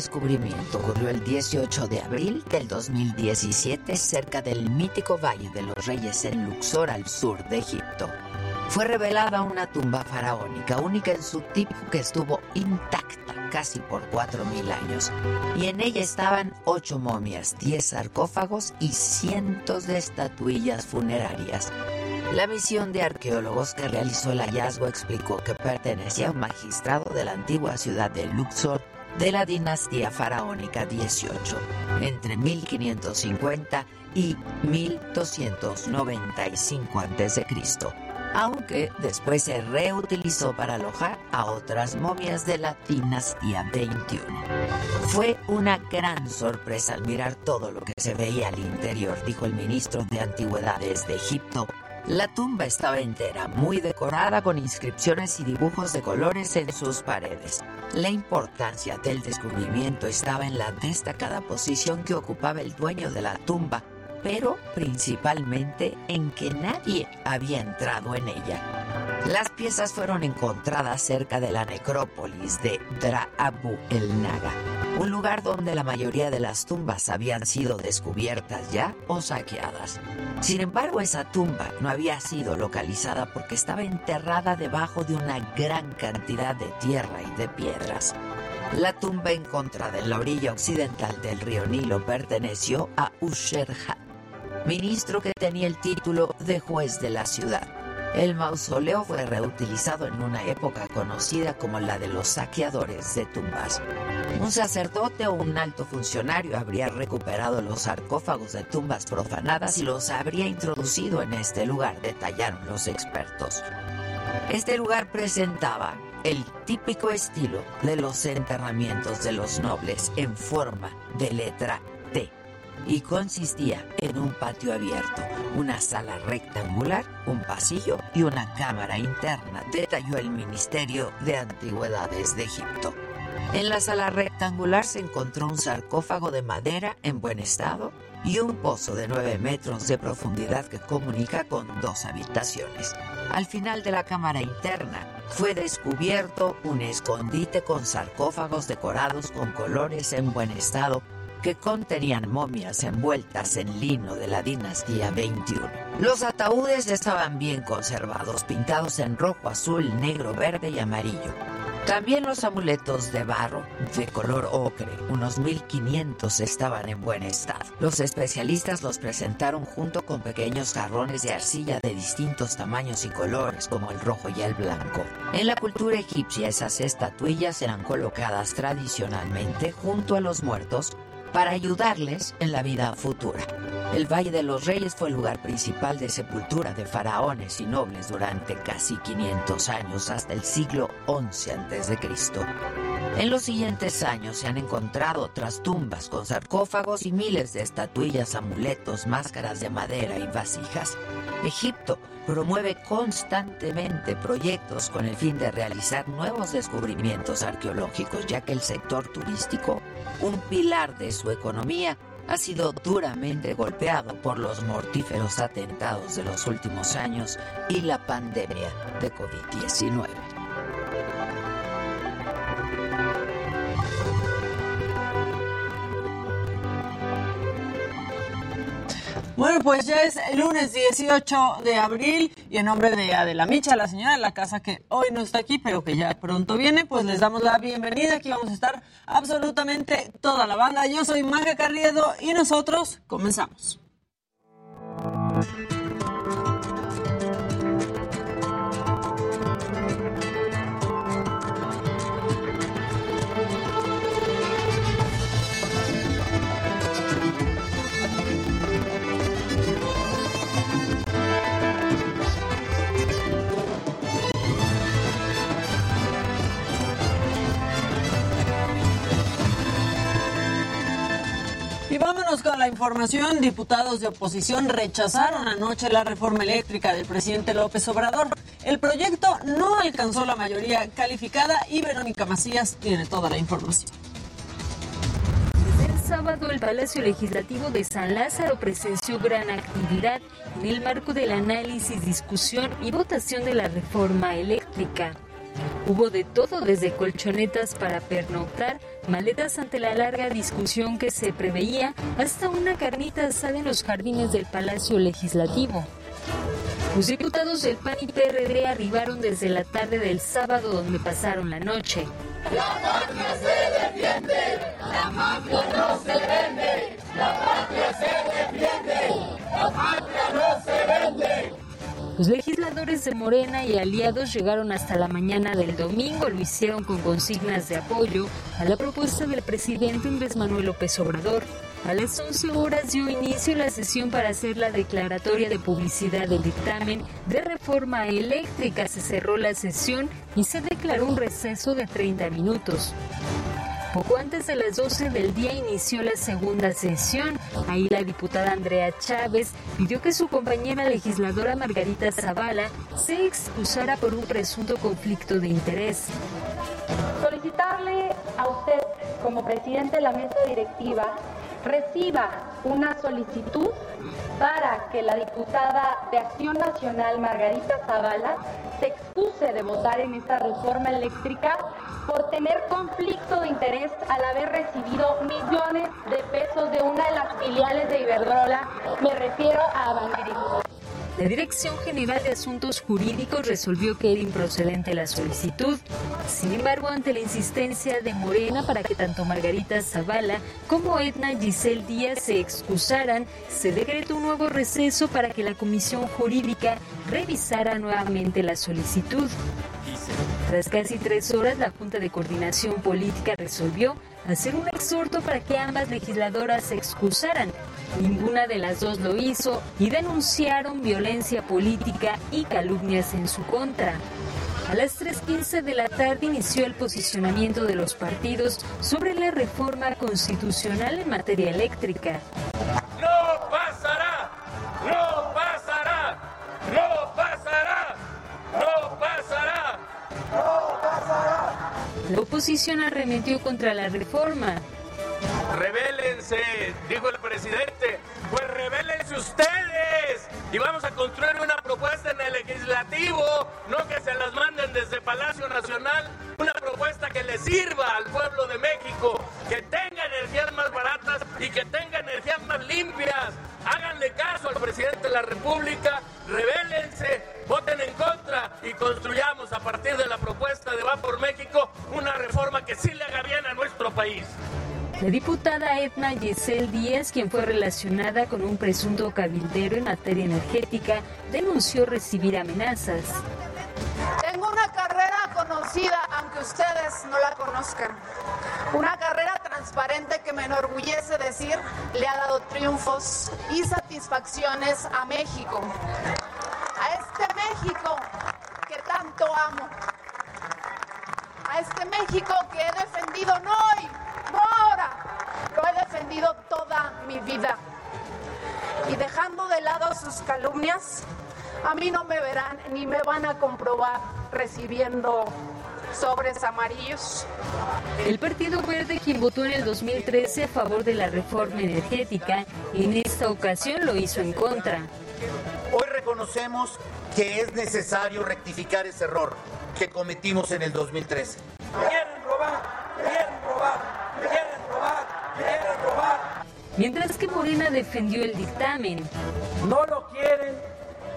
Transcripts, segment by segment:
Descubrimiento ocurrió el 18 de abril del 2017 cerca del mítico Valle de los Reyes en Luxor, al sur de Egipto. Fue revelada una tumba faraónica única en su tipo que estuvo intacta casi por 4.000 años. Y en ella estaban ocho momias, 10 sarcófagos y cientos de estatuillas funerarias. La misión de arqueólogos que realizó el hallazgo explicó que pertenecía a un magistrado de la antigua ciudad de Luxor de la dinastía faraónica 18, entre 1550 y 1295 a.C., aunque después se reutilizó para alojar a otras momias de la dinastía 21. Fue una gran sorpresa al mirar todo lo que se veía al interior, dijo el ministro de Antigüedades de Egipto, la tumba estaba entera, muy decorada con inscripciones y dibujos de colores en sus paredes. La importancia del descubrimiento estaba en la destacada posición que ocupaba el dueño de la tumba, pero principalmente en que nadie había entrado en ella. Las piezas fueron encontradas cerca de la necrópolis de Dra Abu el Naga, un lugar donde la mayoría de las tumbas habían sido descubiertas ya o saqueadas. Sin embargo, esa tumba no había sido localizada porque estaba enterrada debajo de una gran cantidad de tierra y de piedras. La tumba encontrada en la orilla occidental del río Nilo perteneció a Usherhat, ministro que tenía el título de juez de la ciudad. El mausoleo fue reutilizado en una época conocida como la de los saqueadores de tumbas. Un sacerdote o un alto funcionario habría recuperado los sarcófagos de tumbas profanadas y los habría introducido en este lugar, detallaron los expertos. Este lugar presentaba el típico estilo de los enterramientos de los nobles en forma de letra y consistía en un patio abierto, una sala rectangular, un pasillo y una cámara interna, detalló el Ministerio de Antigüedades de Egipto. En la sala rectangular se encontró un sarcófago de madera en buen estado y un pozo de 9 metros de profundidad que comunica con dos habitaciones. Al final de la cámara interna fue descubierto un escondite con sarcófagos decorados con colores en buen estado que contenían momias envueltas en lino de la dinastía 21. Los ataúdes estaban bien conservados, pintados en rojo, azul, negro, verde y amarillo. También los amuletos de barro de color ocre, unos 1500 estaban en buen estado. Los especialistas los presentaron junto con pequeños jarrones de arcilla de distintos tamaños y colores, como el rojo y el blanco. En la cultura egipcia esas estatuillas eran colocadas tradicionalmente junto a los muertos para ayudarles en la vida futura. El Valle de los Reyes fue el lugar principal de sepultura de faraones y nobles durante casi 500 años hasta el siglo XI a.C. En los siguientes años se han encontrado otras tumbas con sarcófagos y miles de estatuillas, amuletos, máscaras de madera y vasijas. Egipto promueve constantemente proyectos con el fin de realizar nuevos descubrimientos arqueológicos, ya que el sector turístico, un pilar de su economía, ha sido duramente golpeado por los mortíferos atentados de los últimos años y la pandemia de COVID-19. Bueno, pues ya es el lunes 18 de abril y en nombre de Adela Micha, la señora de la casa que hoy no está aquí, pero que ya pronto viene, pues les damos la bienvenida. Aquí vamos a estar absolutamente toda la banda. Yo soy Maga Carriedo y nosotros comenzamos. Vámonos con la información. Diputados de oposición rechazaron anoche la reforma eléctrica del presidente López Obrador. El proyecto no alcanzó la mayoría calificada y Verónica Macías tiene toda la información. Sábado, el Palacio Legislativo de San Lázaro presenció gran actividad en el marco del análisis, discusión y votación de la reforma eléctrica. Hubo de todo desde colchonetas para pernoctar, maletas ante la larga discusión que se preveía, hasta una carnita asada en los jardines del Palacio Legislativo. Los diputados del PAN y PRD arribaron desde la tarde del sábado donde pasaron la noche. La patria se defiende, la mafia no se vende, la patria se defiende, la patria no se vende. Los legisladores de Morena y aliados llegaron hasta la mañana del domingo, lo hicieron con consignas de apoyo a la propuesta del presidente Andrés Manuel López Obrador. A las 11 horas dio inicio la sesión para hacer la declaratoria de publicidad del dictamen de reforma eléctrica. Se cerró la sesión y se declaró un receso de 30 minutos. Poco antes de las 12 del día inició la segunda sesión. Ahí la diputada Andrea Chávez pidió que su compañera legisladora Margarita Zavala se excusara por un presunto conflicto de interés. Solicitarle a usted, como presidente de la mesa directiva, reciba una solicitud para que la diputada de Acción Nacional, Margarita Zavala, se excuse de votar en esta reforma eléctrica por tener conflicto de interés al haber recibido millones de pesos de una de las filiales de Iberdrola. Me refiero a Banquerismo. La Dirección General de Asuntos Jurídicos resolvió que era improcedente la solicitud. Sin embargo, ante la insistencia de Morena para que tanto Margarita Zavala como Edna Giselle Díaz se excusaran, se decretó un nuevo receso para que la Comisión Jurídica revisara nuevamente la solicitud. Tras casi tres horas, la Junta de Coordinación Política resolvió hacer un exhorto para que ambas legisladoras se excusaran. Ninguna de las dos lo hizo y denunciaron violencia política y calumnias en su contra. A las 3.15 de la tarde inició el posicionamiento de los partidos sobre la reforma constitucional en materia eléctrica. La oposición arremetió contra la reforma. ¡Rebélense! Dijo el presidente. Pues rebélense ustedes. Y vamos a construir una propuesta en el legislativo, no que se las manden desde Palacio Nacional. Una propuesta que le sirva al pueblo de México, que tenga energías más baratas y que tenga energías más limpias. Háganle caso al presidente de la República, rebélense, voten en contra y construyamos a partir de la propuesta de Va por México una reforma que sí le haga bien a nuestro país. La diputada Edna Giselle Díaz, quien fue relacionada con un presunto cabildero en materia energética, denunció recibir amenazas. Tengo una carrera conocida, aunque ustedes no la conozcan. Una carrera transparente que me enorgullece decir le ha dado triunfos y satisfacciones a México. A este México que tanto amo. A este México que he defendido no hoy, no ahora, lo he defendido toda mi vida. Y dejando de lado sus calumnias, A mí no me verán ni me van a comprobar recibiendo sobres amarillos. El Partido Verde, quien votó en el 2013 a favor de la reforma energética, en esta ocasión lo hizo en contra. Hoy reconocemos que es necesario rectificar ese error que cometimos en el 2013. Quieren robar, quieren robar, quieren robar, quieren robar. Mientras que Morena defendió el dictamen. No lo quieren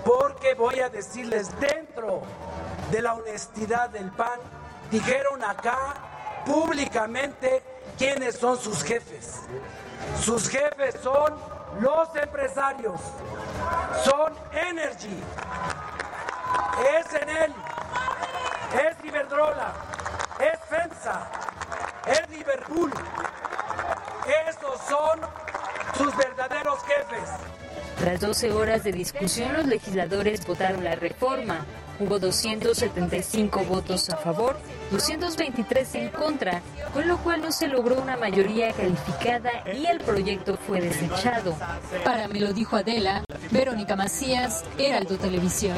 porque voy a decirles dentro de la honestidad del PAN, dijeron acá públicamente quiénes son sus jefes. Sus jefes son los empresarios, son Energy, es Enel, es Iberdrola, es FEMSA, es Liverpool. Estos son sus verdaderos jefes. Tras 12 horas de discusión, los legisladores votaron la reforma. Hubo 275 votos a favor, 223 en contra, con lo cual no se logró una mayoría calificada y el proyecto fue desechado. Para me lo dijo Adela, Verónica Macías, Heraldo Televisión.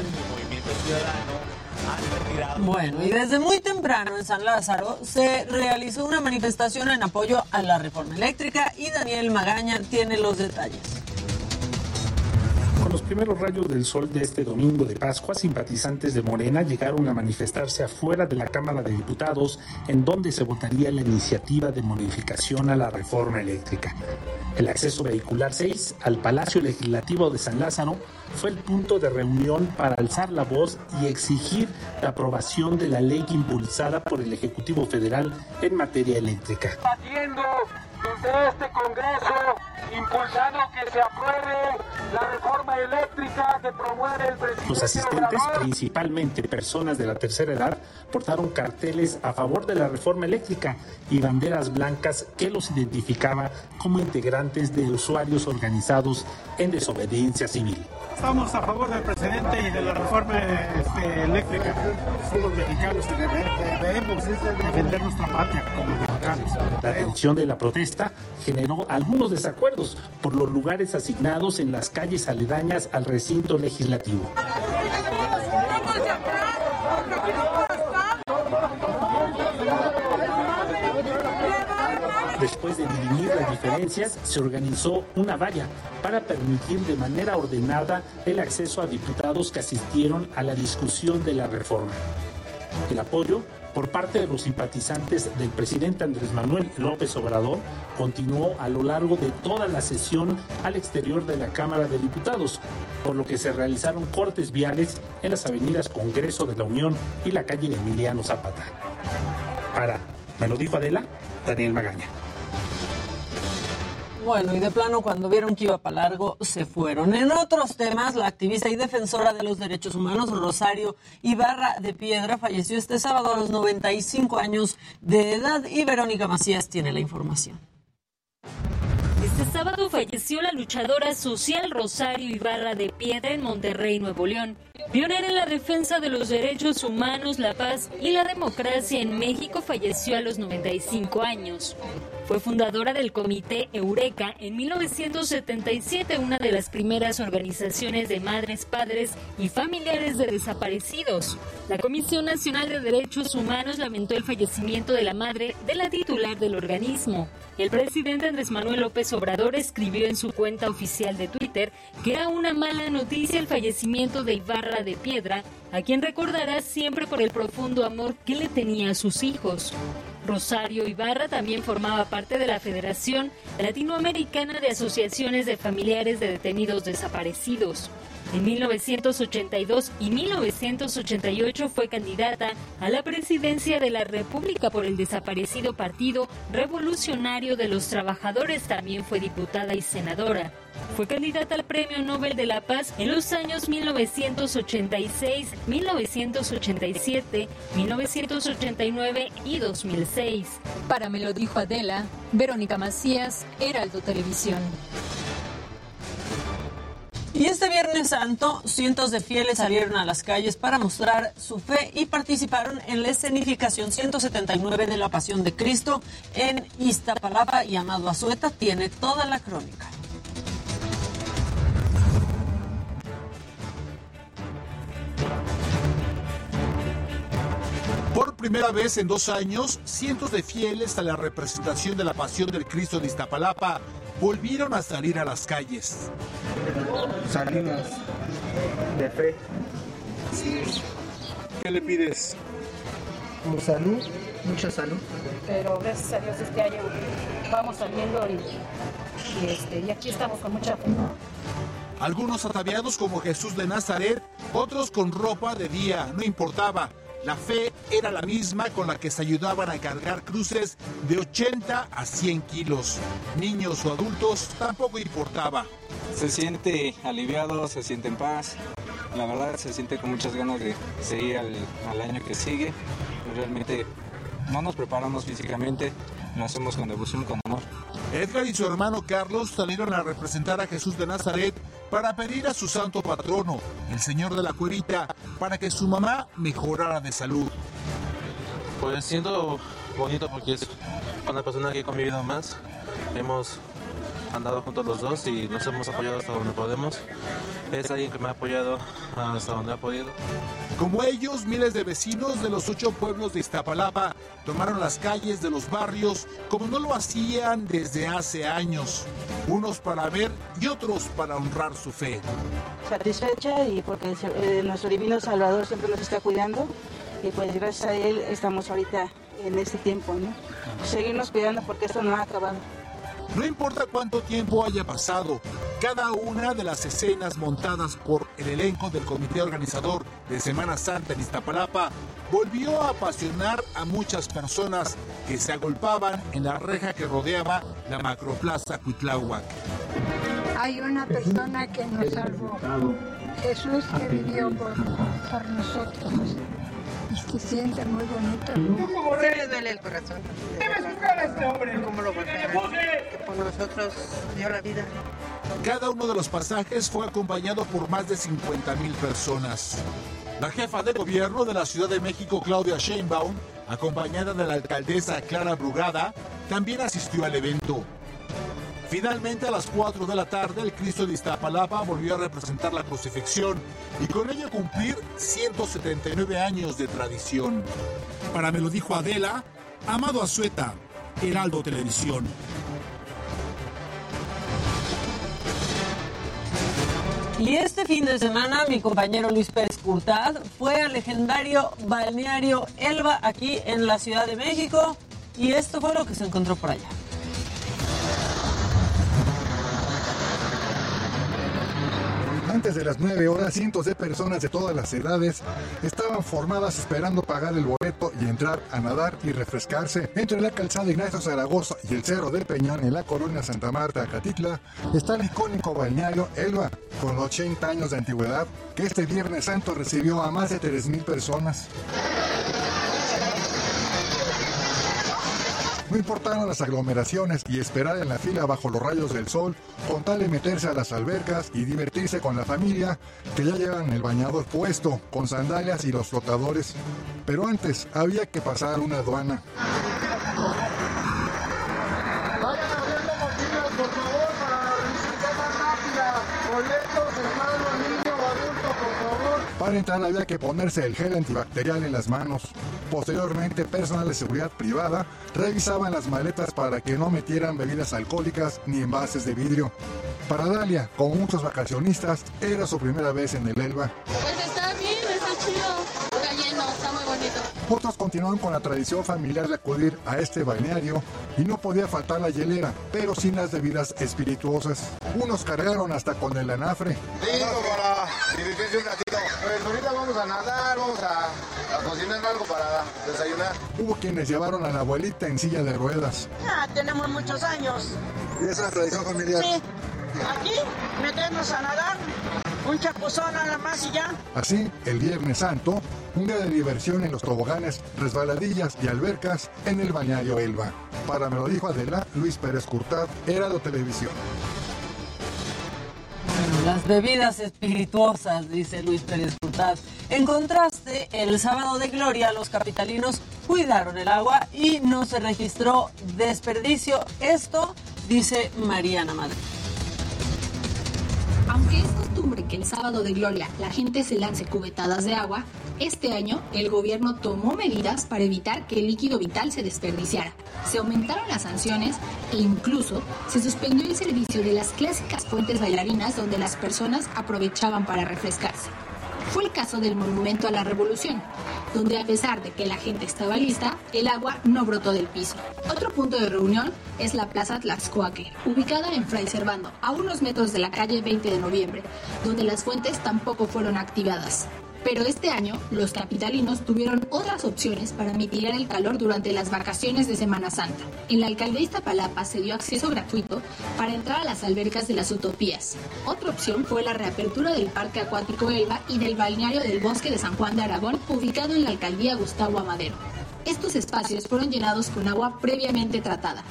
Bueno, y desde muy temprano en San Lázaro se realizó una manifestación en apoyo a la reforma eléctrica y Daniel Magaña tiene los detalles. Primeros rayos del sol de este domingo de Pascua, simpatizantes de Morena llegaron a manifestarse afuera de la Cámara de Diputados, en donde se votaría la iniciativa de modificación a la reforma eléctrica. El acceso vehicular 6 al Palacio Legislativo de San Lázaro fue el punto de reunión para alzar la voz y exigir la aprobación de la ley impulsada por el Ejecutivo Federal en materia eléctrica. Desde este Congreso, impulsando que se apruebe la reforma eléctrica que promueve el presidente. Los asistentes, principalmente personas de la tercera edad, portaron carteles a favor de la reforma eléctrica y banderas blancas que los identificaba como integrantes de usuarios organizados en desobediencia civil. Estamos a favor del presidente y de la reforma este, eléctrica. Somos mexicanos y debemos defender nuestra patria como La atención de la protesta generó algunos desacuerdos por los lugares asignados en las calles aledañas al recinto legislativo. Después de dirimir las diferencias, se organizó una valla para permitir de manera ordenada el acceso a diputados que asistieron a la discusión de la reforma. El apoyo por parte de los simpatizantes del presidente Andrés Manuel López Obrador continuó a lo largo de toda la sesión al exterior de la Cámara de Diputados, por lo que se realizaron cortes viales en las avenidas Congreso de la Unión y la calle Emiliano Zapata. Para, me lo dijo Adela, Daniel Magaña. Bueno, y de plano, cuando vieron que iba para largo, se fueron. En otros temas, la activista y defensora de los derechos humanos, Rosario Ibarra de Piedra, falleció este sábado a los 95 años de edad y Verónica Macías tiene la información. Este sábado falleció la luchadora social Rosario Ibarra de Piedra en Monterrey, Nuevo León. Pionera en la defensa de los derechos humanos, la paz y la democracia en México, falleció a los 95 años. Fue fundadora del Comité Eureka en 1977, una de las primeras organizaciones de madres, padres y familiares de desaparecidos. La Comisión Nacional de Derechos Humanos lamentó el fallecimiento de la madre de la titular del organismo. El presidente Andrés Manuel López Obrador escribió en su cuenta oficial de Twitter que era una mala noticia el fallecimiento de Ibarra de Piedra, a quien recordará siempre por el profundo amor que le tenía a sus hijos. Rosario Ibarra también formaba parte de la Federación Latinoamericana de Asociaciones de Familiares de Detenidos Desaparecidos. En 1982 y 1988 fue candidata a la presidencia de la República por el desaparecido Partido Revolucionario de los Trabajadores. También fue diputada y senadora. Fue candidata al Premio Nobel de la Paz en los años 1986, 1987, 1989 y 2006. Para me lo dijo Adela, Verónica Macías, Heraldo Televisión. Y este Viernes Santo, cientos de fieles salieron a las calles para mostrar su fe y participaron en la escenificación 179 de la Pasión de Cristo en Iztapalapa y Amado Azueta tiene toda la crónica. Primera vez en dos años, cientos de fieles a la representación de la Pasión del Cristo de Iztapalapa volvieron a salir a las calles. Salimos de fe. ¿Qué le pides? Como salud, mucha salud. Pero gracias a Dios este año vamos saliendo y, y, este, y aquí estamos con mucha fe. Algunos ataviados como Jesús de Nazaret, otros con ropa de día, no importaba. La fe era la misma con la que se ayudaban a cargar cruces de 80 a 100 kilos. Niños o adultos tampoco importaba. Se siente aliviado, se siente en paz. La verdad se siente con muchas ganas de seguir al, al año que sigue. Realmente no nos preparamos físicamente, lo hacemos con devoción, con amor. Edgar y su hermano Carlos salieron a representar a Jesús de Nazaret para pedir a su santo patrono, el Señor de la Cuerita, para que su mamá mejorara de salud. Pues siento bonito porque es una persona que he convivido más. Hemos andado juntos los dos y nos hemos apoyado hasta donde podemos. Es alguien que me ha apoyado hasta donde ha podido. Como ellos, miles de vecinos de los ocho pueblos de Iztapalapa tomaron las calles de los barrios como no lo hacían desde hace años, unos para ver y otros para honrar su fe. Satisfecha y porque eh, nuestro divino Salvador siempre nos está cuidando y pues gracias a él estamos ahorita en este tiempo, ¿no? Seguirnos cuidando porque esto no ha acabado. No importa cuánto tiempo haya pasado, cada una de las escenas montadas por el elenco del comité organizador de Semana Santa en Iztapalapa volvió a apasionar a muchas personas que se agolpaban en la reja que rodeaba la macroplaza Cuitláhuac. Hay una persona que nos salvó, Jesús que vivió por, por nosotros. Y se siente muy bonito. Se le duele el corazón. este hombre! ¿Cómo lo Que por nosotros dio la vida. Cada uno de los pasajes fue acompañado por más de 50 mil personas. La jefa de gobierno de la Ciudad de México, Claudia Sheinbaum, acompañada de la alcaldesa Clara Brugada, también asistió al evento. Finalmente, a las 4 de la tarde, el Cristo de Iztapalapa volvió a representar la crucifixión y con ello cumplir 179 años de tradición. Para me lo dijo Adela, Amado Azueta, Heraldo Televisión. Y este fin de semana mi compañero Luis Pérez Curtad fue al legendario balneario Elba aquí en la Ciudad de México y esto fue lo que se encontró por allá. Antes de las 9 horas, cientos de personas de todas las edades estaban formadas esperando pagar el boleto y entrar a nadar y refrescarse. Entre la calzada Ignacio Zaragoza y el Cerro del Peñón en la colonia Santa Marta, Catitla, está el icónico balneario Elba, con 80 años de antigüedad, que este Viernes Santo recibió a más de 3.000 personas. No importaron las aglomeraciones y esperar en la fila bajo los rayos del sol, con tal de meterse a las albercas y divertirse con la familia, que ya llevan el bañador puesto, con sandalias y los flotadores. Pero antes había que pasar una aduana. Por favor, para hermano, niño o adulto, por favor. Para entrar había que ponerse el gel antibacterial en las manos. Posteriormente, personal de seguridad privada revisaban las maletas para que no metieran bebidas alcohólicas ni envases de vidrio. Para Dalia, como muchos vacacionistas, era su primera vez en el Elba. Pues está bien, está chido. Está lleno, está muy bonito. Otros continúan con la tradición familiar de acudir a este balneario y no podía faltar la hielera, pero sin las bebidas espirituosas. Unos cargaron hasta con el anafre. Listo para divertirse un ratito. Pues ahorita vamos a nadar, vamos a, a cocinar algo para desayunar. Hubo quienes llevaron a la abuelita en silla de ruedas. Ya tenemos muchos años. ¿Y esa tradición familiar? Sí. Aquí meternos a nadar, un chapuzón nada más y ya. Así, el Viernes Santo, un día de diversión en los toboganes, resbaladillas y albercas en el balneario Elba. Para me lo dijo Adela, Luis Pérez Curtad, Heraldo Televisión. Bueno, las bebidas espirituosas, dice Luis Pérez Curtad. En contraste, el sábado de gloria los capitalinos cuidaron el agua y no se registró desperdicio. Esto dice Mariana Madrid. Aunque es costumbre que el sábado de gloria la gente se lance cubetadas de agua, Este año, el gobierno tomó medidas para evitar que el líquido vital se desperdiciara. Se aumentaron las sanciones e incluso se suspendió el servicio de las clásicas fuentes bailarinas donde las personas aprovechaban para refrescarse. Fue el caso del Monumento a la Revolución, donde a pesar de que la gente estaba lista, el agua no brotó del piso. Otro punto de reunión es la Plaza Tlaxcoaque, ubicada en Fray Servando, a unos metros de la calle 20 de noviembre, donde las fuentes tampoco fueron activadas. Pero este año, los capitalinos tuvieron otras opciones para mitigar el calor durante las vacaciones de Semana Santa. En la alcaldía Iztapalapa se dio acceso gratuito para entrar a las albercas de las utopías. Otra opción fue la reapertura del Parque Acuático Elba y del balneario del Bosque de San Juan de Aragón, ubicado en la alcaldía Gustavo Amadero. Estos espacios fueron llenados con agua previamente tratada.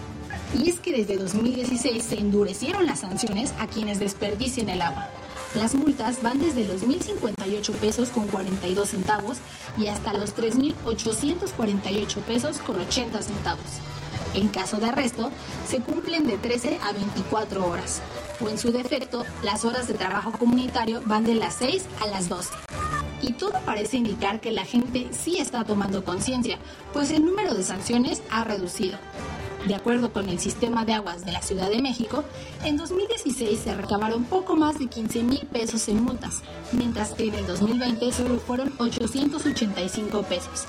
Y es que desde 2016 se endurecieron las sanciones a quienes desperdicien el agua. Las multas van desde los 1.058 pesos con 42 centavos y hasta los 3.848 pesos con 80 centavos. En caso de arresto, se cumplen de 13 a 24 horas, o en su defecto, las horas de trabajo comunitario van de las 6 a las 12. Y todo parece indicar que la gente sí está tomando conciencia, pues el número de sanciones ha reducido. De acuerdo con el sistema de aguas de la Ciudad de México, en 2016 se recabaron poco más de 15 mil pesos en multas, mientras que en el 2020 solo fueron 885 pesos.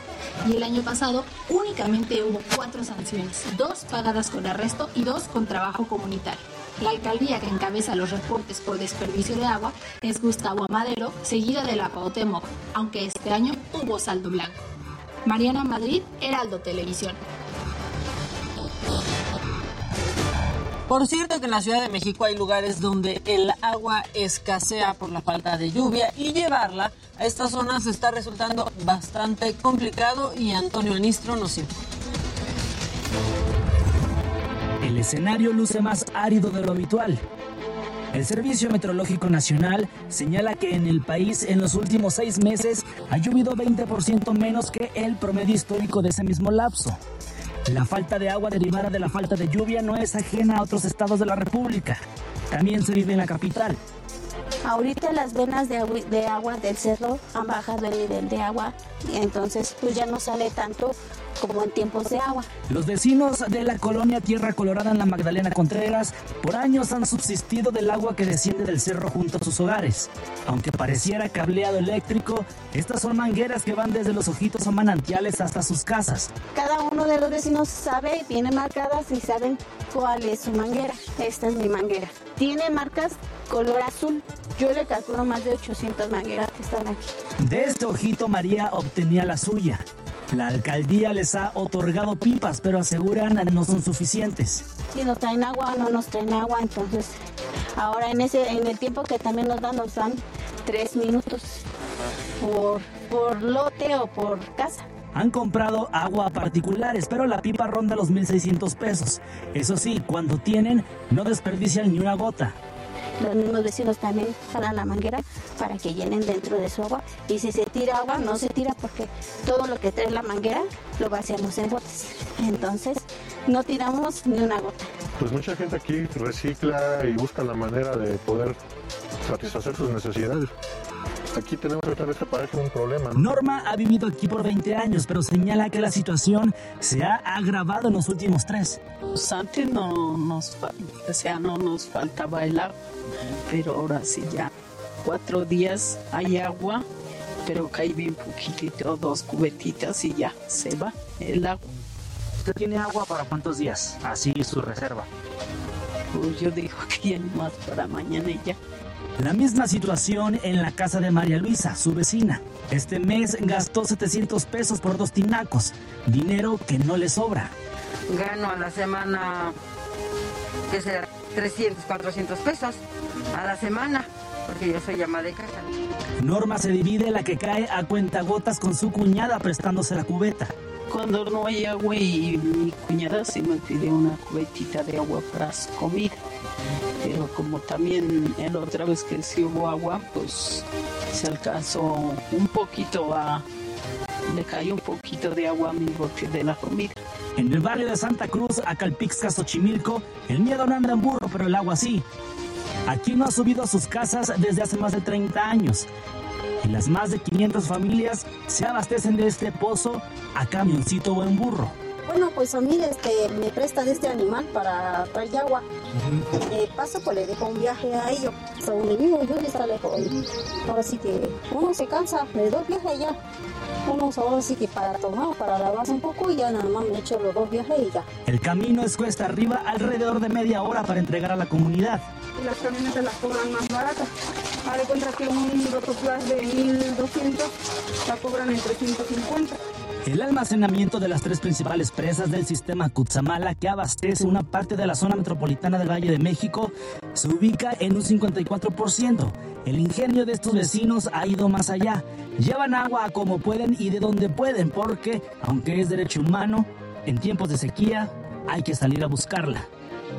Y el año pasado únicamente hubo cuatro sanciones, dos pagadas con arresto y dos con trabajo comunitario. La alcaldía que encabeza los reportes por desperdicio de agua es Gustavo Amadero, seguida de la Cuauhtémoc, aunque este año hubo saldo blanco. Mariana Madrid, Heraldo Televisión. Por cierto que en la Ciudad de México hay lugares donde el agua escasea por la falta de lluvia y llevarla a estas zonas está resultando bastante complicado y Antonio Anistro nos informa. El escenario luce más árido de lo habitual. El Servicio Meteorológico Nacional señala que en el país en los últimos seis meses ha llovido 20% menos que el promedio histórico de ese mismo lapso. La falta de agua derivada de la falta de lluvia no es ajena a otros estados de la República. También se vive en la capital. Ahorita las venas de agua, de agua del cerro han bajado el nivel de agua y entonces pues ya no sale tanto como en tiempos de agua. Los vecinos de la colonia Tierra Colorada en la Magdalena Contreras por años han subsistido del agua que desciende del cerro junto a sus hogares. Aunque pareciera cableado eléctrico, estas son mangueras que van desde los ojitos o manantiales hasta sus casas. Cada uno de los vecinos sabe, viene marcadas y saben cuál es su manguera. Esta es mi manguera. Tiene marcas color azul. Yo le calculo más de 800 mangueras que están aquí. De este ojito María obtenía la suya. La alcaldía les ha otorgado pipas, pero aseguran no son suficientes. Si nos traen agua, no nos traen agua, entonces ahora en ese en el tiempo que también nos dan, nos dan tres minutos por, por lote o por casa. Han comprado agua a particulares, pero la pipa ronda los 1.600 pesos. Eso sí, cuando tienen, no desperdician ni una gota. Los mismos vecinos también jalan la manguera para que llenen dentro de su agua. Y si se tira agua, no se tira porque todo lo que trae la manguera lo vaciamos en botes. Entonces, no tiramos ni una gota. Pues mucha gente aquí recicla y busca la manera de poder satisfacer sus necesidades. Aquí tenemos otra vez que parece un problema. ¿no? Norma ha vivido aquí por 20 años, pero señala que la situación se ha agravado en los últimos tres. Pues antes no nos, o sea, no nos faltaba el agua, pero ahora sí ya. Cuatro días hay agua, pero cae bien poquitito, dos cubetitas y ya se va el agua. ¿Usted tiene agua para cuántos días? Así su reserva. Pues yo digo que ya más para mañana y ya. La misma situación en la casa de María Luisa, su vecina. Este mes gastó 700 pesos por dos tinacos, dinero que no le sobra. Gano a la semana, ¿qué será? 300, 400 pesos a la semana, porque yo soy ama de casa. Norma se divide la que cae a cuentagotas con su cuñada prestándose la cubeta. Cuando no hay agua y mi cuñada sí me pide una cubetita de agua para su comida. Pero como también la otra vez que sí hubo agua, pues se alcanzó un poquito a... Le cayó un poquito de agua a mi bote de la comida. En el barrio de Santa Cruz, Acalpixca, Xochimilco, el miedo no anda en burro, pero el agua sí. Aquí no ha subido a sus casas desde hace más de 30 años. y las más de 500 familias se abastecen de este pozo a camioncito o en burro. Bueno, pues a mí este, me prestan este animal para traer agua. Eh, paso, pues le dejo un viaje a ellos. Donde vivo yo está lejos. Ahora sí que uno se cansa de dos viajes allá. Uno ahora sí que para tomar, para lavarse un poco y ya nada más me echo los dos viajes y ya. El camino es cuesta arriba alrededor de media hora para entregar a la comunidad. Y las camionetas las cobran más baratas. De cuenta que un rotoplas de 1200 la cobran en 350. El almacenamiento de las tres principales presas del sistema Cutzamala, que abastece una parte de la zona metropolitana del Valle de México, se ubica en un 54%. El ingenio de estos vecinos ha ido más allá. Llevan agua como pueden y de donde pueden, porque, aunque es derecho humano, en tiempos de sequía hay que salir a buscarla.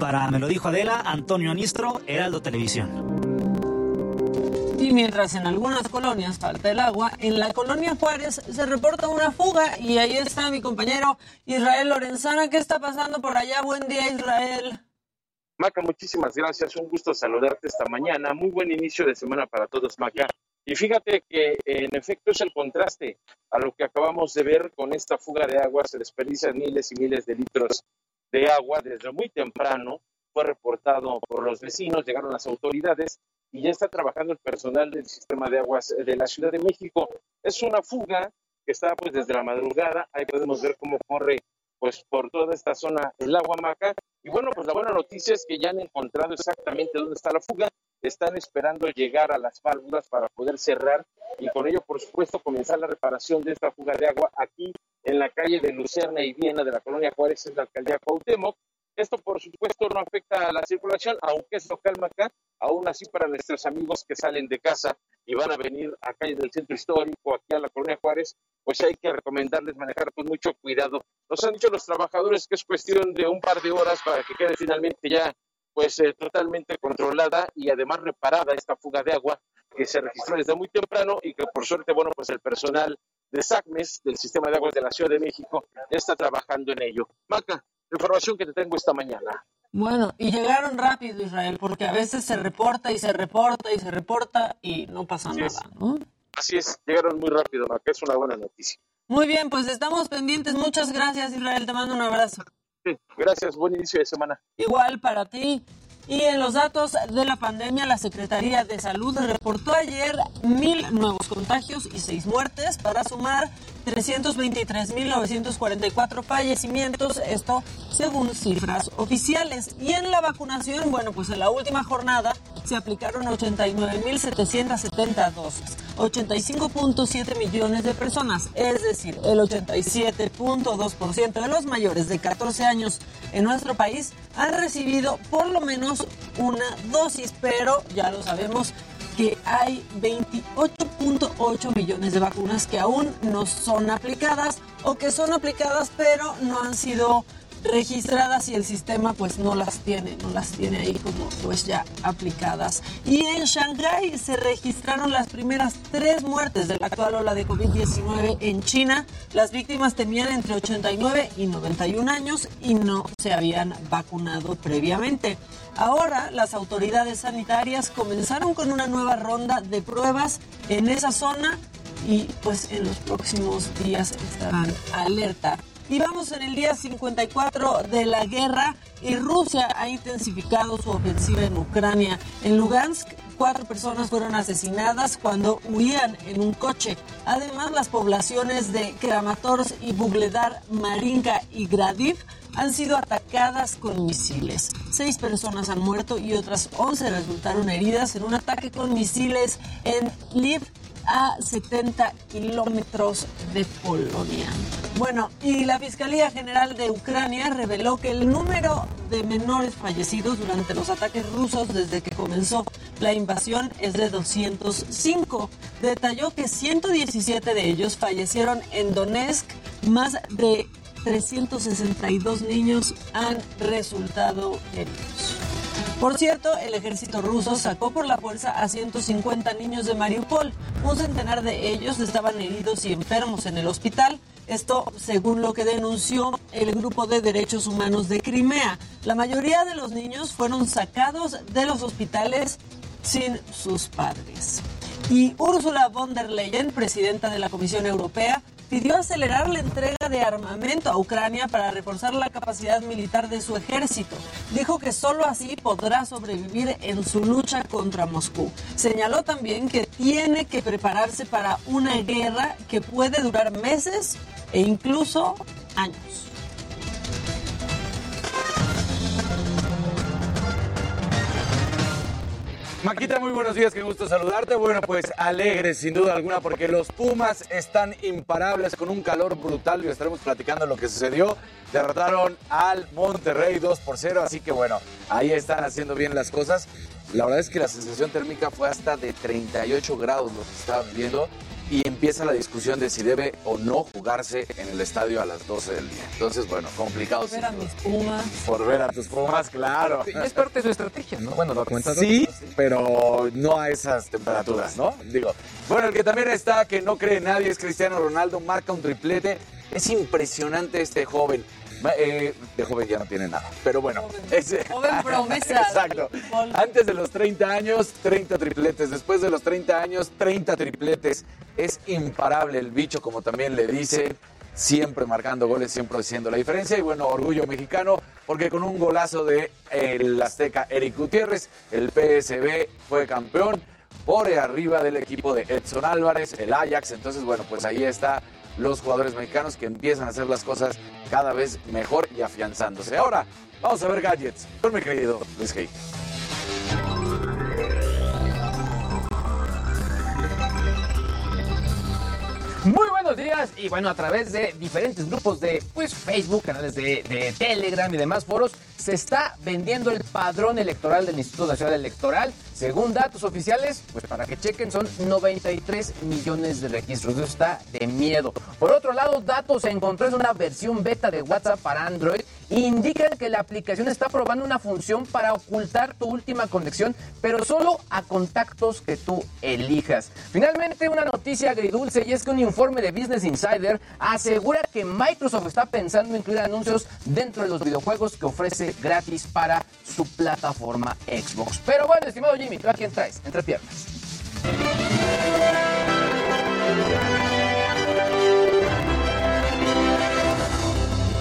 Para Me lo dijo Adela, Antonio Anistro, Heraldo Televisión. Y mientras en algunas colonias falta el agua, en la colonia Juárez se reporta una fuga y ahí está mi compañero Israel Lorenzana. ¿Qué está pasando por allá? Buen día, Israel. Maca, muchísimas gracias. Un gusto saludarte esta mañana. Muy buen inicio de semana para todos, Maca. Y fíjate que en efecto es el contraste a lo que acabamos de ver con esta fuga de agua. Se desperdician miles y miles de litros de agua desde muy temprano. Fue reportado por los vecinos, llegaron las autoridades y ya está trabajando el personal del sistema de aguas de la Ciudad de México. Es una fuga que está pues desde la madrugada, ahí podemos ver cómo corre pues por toda esta zona el agua maca. Y bueno, pues la buena noticia es que ya han encontrado exactamente dónde está la fuga, están esperando llegar a las válvulas para poder cerrar y con ello, por supuesto, comenzar la reparación de esta fuga de agua aquí en la calle de Lucerna y Viena de la colonia Juárez, en la alcaldía Cuauhtémoc. Esto, por supuesto, no afecta a la circulación, aunque es local acá, aún así para nuestros amigos que salen de casa y van a venir a calle del centro histórico, aquí a la colonia Juárez, pues hay que recomendarles manejar con mucho cuidado. Nos han dicho los trabajadores que es cuestión de un par de horas para que quede finalmente ya pues eh, totalmente controlada y además reparada esta fuga de agua que se registró desde muy temprano y que por suerte, bueno, pues el personal de SACMES, del Sistema de Aguas de la Ciudad de México, está trabajando en ello. Maca, información que te tengo esta mañana. Bueno, y llegaron rápido, Israel, porque a veces se reporta y se reporta y se reporta y no pasa nada, ¿no? Así es, llegaron muy rápido, Maca, es una buena noticia. Muy bien, pues estamos pendientes. Muchas gracias, Israel. Te mando un abrazo. Sí, gracias, buen inicio de semana. Igual para ti. Y en los datos de la pandemia, la Secretaría de Salud reportó ayer mil nuevos contagios y seis muertes para sumar 323.944 fallecimientos, esto según cifras oficiales. Y en la vacunación, bueno, pues en la última jornada se aplicaron 89.770 dosis, 85.7 millones de personas, es decir, el 87.2% de los mayores de 14 años en nuestro país han recibido por lo menos una dosis, pero ya lo sabemos, que hay 28.8 millones de vacunas que aún no son aplicadas o que son aplicadas pero no han sido registradas y el sistema pues no las tiene, no las tiene ahí como pues ya aplicadas. Y en Shanghái se registraron las primeras tres muertes de la actual ola de COVID-19 en China. Las víctimas tenían entre 89 y 91 años y no se habían vacunado previamente. Ahora las autoridades sanitarias comenzaron con una nueva ronda de pruebas en esa zona y pues en los próximos días estarán alerta. Y vamos en el día 54 de la guerra y Rusia ha intensificado su ofensiva en Ucrania. En Lugansk, cuatro personas fueron asesinadas cuando huían en un coche. Además, las poblaciones de Kramatorsk y Bugledar, Marinka y Gradiv han sido atacadas con misiles. Seis personas han muerto y otras 11 resultaron heridas en un ataque con misiles en Lviv a 70 kilómetros de Polonia. Bueno, y la Fiscalía General de Ucrania reveló que el número de menores fallecidos durante los ataques rusos desde que comenzó la invasión es de 205. Detalló que 117 de ellos fallecieron en Donetsk, más de 362 niños han resultado heridos. Por cierto, el ejército ruso sacó por la fuerza a 150 niños de Mariupol. Un centenar de ellos estaban heridos y enfermos en el hospital. Esto según lo que denunció el Grupo de Derechos Humanos de Crimea. La mayoría de los niños fueron sacados de los hospitales sin sus padres. Y Ursula von der Leyen, presidenta de la Comisión Europea, pidió acelerar la entrega de armamento a Ucrania para reforzar la capacidad militar de su ejército. Dijo que solo así podrá sobrevivir en su lucha contra Moscú. Señaló también que tiene que prepararse para una guerra que puede durar meses e incluso años. Maquita, muy buenos días, qué gusto saludarte. Bueno, pues alegres sin duda alguna porque los Pumas están imparables con un calor brutal y estaremos platicando lo que sucedió. Derrotaron al Monterrey 2 por 0, así que bueno, ahí están haciendo bien las cosas. La verdad es que la sensación térmica fue hasta de 38 grados lo que viendo y empieza la discusión de si debe o no jugarse en el estadio a las 12 del día. Entonces, bueno, complicado. Por ver a mis Pumas. Por ver a tus Pumas, claro. Y es parte de su estrategia, ¿no? Bueno, lo comentado. Sí, pero no a esas temperaturas, ¿no? Digo, bueno, el que también está, que no cree nadie, es Cristiano Ronaldo, marca un triplete. Es impresionante este joven. Eh, de joven ya no tiene nada, pero bueno. ese- Joven promesa. Exacto. Antes de los 30 años, 30 tripletes. Después de los 30 años, 30 tripletes. Es imparable el bicho, como también le dice. Siempre marcando goles, siempre haciendo la diferencia. Y bueno, orgullo mexicano, porque con un golazo de el Azteca Eric Gutiérrez, el PSB fue campeón por arriba del equipo de Edson Álvarez, el Ajax. Entonces, bueno, pues ahí está los jugadores mexicanos que empiezan a hacer las cosas cada vez mejor y afianzándose. Ahora, vamos a ver gadgets con mi querido Luis Hay. Muy buenos días y bueno, a través de diferentes grupos de pues, Facebook, canales de, de Telegram y demás foros, se está vendiendo el padrón electoral del Instituto Nacional Electoral. Según datos oficiales, pues para que chequen, son 93 millones de registros. Eso está de miedo. Por otro lado, datos encontró en una versión beta de WhatsApp para Android indican que la aplicación está probando una función para ocultar tu última conexión, pero solo a contactos que tú elijas. Finalmente, una noticia agridulce y es que un informe de Business Insider asegura que Microsoft está pensando en incluir anuncios dentro de los videojuegos que ofrece gratis para su plataforma Xbox. Pero bueno, estimado Jimmy, ¿tú a quién traes? Entre piernas.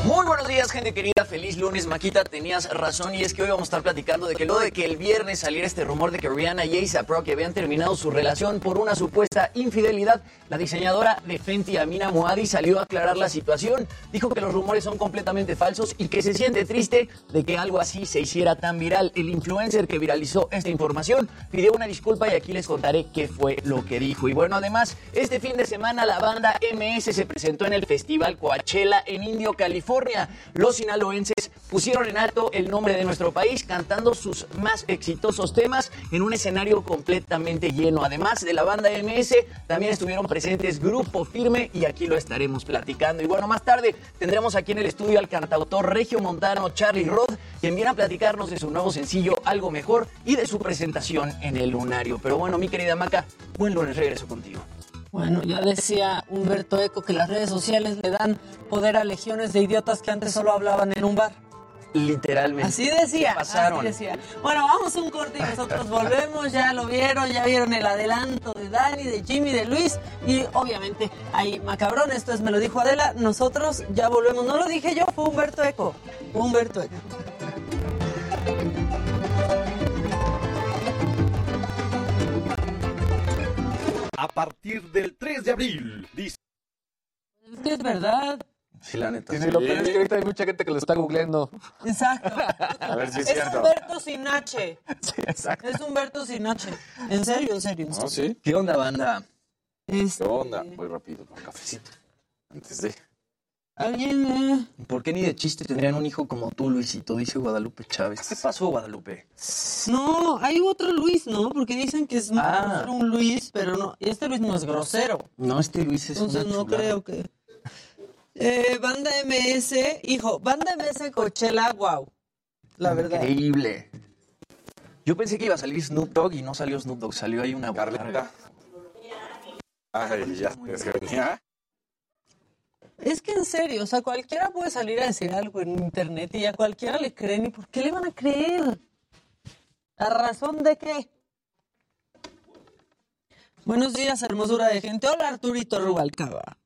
Muy buenos días, gente querida. Feliz lunes, Maquita. Tenías razón y es que hoy vamos a estar platicando de que luego de que el viernes saliera este rumor de que Rihanna y A$AP Rocky habían terminado su relación por una supuesta infidelidad, la diseñadora de Fenty, Amina Moadi, salió a aclarar la situación. Dijo que los rumores son completamente falsos y que se siente triste de que algo así se hiciera tan viral. El influencer que viralizó esta información pidió una disculpa y aquí les contaré qué fue lo que dijo. Y bueno, además, este fin de semana la banda MS se presentó en el Festival Coachella en Indio, California. Los sinaloenses pusieron en alto el nombre de nuestro país cantando sus más exitosos temas en un escenario completamente lleno. Además de la banda MS, también estuvieron presentes Grupo Firme y aquí lo estaremos platicando. Y bueno, más tarde tendremos aquí en el estudio al cantautor regio montano Charlie Roth, quien viene a platicarnos de su nuevo sencillo Algo Mejor y de su presentación en el Lunario. Pero bueno, mi querida Maca, buen lunes, regreso contigo. Bueno, ya decía Humberto Eco que las redes sociales le dan poder a legiones de idiotas que antes solo hablaban en un bar. Literalmente. Así decía, Pasaron. así decía. Bueno, vamos un corte y nosotros volvemos, ya lo vieron, ya vieron el adelanto de Dani, de Jimmy, de Luis y obviamente hay macabrón, esto es Me lo dijo Adela, nosotros ya volvemos, no lo dije yo, fue Humberto Eco, Humberto Eco. A partir del 3 de abril, dice. Es que es verdad. Sí, la neta. Sí, sí. lo peor es que ahorita hay mucha gente que lo está googleando. Exacto. A ver si es es cierto. Humberto sin H. Sí, exacto. Es Humberto sin H. En serio, en serio. ¿No? ¿Sí? ¿Qué onda, banda? ¿Qué onda? Voy rápido con cafecito. Antes de... Alguien. eh, ¿Por qué ni de chiste tendrían un hijo como tú, Luisito? Dice Guadalupe Chávez. ¿Qué pasó, Guadalupe? No, hay otro Luis, ¿no? Porque dicen que es Ah. un Luis, pero no. Este Luis no es grosero. No, este Luis es Entonces una no creo que. Eh, banda MS, hijo, banda MS Coachella, wow. La verdad. Increíble. Yo pensé que iba a salir Snoop Dogg y no salió Snoop Dogg, salió ahí una Carlita. Ay, ya, es que venía. Es que en serio, o sea, cualquiera puede salir a decir algo en internet y a cualquiera le creen. ¿Y por qué le van a creer? ¿A razón de qué? Buenos días, hermosura de gente. Hola, Arturito Rubalcaba.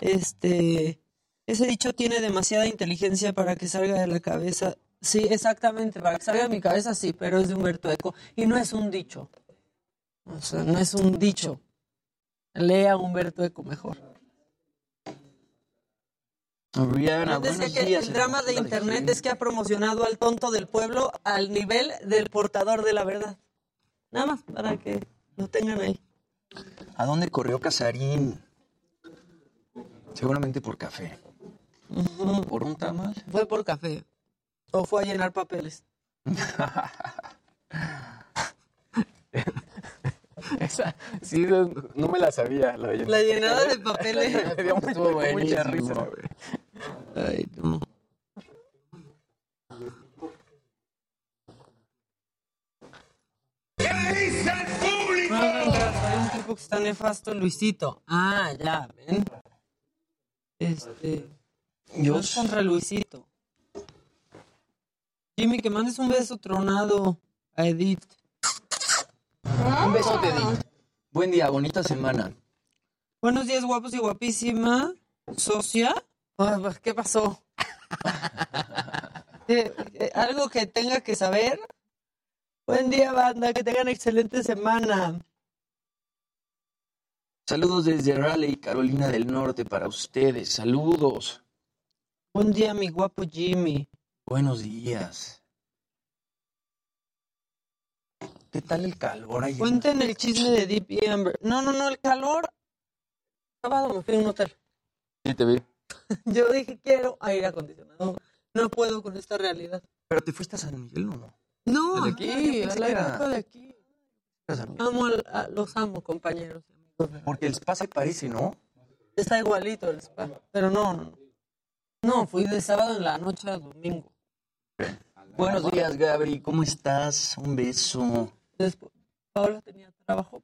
Este, ese dicho tiene demasiada inteligencia para que salga de la cabeza. Sí, exactamente, para que salga de mi cabeza sí, pero es de Humberto Eco. Y no es un dicho. O sea, no es un dicho. Lea Humberto Eco mejor. Rihanna, buenos que días. el drama de internet es que ha promocionado al tonto del pueblo al nivel del portador de la verdad. Nada más para que lo tengan ahí. ¿A dónde corrió Casarín? Seguramente por café. ¿Por un tamal? Fue por café. O fue a llenar papeles. Esa, sí, no, me la sabía. La, La llenada de papeles. Me dio mucha- risa, güey. Ay, no. Hay un tipo que está nefasto, Luisito. Ah, ya, ven. Este. Yo- contra Luisito. Jimmy, que mandes un beso tronado a Edith. Un besote, Edith. Buen día, bonita semana. Buenos días, guapos y guapísima. ¿Socia? Ah, pues, ¿Qué pasó? Eh, eh, ¿Algo que tenga que saber? Buen día, banda. Que tengan excelente semana. Saludos desde Raleigh, Carolina del Norte, para ustedes. Saludos. Buen día, mi guapo Jimmy. Buenos días. ¿Qué tal el calor ahí? Cuenten el chisme de Deep y Amber. No, no, no, el calor. Sábado me fui a un hotel. Sí, te vi. Yo dije, quiero aire acondicionado. No puedo con esta realidad. Pero te fuiste a San Miguel, ¿no? No, ¿De aquí, a la época de aquí. Amo al- a- los amo, compañeros. Porque el spa se parece, ¿no? Está igualito el spa. Pero no, no. no. Fui de sábado en la noche a domingo. Buenos días, Gabri. ¿Cómo estás? Un beso. Después, Paola tenía trabajo.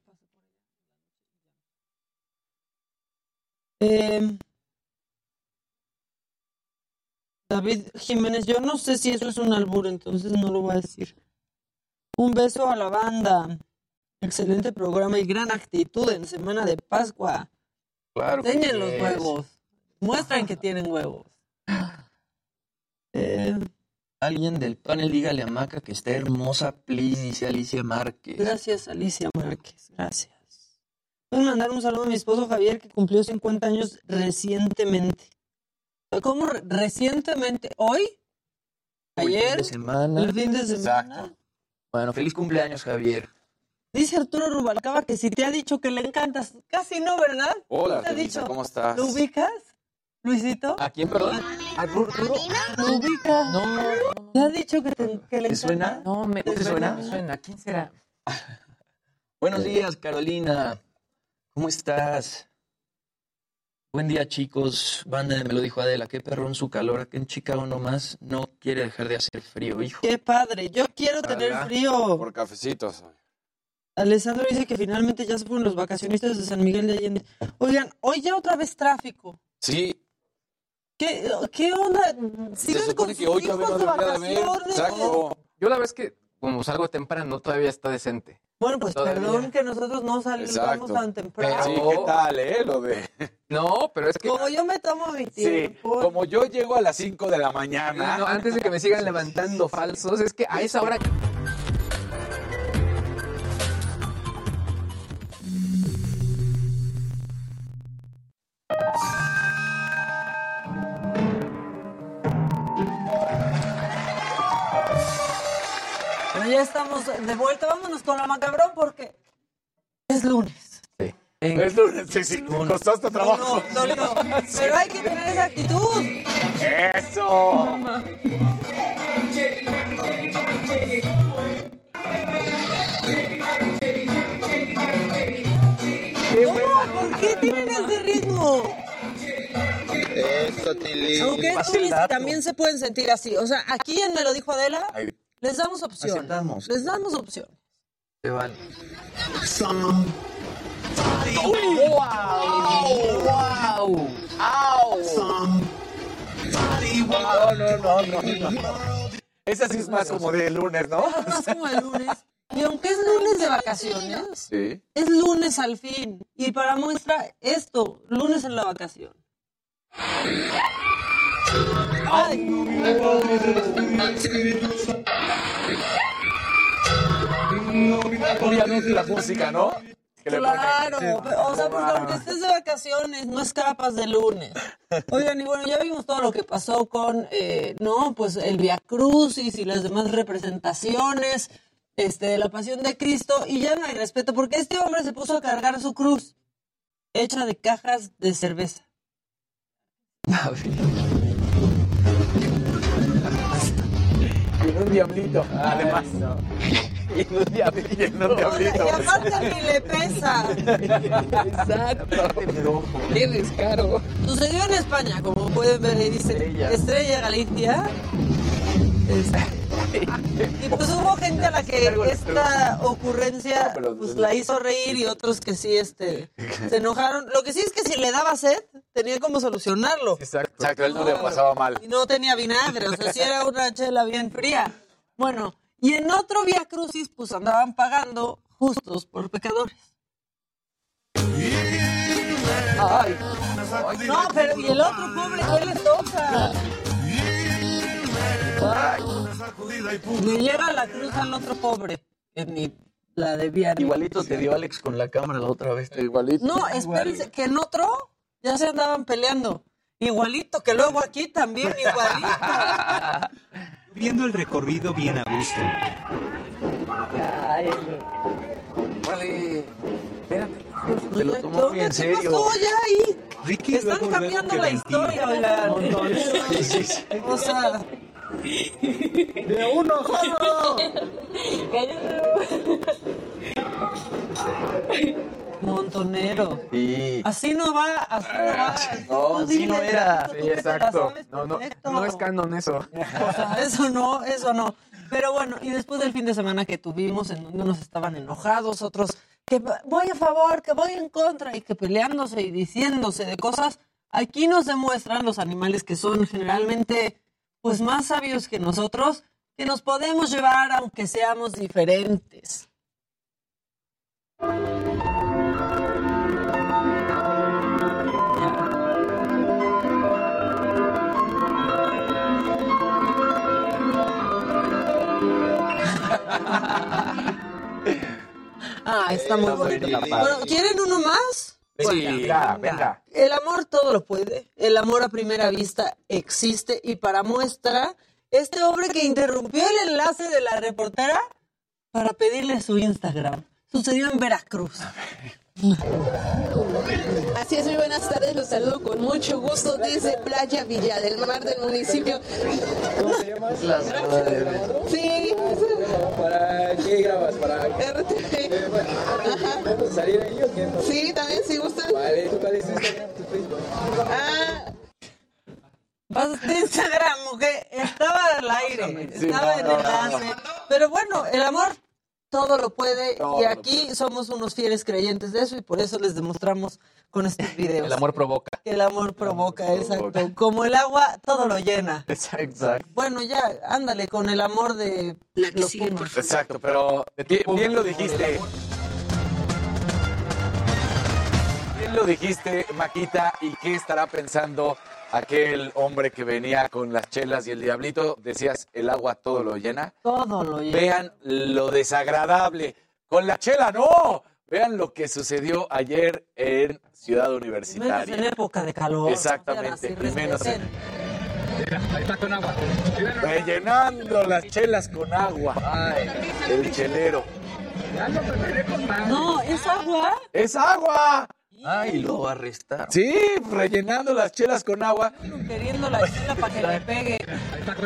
Eh, David Jiménez, yo no sé si eso es un albur, entonces no lo voy a decir. Un beso a la banda. Excelente programa y gran actitud en Semana de Pascua. Claro. que Enseñen los es. huevos. Muestran que tienen huevos. Eh, Alguien del panel, dígale a Maca que está hermosa, please, dice Alicia Márquez. Gracias, Alicia Márquez. Gracias. Voy a mandar un saludo a mi esposo Javier, que cumplió 50 años recientemente. ¿Cómo re- recientemente? ¿Hoy? El fin ¿Ayer? de semana. ¿El fin de semana? Bueno, feliz cumpleaños, Javier. Dice Arturo Rubalcaba que si te ha dicho que le encantas. Casi no, ¿verdad? Hola, ¿Te ha dicho? ¿cómo estás? ¿Lo ubicas, Luisito? ¿A quién, perdón? Arturo. ¿Lo ubicas? No, no, no. ¿Te ha dicho que, te, que le ¿Te encanta? suena? No, me, ¿No te suena? Me suena. ¿Quién será? Buenos días, Carolina. ¿Cómo estás? Buen día, chicos. Banda, me lo dijo Adela. Qué perrón su calor. Aquí en Chicago nomás no quiere dejar de hacer frío, hijo. Qué padre. Yo quiero tener frío. Por cafecitos. Alessandro dice que finalmente ya se fueron los vacacionistas de San Miguel de Allende. Oigan, hoy ya otra vez tráfico. Sí, ¿Qué, qué onda? se ¿Siguen supone con que hoy todavía no de vacaciones? Exacto. Yo la es que como salgo temprano todavía está decente. Bueno, pues Todavía. perdón que nosotros no salimos Exacto. tan temprano. Sí, ¿qué tal, eh? Lo de... No, pero es que... Como yo me tomo mi Sí, tiempo. como yo llego a las 5 de la mañana. No, antes de que me sigan levantando falsos, es que a esa hora... estamos de vuelta. Vámonos con la macabrón porque es lunes. Es lunes, sí, sí, costó hasta trabajo. No, no, no. Pero hay que tener esa actitud. ¡Eso! ¿Cómo? ¿Por qué tienen ese ritmo? Eso, Tilly. Aunque es lunes, también se pueden sentir así. O sea, aquí en Me lo dijo Adela, Ahí, les damos opción. Aceptamos. Les damos opción. te vale. ¡Wow! No, no, no, no, no. Esa sí es más como de lunes, ¿no? Es más como el lunes. Y aunque es lunes de vacaciones, Sí. es lunes al fin. Y para muestra esto, lunes en la vacación. Anuncio la música, ¿no? Claro, o sea, porque aunque estés de vacaciones, no escapas de lunes. Oigan, y bueno, ya vimos todo lo que pasó con, eh, no, pues el Via Crucis y las demás representaciones este, de la Pasión de Cristo, y ya no hay respeto, porque este hombre se puso a cargar su cruz, hecha de cajas de cerveza. en un diablito, además. Y en un diablito. Y en un diablito. Y aparte ni le pesa. Exacto. Qué descaro. Sucedió en España, como pueden ver, ahí dice Estrella, Galicia. Y pues hubo gente a la que esta ocurrencia pues la hizo reír y otros que sí este se enojaron. Lo que sí es que si le daba sed, tenía como solucionarlo. Exacto. Exacto, él no le pasaba mal. Y no tenía vinagre, o sea, si era una chela bien fría. Bueno, y en otro Vía Crucis, pues andaban pagando justos por pecadores. Ay. No, pero y el otro pobre, ¿qué le toca? Le llega la cruz al otro pobre. que ni la debía. Igualito te dio Alex con la cámara la otra vez. Igualito. No, espérense, que en otro ya se andaban peleando. Igualito, que luego aquí también, igualito. Viendo el recorrido bien a gusto. Vale. Espérate. Te lo tomó muy en serio. ya ahí? Ricky Están cambiando la historia, oigan. Sí, sí, sí. O sea, ¡De uno, jodo! montonero. Sí. Así no va, así no va. No, así no era. Sí, exacto. No, no, no es canon eso. O sea, eso no, eso no. Pero bueno, y después del fin de semana que tuvimos, en donde unos estaban enojados, otros que voy a favor, que voy en contra, y que peleándose y diciéndose de cosas, aquí nos demuestran los animales que son generalmente pues más sabios que nosotros, que nos podemos llevar aunque seamos diferentes. Ah, está muy bonito. Bueno, ¿quieren uno más? Sí, venga, venga. El amor todo lo puede. El amor a primera vista existe. Y para muestra, este hombre que interrumpió el enlace de la reportera para pedirle su Instagram. Sucedió en Veracruz. Así es, muy buenas tardes, los saludo con mucho gusto desde Playa Villa del Mar del municipio. ¿Cómo te llamas? La Sí. ¿Para qué grabas? ¿Para RTV. Ajá. ¿Vamos a salir ahí o qué? Sí, también si gustan. Vale, ¿tú cuál es Instagram, tu Facebook? Ah, Vas de Instagram, mujer. Estaba al aire. Sí, estaba en no, enlace. Pero bueno, el amor todo lo puede. Todo y aquí somos unos fieles creyentes de eso y por eso les demostramos con estos videos. El amor provoca. El amor provoca, exacto. Como el agua, todo lo llena. Exacto. Bueno, ya, ándale, con el amor de los Pumas. Exacto, pero bien, bien lo dijiste. Bien lo dijiste, Maquita, ¿y qué estará pensando aquel hombre que venía con las chelas y el diablito? Decías, el agua todo lo llena. Todo lo llena. Vean lo desagradable. Con la chela, no. Vean lo que sucedió ayer en Ciudad Menos Universitaria. en época de calor. Exactamente, y menos en- respeten. Ahí está con agua. Rellenando las chelas con agua. Ay, el chelero. No, es agua. ¡Es agua! Ay, lo arrestaron. Sí, rellenando las chelas con agua. Queriendo la chela para que le pegue.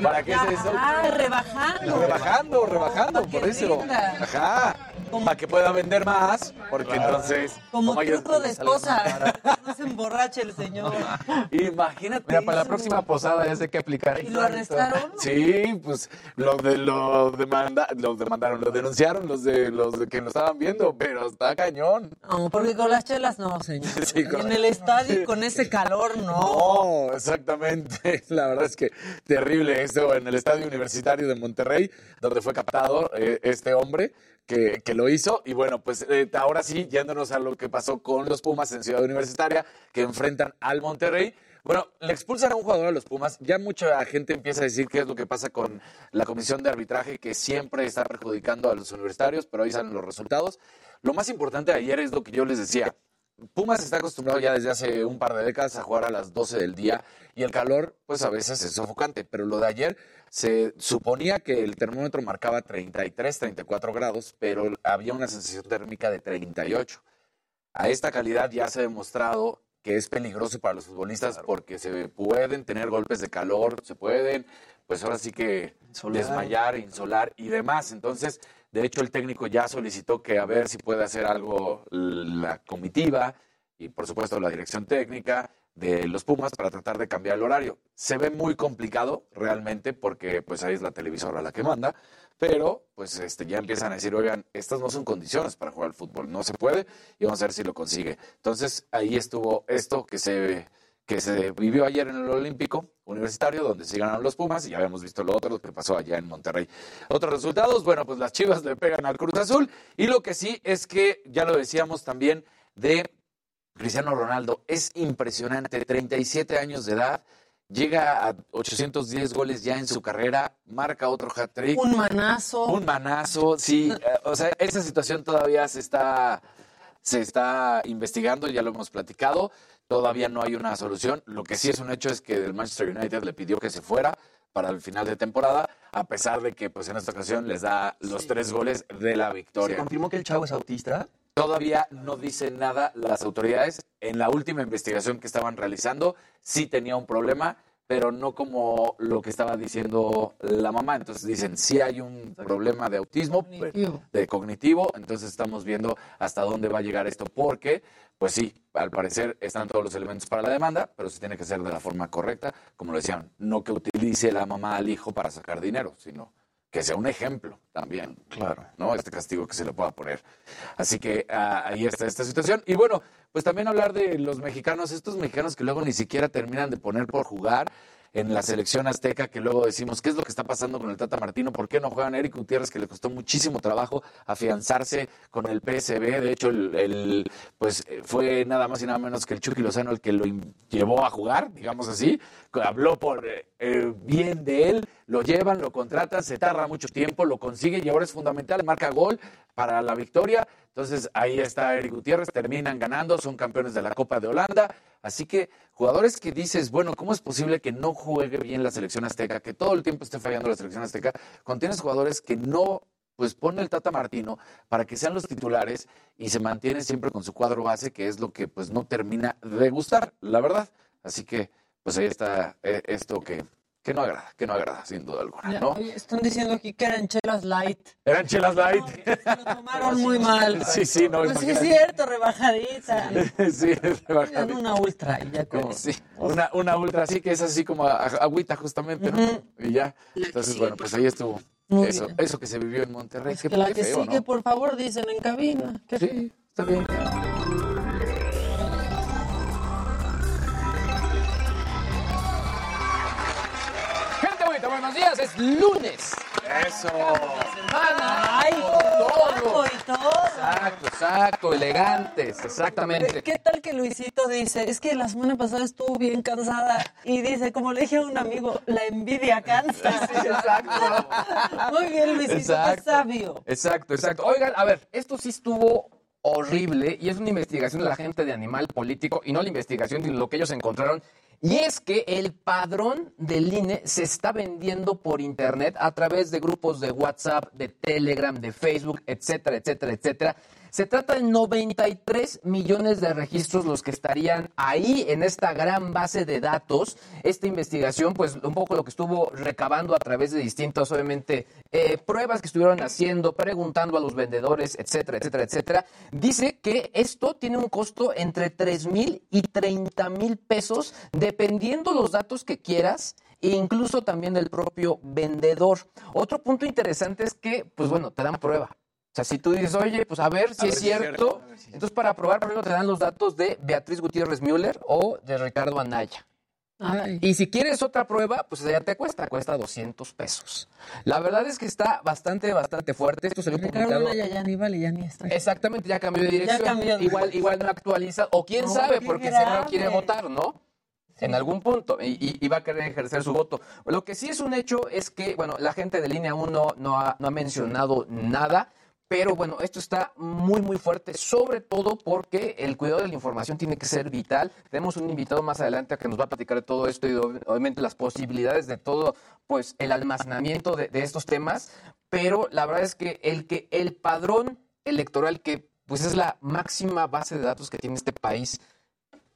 ¿Para qué es eso? Ah, rebajando. Rebajando, rebajando, por eso. rinda. Ajá. para que pueda vender más, porque entonces... Como truco de esposa. No se emborrache el señor. Imagínate. Mira, para la próxima posada ya sé qué aplicar. ¿Y lo arrestaron? Sí, pues lo de lo demanda, lo demandaron, lo denunciaron los de los de que lo estaban viendo, pero está cañón. No, porque con las chelas no, señor. Sí, con- En el estadio con ese calor, no. No, exactamente. La verdad es que terrible esto en el Estadio Universitario de Monterrey, donde fue captado eh, este hombre que, lo hizo. Y bueno, pues eh, ahora sí, yéndonos a lo que pasó con los Pumas en Ciudad Universitaria, que enfrentan al Monterrey. Bueno, le expulsan a un jugador a los Pumas. Ya mucha gente empieza a decir qué es lo que pasa con la comisión de arbitraje, que siempre está perjudicando a los universitarios, pero ahí salen los resultados. Lo más importante de ayer es lo que yo les decía. Pumas está acostumbrado ya desde hace un par de décadas a jugar a las 12 del día y el calor pues a veces es sofocante, pero lo de ayer se suponía que el termómetro marcaba 33, 34 grados, pero había una sensación térmica de 38. A esta calidad ya se ha demostrado que es peligroso para los futbolistas porque se pueden tener golpes de calor, se pueden, pues ahora sí que desmayar, insolar y demás. Entonces, de hecho, el técnico ya solicitó que a ver si puede hacer algo la comitiva y, por supuesto, la dirección técnica de los Pumas para tratar de cambiar el horario. Se ve muy complicado realmente porque pues ahí es la televisora la que manda, pero pues este ya empiezan a decir, oigan, estas no son condiciones para jugar al fútbol, no se puede y vamos a ver si lo consigue. Entonces ahí estuvo esto que se que se vivió ayer en el Olímpico Universitario, donde sí ganaron los Pumas, y ya habíamos visto lo otro, lo que pasó allá en Monterrey. Otros resultados, bueno, pues las Chivas le pegan al Cruz Azul, y lo que sí es que, ya lo decíamos también, de Cristiano Ronaldo, es impresionante, 37 años de edad, llega a 810 goles ya en su carrera, marca otro hat-trick. Un manazo. Un manazo, sí. eh, O sea, esa situación todavía se está, se está investigando, ya lo hemos platicado. Todavía no hay una solución. Lo que sí es un hecho es que el Manchester United le pidió que se fuera para el final de temporada, a pesar de que pues en esta ocasión les da los tres goles de la ¿Se victoria. confirmó que el chavo es autista? Todavía no dicen nada las autoridades. En la última investigación que estaban realizando, sí tenía un problema, pero no como lo que estaba diciendo la mamá. Entonces dicen, sí hay un problema de autismo, Cognitivo. de cognitivo. Entonces estamos viendo hasta dónde va a llegar esto, porque, pues sí, al parecer están todos los elementos para la demanda, pero se tiene que hacer de la forma correcta, como lo decían, no que utilice la mamá al hijo para sacar dinero, sino que sea un ejemplo también. Claro. ¿No? Este castigo que se le pueda poner. Así que ah, ahí está esta situación. Y bueno, pues también hablar de los mexicanos, estos mexicanos que luego ni siquiera terminan de poner por jugar en la selección azteca, que luego decimos, ¿qué es lo que está pasando con el Tata Martino? ¿Por qué no juegan Eric Gutiérrez, que le costó muchísimo trabajo afianzarse con el PSB? De hecho, el, el, pues eh, fue nada más y nada menos que el Chucky Lozano el que lo llevó a jugar, digamos así. Habló por eh, eh, bien de él, lo llevan, lo contratan, se tarda mucho tiempo, lo consigue y ahora es fundamental, marca gol para la victoria. Entonces ahí está Eric Gutiérrez, terminan ganando, son campeones de la Copa de Holanda. Así que jugadores que dices, bueno, ¿cómo es posible que no juegue bien la selección azteca, que todo el tiempo esté fallando la selección azteca? Cuando tienes jugadores que no, pues pone el Tata Martino para que sean los titulares y se mantiene siempre con su cuadro base, que es lo que pues no termina de gustar, la verdad. Así que pues ahí está eh, esto que, que no agrada, que no agrada, sin duda alguna, ¿no? están diciendo aquí que eran chelas light. Eran chelas light. Tomaron muy mal. Sí, sí, no, Pues sí es cierto, rebajadita. sí, rebajadita. Una ultra y ya con Sí, una, una ultra así que es así como agüita justamente, ¿no? Y ya. Entonces, bueno, pues ahí estuvo. Muy Eso, bien. eso que se vivió en Monterrey. Qué, que la qué que feo, sigue, ¿no? por favor, dicen en cabina. Sí, está bien. Es lunes. Eso. Semana. Ay, con guapo y todo. Exacto, exacto. Elegantes, exactamente. ¿Qué tal que Luisito dice? Es que la semana pasada estuvo bien cansada y dice, como le dije a un amigo, la envidia cansa. exacto. Muy bien, Luisito, qué Exacto. sabio. Exacto, exacto. Oigan, a ver, esto sí estuvo horrible y es una investigación de la gente de Animal Político y no la investigación de lo que ellos encontraron. Y es que el padrón del INE se está vendiendo por internet a través de grupos de WhatsApp, de Telegram, de Facebook, etcétera, etcétera, etcétera. Se trata de 93 millones de registros los que estarían ahí en esta gran base de datos. Esta investigación, pues un poco lo que estuvo recabando a través de distintas, obviamente, eh, pruebas que estuvieron haciendo, preguntando a los vendedores, etcétera, etcétera, etcétera, dice que esto tiene un costo entre 3 mil y 30 mil pesos, dependiendo los datos que quieras e incluso también del propio vendedor. Otro punto interesante es que, pues bueno, te dan prueba. O sea, si tú dices, oye, pues a ver si A es ver si es cierto, si- entonces para probar primero te dan los datos de Beatriz Gutiérrez Müller o de Ricardo Anaya. Y si quieres otra prueba, pues ya te cuesta, cuesta 200 pesos. La verdad es que está bastante, bastante fuerte. Esto se lo he publicado. Anaya ya ni vale, ya ni está. Exactamente, ya cambió de dirección. Ya cambió de- Igual, igual no actualiza, o quién No, sabe, porque si no quiere votar, ¿no? En algún punto, y, y- y va a querer ejercer su voto. Lo que sí es un hecho es que, bueno, la gente de línea 1 no ha, no ha mencionado nada, pero bueno, esto está muy, muy fuerte, sobre todo porque el cuidado de la información tiene que ser vital. Tenemos un invitado más adelante que nos va a platicar de todo esto y ob- obviamente las posibilidades de todo, pues el almacenamiento de, de estos temas, pero la verdad es que el que el padrón electoral que pues es la máxima base de datos que tiene este país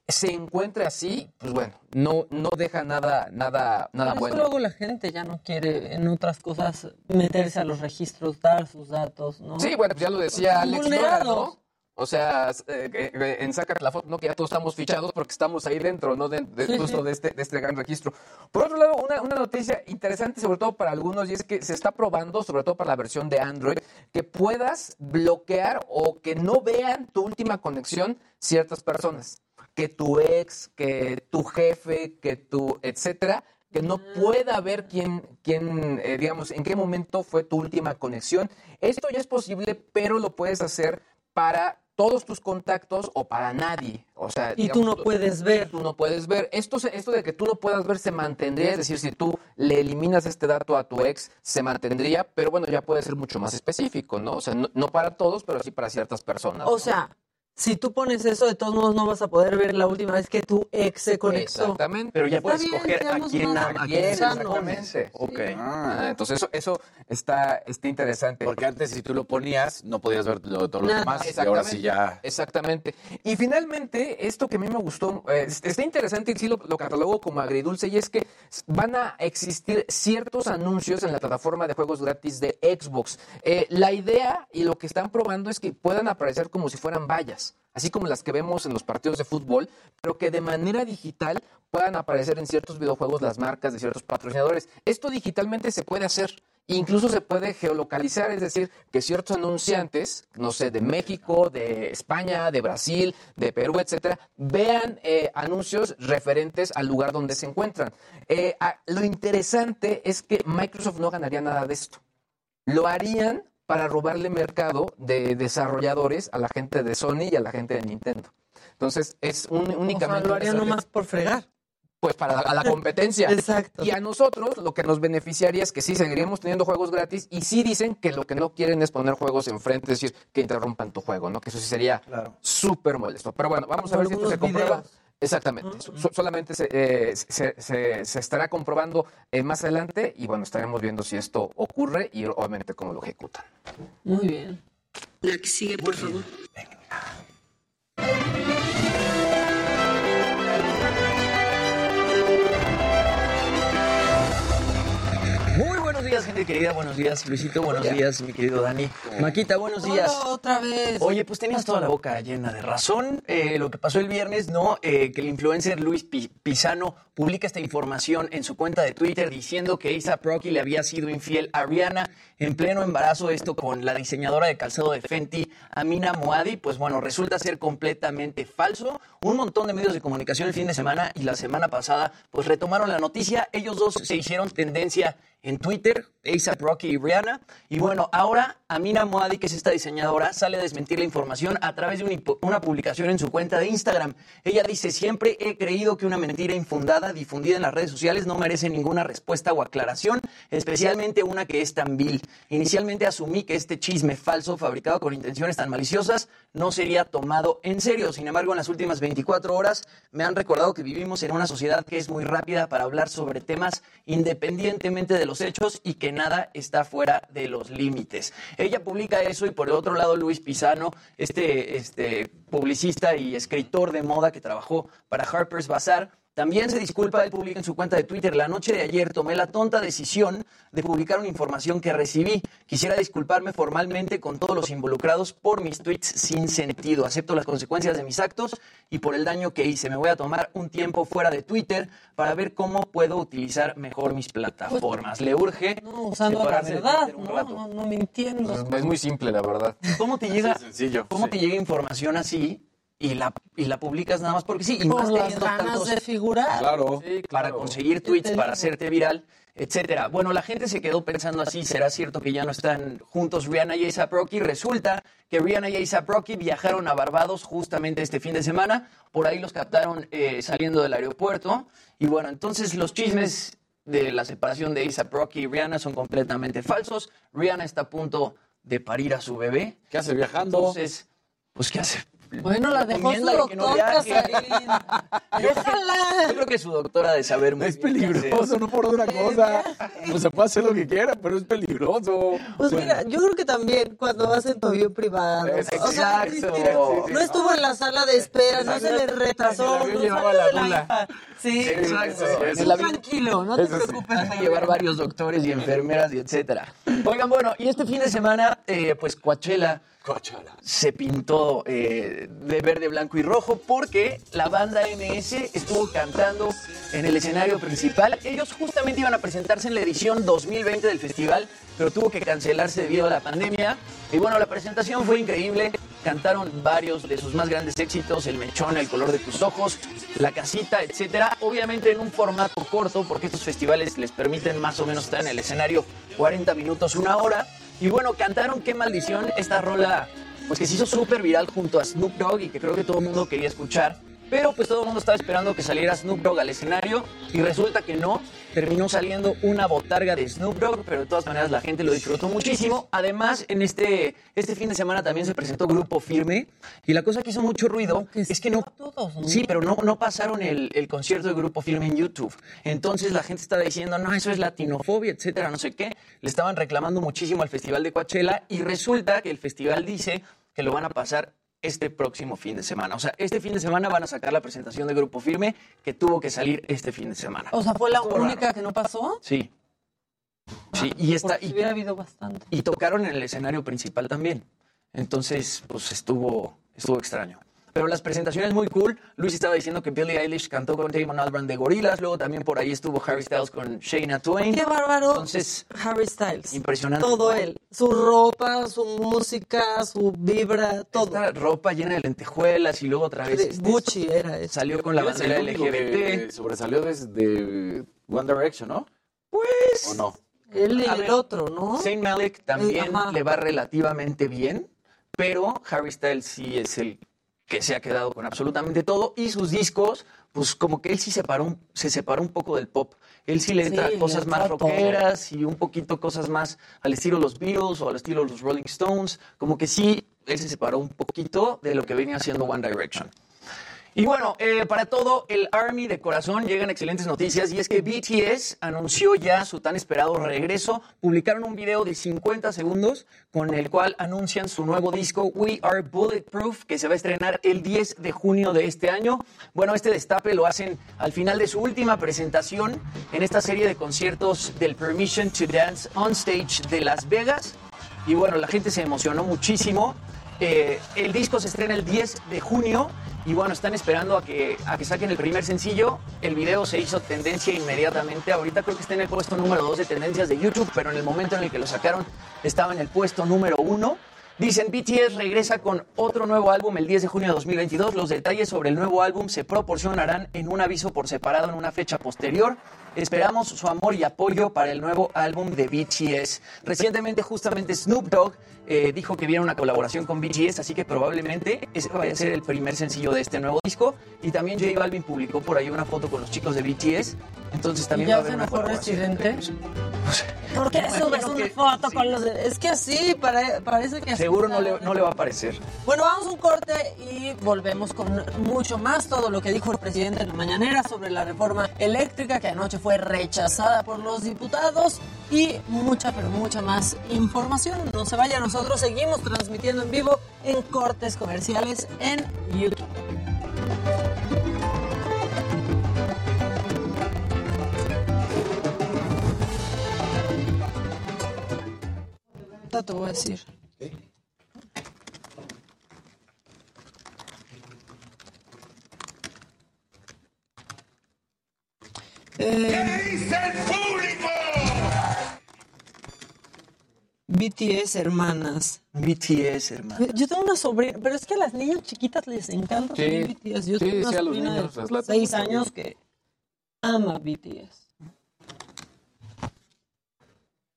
se encuentre así, pues bueno, no, no deja nada, nada, nada Por eso bueno. luego la gente ya no quiere en otras cosas meterse a los registros, dar sus datos, ¿no? Sí, bueno, pues ya lo decía Alex Lora. ¿no? O sea, eh, eh, en Sácate la foto, ¿no? Que ya todos estamos fichados porque estamos ahí dentro, ¿no? De, de- Sí, justo sí. de este, de este gran registro. Por otro lado, una, una noticia interesante, sobre todo para algunos, y es que se está probando, sobre todo para la versión de Android, que puedas bloquear o que no vean tu última conexión ciertas personas. Que tu ex, que tu jefe, que tu, etcétera, que no pueda ver quién, quién eh, digamos, en qué momento fue tu última conexión. Esto ya es posible, pero lo puedes hacer para todos tus contactos o para nadie. O sea, Y tú no puedes ver. Tú no puedes ver. Esto, esto de que tú no puedas ver se mantendría, es decir, si tú le eliminas este dato a tu ex, se mantendría, pero bueno, ya puede ser mucho más específico, ¿no? O sea, no, no para todos, pero sí para ciertas personas. O ¿no? sea, si tú pones eso, de todos modos no vas a poder ver la última vez que tu ex se conectó. Exactamente. Pero ya Está puedes escoger a quién, exactamente. Ok. Ah, entonces eso, eso está, está interesante. Porque antes si tú lo ponías, no podías ver lo- todos los Nada. demás. Y ahora sí ya... Exactamente. Y finalmente, esto que a mí me gustó, eh, está interesante y sí lo, lo catalogo como agridulce, y es que van a existir ciertos anuncios en la plataforma de juegos gratis de Xbox. Eh, la idea y lo que están probando es que puedan aparecer como si fueran vallas, así como las que vemos en los partidos de fútbol, pero que de manera digital puedan aparecer en ciertos videojuegos las marcas de ciertos patrocinadores. Esto digitalmente se puede hacer. Incluso se puede geolocalizar, es decir, que ciertos anunciantes, no sé, de México, de España, de Brasil, de Perú, etcétera, vean eh, anuncios referentes al lugar donde se encuentran. Eh, lo interesante es que Microsoft no ganaría nada de esto. Lo harían para robarle mercado de desarrolladores a la gente de Sony y a la gente de Nintendo. Entonces, es un- únicamente. lo harían nomás por fregar. pues para a la competencia. Exacto. Y a nosotros lo que nos beneficiaría es que sí seguiríamos teniendo juegos gratis y sí dicen que lo que no quieren es poner juegos enfrente, es decir, que interrumpan tu juego, ¿no? Que eso sí sería súper molesto. Pero bueno, vamos a ver si esto se comprueba. Exactamente. So- so- solamente se, eh, se- se- se estará comprobando eh, más adelante y bueno, estaremos viendo si esto ocurre y obviamente cómo lo ejecutan. Muy bien. La que sigue, por favor. Muy gente querida. Buenos días, Luisito. Buenos días, mi querido Dani. Maquita, buenos días. Hola, otra vez. Oye, pues tenías toda la boca llena de razón. Eh, lo que pasó el viernes, ¿no? Eh, que el influencer Luis Pi- Pisano publica esta información en su cuenta de Twitter diciendo que A$AP Rocky le había sido infiel a Rihanna en pleno embarazo, esto con la diseñadora de calzado de Fenty, Amina Moadi. Pues bueno, resulta ser completamente falso. Un montón de medios de comunicación el fin de semana y la semana pasada, pues retomaron la noticia. Ellos dos se hicieron tendencia en Twitter, A$AP Rocky y Rihanna. Y bueno, ahora Amina Moadi, que es esta diseñadora, sale a desmentir la información a través de un una publicación en su cuenta de Instagram. Ella dice, siempre he creído que una mentira infundada difundida en las redes sociales no merece ninguna respuesta o aclaración, especialmente una que es tan vil. Inicialmente asumí que este chisme falso, fabricado con intenciones tan maliciosas, no sería tomado en serio. Sin embargo, en las últimas 24 horas me han recordado que vivimos en una sociedad que es muy rápida para hablar sobre temas independientemente de los hechos y que nada está fuera de los límites. Ella publica eso y por el otro lado Luis Pisano, este, este publicista y escritor de moda que trabajó para Harper's Bazaar, también se disculpa, él publica en su cuenta de Twitter, la noche de ayer tomé la tonta decisión de publicar una información que recibí. Quisiera disculparme formalmente con todos los involucrados por mis tweets sin sentido. Acepto las consecuencias de mis actos y por el daño que hice. Me voy a tomar un tiempo fuera de Twitter para ver cómo puedo utilizar mejor mis plataformas. Le urge No, usando la verdad, un no, rato. no, no mintiendo. Es muy simple, la verdad. ¿Cómo te llega, Sí, sencillo, ¿cómo sí. te llega información así y la, y la publicas nada más porque sí? Y Por más las teniendo ganas tantos- de figurar. Claro. para conseguir tweets, para hacerte viral, etcétera. Bueno, la gente se quedó pensando así, ¿será cierto que ya no están juntos Rihanna y A$AP Rocky? Resulta que Rihanna y A$AP Rocky viajaron a Barbados justamente este fin de semana, por ahí los captaron eh, saliendo del aeropuerto, y bueno, entonces los chismes de la separación de A$AP Rocky y Rihanna son completamente falsos. Rihanna está a punto de parir a su bebé. ¿Qué hace viajando? Entonces, pues ¿qué hace? Bueno, la dejó su no doctor viaje. Casarín. Déjala. Yo creo que su doctora de saber muy Es bien peligroso, no por una cosa. Pues se puede hacer lo que quiera, pero es peligroso. Pues Bueno, mira, yo creo que también cuando hacen tu avión privado. O sea, no estuvo en la sala de espera, no se le retrasó. El avión no llevaba la de la mula. hija. Sí, Exacto. Eso, El avión- tranquilo, no te Eso sí. preocupes. Llevar varios doctores y enfermeras y etcétera. Oigan, bueno, y este fin de semana, eh, pues Coachella. Se pintó eh, de verde, blanco y rojo porque la banda MS estuvo cantando en el escenario principal. Ellos justamente iban a presentarse en la edición 2020 del festival, pero tuvo que cancelarse debido a la pandemia. Y bueno, la presentación fue increíble. Cantaron varios de sus más grandes éxitos, El Mechón, El Color de tus Ojos, La Casita, etcétera. Obviamente en un formato corto, porque estos festivales les permiten más o menos estar en el escenario 40 minutos, una hora. Y bueno, cantaron Qué Maldición, esta rola pues que se hizo súper viral junto a Snoop Dogg y que creo que todo el mundo quería escuchar. Pero pues todo el mundo estaba esperando que saliera Snoop Dogg al escenario y resulta que no. Terminó saliendo una botarga de Snoop Dogg, pero de todas maneras la gente lo disfrutó muchísimo. Además, en este, este fin de semana también se presentó Grupo Firme y la cosa que hizo mucho ruido es que no... Todos, ¿no? Sí, pero no, no pasaron el, el concierto de Grupo Firme en YouTube. Entonces la gente estaba diciendo, no, eso es latinofobia, etcétera, no sé qué. Le estaban reclamando muchísimo al Festival de Coachella y resulta que el festival dice que lo van a pasar este próximo fin de semana. O sea, este fin de semana van a sacar la presentación de Grupo Firme que tuvo que salir este fin de semana. O sea, fue la única raro. que no pasó. Sí. Sí, y esta, Porque y, hubiera habido bastante. y tocaron en el escenario principal también. Entonces, pues estuvo, estuvo extraño. Pero las presentaciones muy cool. Luis estaba diciendo que Billie Eilish cantó con Damon Albarn de Gorilas. Luego también por ahí estuvo Harry Styles con Shayna Twain. Qué bárbaro. Entonces, Harry Styles. impresionante. Todo él. Su ropa, su música, su vibra, todo. Esta ropa llena de lentejuelas y luego otra vez este, Gucci era eso. salió con la bandera LGBT. sobresalió desde One Direction, ¿no? Pues ¿O no? Él y el ver, otro, ¿no? Saint Malik también Ajá. le va relativamente bien, pero Harry Styles sí es el que se ha quedado con absolutamente todo y sus discos, pues como que él sí separó se separó un poco del pop. Él sí le entra cosas más rockeras y un poquito cosas más al estilo los Beatles o al estilo los Rolling Stones. Como que sí, él se separó un poquito de lo que venía haciendo One Direction. Y bueno, eh, para todo el Army de corazón llegan excelentes noticias y es que BTS anunció ya su tan esperado regreso. Publicaron un video de 50 segundos con el cual anuncian su nuevo disco We Are Bulletproof que se va a estrenar el 10 de junio de este año. Bueno, este destape lo hacen al final de su última presentación en esta serie de conciertos del Permission to Dance on Stage de Las Vegas. Y bueno, la gente se emocionó muchísimo. Eh, el disco se estrena el 10 de junio y bueno, están esperando a que, a que saquen el primer sencillo. El video se hizo tendencia inmediatamente. Ahorita creo que está en el puesto número 2 de tendencias de YouTube, pero en el momento en el que lo sacaron estaba en el puesto número 1. Dicen, BTS regresa con otro nuevo álbum el 10 de junio de 2022. Los detalles sobre el nuevo álbum se proporcionarán en un aviso por separado en una fecha posterior. Esperamos su amor y apoyo para el nuevo álbum de BTS. Recientemente, justamente Snoop Dogg eh, dijo que viene una colaboración con BTS, así que probablemente ese vaya a ser el primer sencillo de este nuevo disco. Y también J Balvin publicó por ahí una foto con los chicos de BTS Entonces ¿Y también va a ya haber una colaboración. Residente? ¿Por qué subes una que- foto con los de... Es que así, pare- parece que Seguro no le, no le va a parecer. Bueno, vamos a un corte y volvemos con mucho más. Todo lo que dijo el presidente en la mañanera sobre la reforma eléctrica que anoche fue rechazada por los diputados y mucha, pero mucha más información. No se vaya, nosotros seguimos transmitiendo en vivo en cortes comerciales en YouTube. Te voy a decir. Eh, BTS, hermanas. BTS, hermano. Yo tengo una sobrina, pero es que a las niñas chiquitas les encanta Sí. BTS. Yo Sí, tengo una sí, a los sobrina niños de seis años que ama BTS.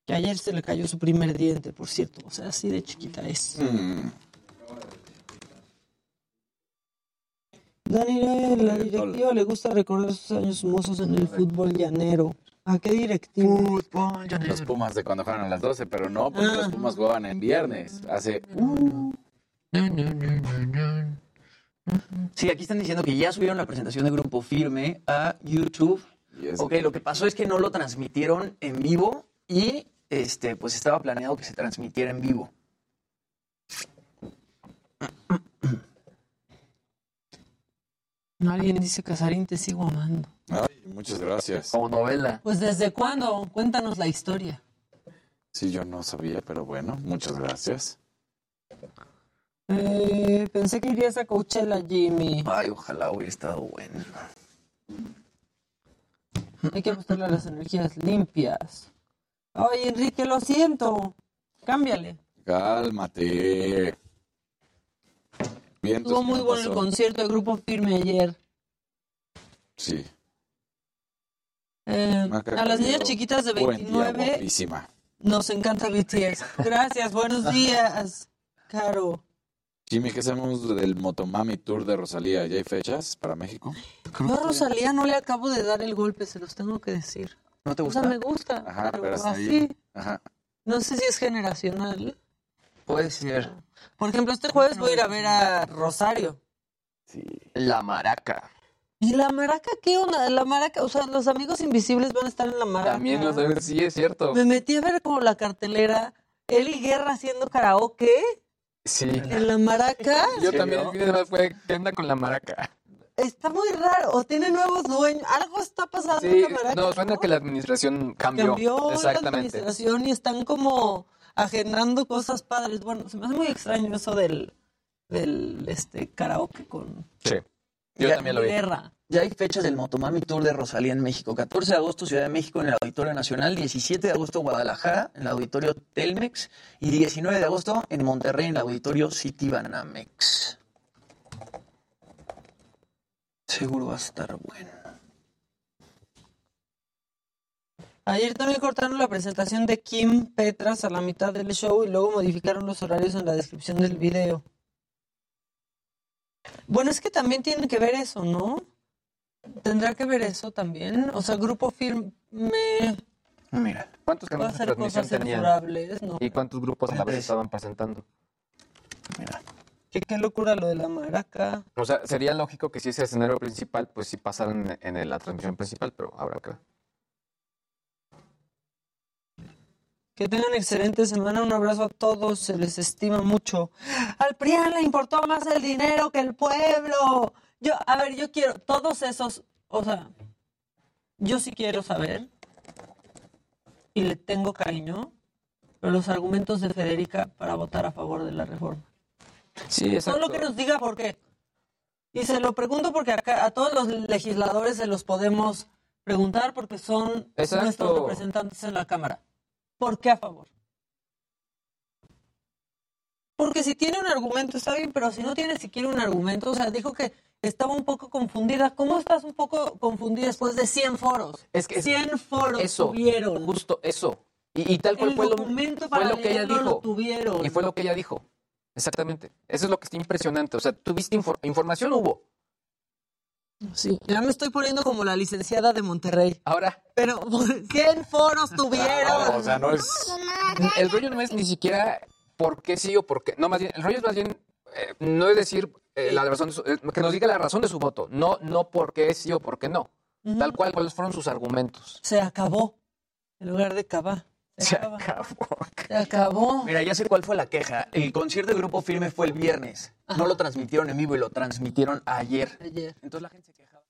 Que ayer se le cayó su primer diente, por cierto. O sea, así de chiquita es. Mm. Dani, la directiva le gusta recordar sus años mozos en el fútbol llanero. ¿A qué directiva? Los Pumas de cuando jugaron a las 12, pero no, porque Ah. los Pumas jugaban en viernes. Hace. Sí, aquí están diciendo que ya subieron la presentación de Grupo Firme a YouTube. Ok, lo que pasó es que no lo transmitieron en vivo y este, pues estaba planeado que se transmitiera en vivo. Alguien dice, Casarín, te sigo amando. Ay, muchas gracias. Como novela. Pues, ¿desde cuándo? Cuéntanos la historia. Sí, yo no sabía, pero bueno, muchas gracias. Eh, pensé que irías a Coachella, Jimmy. Ay, ojalá hubiera estado bueno. Hay que apostarle a las energías limpias. Ay, Enrique, lo siento. Cámbiale. Cálmate. Estuvo muy ¿qué bueno el concierto de Grupo Firme ayer. Sí. Eh, a las niñas chiquitas de buen día, 29 guapísima. nos encanta BTS. Gracias, buenos días, Caro. Jimmy, ¿qué sabemos del Motomami Tour de Rosalía? ¿Ya hay fechas para México? Yo a Rosalía no le acabo de dar el golpe, se los tengo que decir. ¿No te O sea, me gusta, Ajá, pero pero así. Ajá. No sé si es generacional. Puede ser. Por ejemplo, este jueves voy a ir a ver a Rosario. La maraca. ¿Y la maraca qué onda? La maraca, o sea, los amigos invisibles van a estar en la maraca. También lo sabes, sí, es cierto. Me metí a ver como la cartelera, él y Guerra haciendo karaoke Sí. en la maraca. Yo también, fue, ¿qué onda con la maraca? Está muy raro, o tiene nuevos dueños, algo está pasando Sí, en la maraca. no, suena que la administración cambió. Cambió la Exactamente. administración y están como agendando cosas padres. Bueno, se me hace muy extraño eso del, del este karaoke con Sí. Yo Ya- también lo vi. Guerra. Ya hay fechas del Motomami Tour de Rosalía en México. 14 de agosto Ciudad de México en el Auditorio Nacional, 17 de agosto Guadalajara en el Auditorio Telmex y 19 de agosto en Monterrey en el Auditorio City Banamex. Seguro va a estar bueno. Ayer también cortaron la presentación de Kim Petras a la mitad del show y luego modificaron los horarios en la descripción del video. Bueno, es que también tiene que ver eso, ¿no? Tendrá que ver eso también. O sea, Grupo Firme Mira. ¿Cuántos canales de transmisión tenían? ¿Y cuántos grupos a la vez estaban presentando? Qué, qué locura lo de la maraca. O sea, sería lógico que si ese escenario principal, pues sí pasaran en, en la transmisión principal, pero habrá que Que tengan excelente semana. Un abrazo a todos. Se les estima mucho. Al PRIAN le importó más el dinero que el pueblo. Yo, a ver, yo quiero todos esos, o sea, yo sí quiero saber y le tengo cariño pero los argumentos de Federica para votar a favor de la reforma. Sí, Solo que nos diga por qué. Y se lo pregunto porque acá a todos los legisladores se los podemos preguntar porque son Exacto. nuestros representantes en la Cámara. ¿Por qué a favor? Porque si tiene un argumento está bien, pero si no tiene siquiera un argumento, o sea, dijo que estaba un poco confundida. ¿Cómo estás un poco confundida después de 100 foros? Es que 100 foros eso, tuvieron. justo eso. Y, y tal cual El fue lo, documento fue para lo que ella lo dijo. tuvieron. Y fue lo que ella dijo. Exactamente. Eso es lo que está impresionante. O sea, tuviste infor- información, hubo. Sí, ya me estoy poniendo como la licenciada de Monterrey. Ahora. Pero, ¿por qué foros tuvieron? No, o sea, no es. El rollo no es ni siquiera por qué sí o por qué. No, más bien, el rollo es más bien. eh, no es decir eh, la razón de su- eh, que nos diga la razón de su voto, no, no por qué sí o por qué no. Tal cual, cuáles fueron sus argumentos. Se acabó. En lugar de acabar. Se acabó. Se acabó. Mira, ya sé cuál fue la queja. El concierto del Grupo Firme fue el viernes. No lo transmitieron en vivo y lo transmitieron ayer. Ayer. Entonces la gente se quejaba.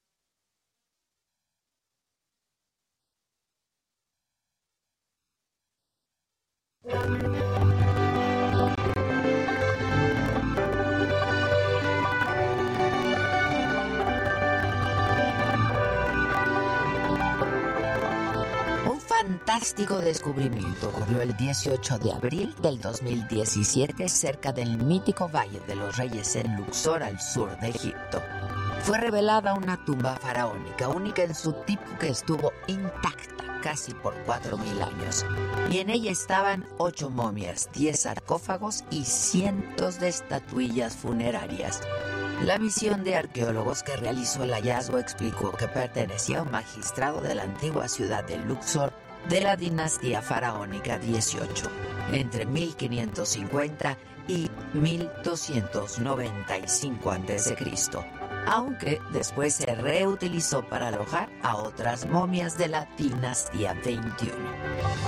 Fantástico descubrimiento ocurrió el 18 de abril del 2017 cerca del mítico Valle de los Reyes en Luxor, al sur de Egipto. Fue revelada una tumba faraónica única en su tipo que estuvo intacta casi por 4.000 años. Y en ella estaban ocho momias, 10 sarcófagos y cientos de estatuillas funerarias. La misión de arqueólogos que realizó el hallazgo explicó que pertenecía a un magistrado de la antigua ciudad de Luxor de la dinastía faraónica 18, entre 1550 y 1295 a.C., aunque después se reutilizó para alojar a otras momias de la dinastía 21.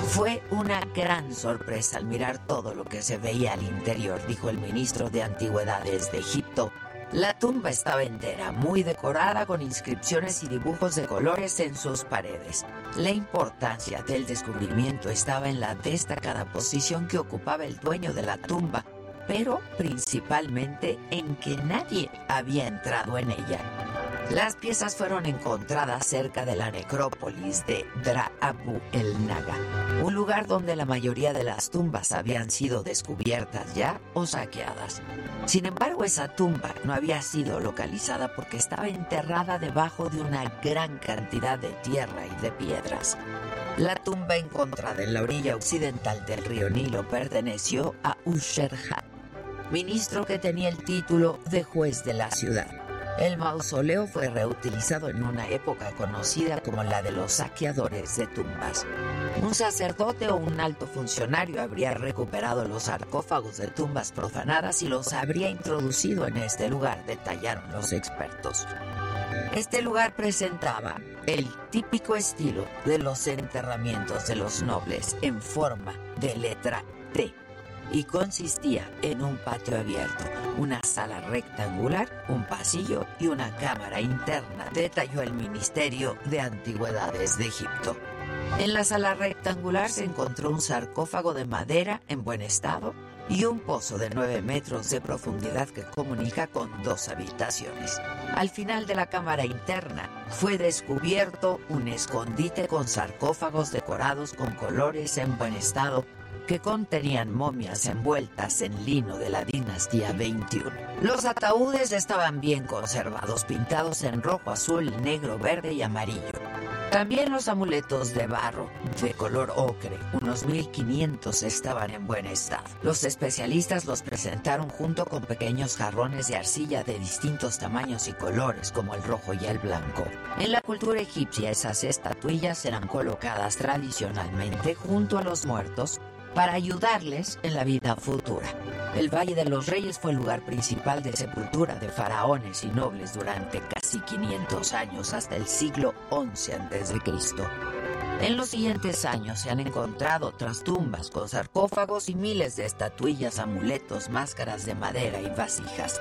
Fue una gran sorpresa al mirar todo lo que se veía al interior, dijo el ministro de Antigüedades de Egipto, la tumba estaba entera, muy decorada con inscripciones y dibujos de colores en sus paredes. La importancia del descubrimiento estaba en la destacada posición que ocupaba el dueño de la tumba, pero principalmente en que nadie había entrado en ella. Las piezas fueron encontradas cerca de la necrópolis de Dra Abu el Naga, un lugar donde la mayoría de las tumbas habían sido descubiertas ya o saqueadas. Sin embargo, esa tumba no había sido localizada porque estaba enterrada debajo de una gran cantidad de tierra y de piedras. La tumba encontrada en la orilla occidental del río Nilo perteneció a Usherhat, ministro que tenía el título de juez de la ciudad. El mausoleo fue reutilizado en una época conocida como la de los saqueadores de tumbas. Un sacerdote o un alto funcionario habría recuperado los sarcófagos de tumbas profanadas y los habría introducido en este lugar, detallaron los expertos. Este lugar presentaba el típico estilo de los enterramientos de los nobles en forma de letra T y consistía en un patio abierto, una sala rectangular, un pasillo y una cámara interna, detalló el Ministerio de Antigüedades de Egipto. En la sala rectangular se encontró un sarcófago de madera en buen estado y un pozo de 9 metros de profundidad que comunica con dos habitaciones. Al final de la cámara interna fue descubierto un escondite con sarcófagos decorados con colores en buen estado que contenían momias envueltas en lino de la dinastía 21. Los ataúdes estaban bien conservados, pintados en rojo, azul, negro, verde y amarillo. También los amuletos de barro, de color ocre, unos 1500 estaban en buen estado. Los especialistas los presentaron junto con pequeños jarrones de arcilla de distintos tamaños y colores, como el rojo y el blanco. En la cultura egipcia, esas estatuillas eran colocadas tradicionalmente junto a los muertos para ayudarles en la vida futura. El Valle de los Reyes fue el lugar principal de sepultura de faraones y nobles durante casi 500 años hasta el siglo XI a.C. En los siguientes años se han encontrado otras tumbas con sarcófagos y miles de estatuillas, amuletos, máscaras de madera y vasijas.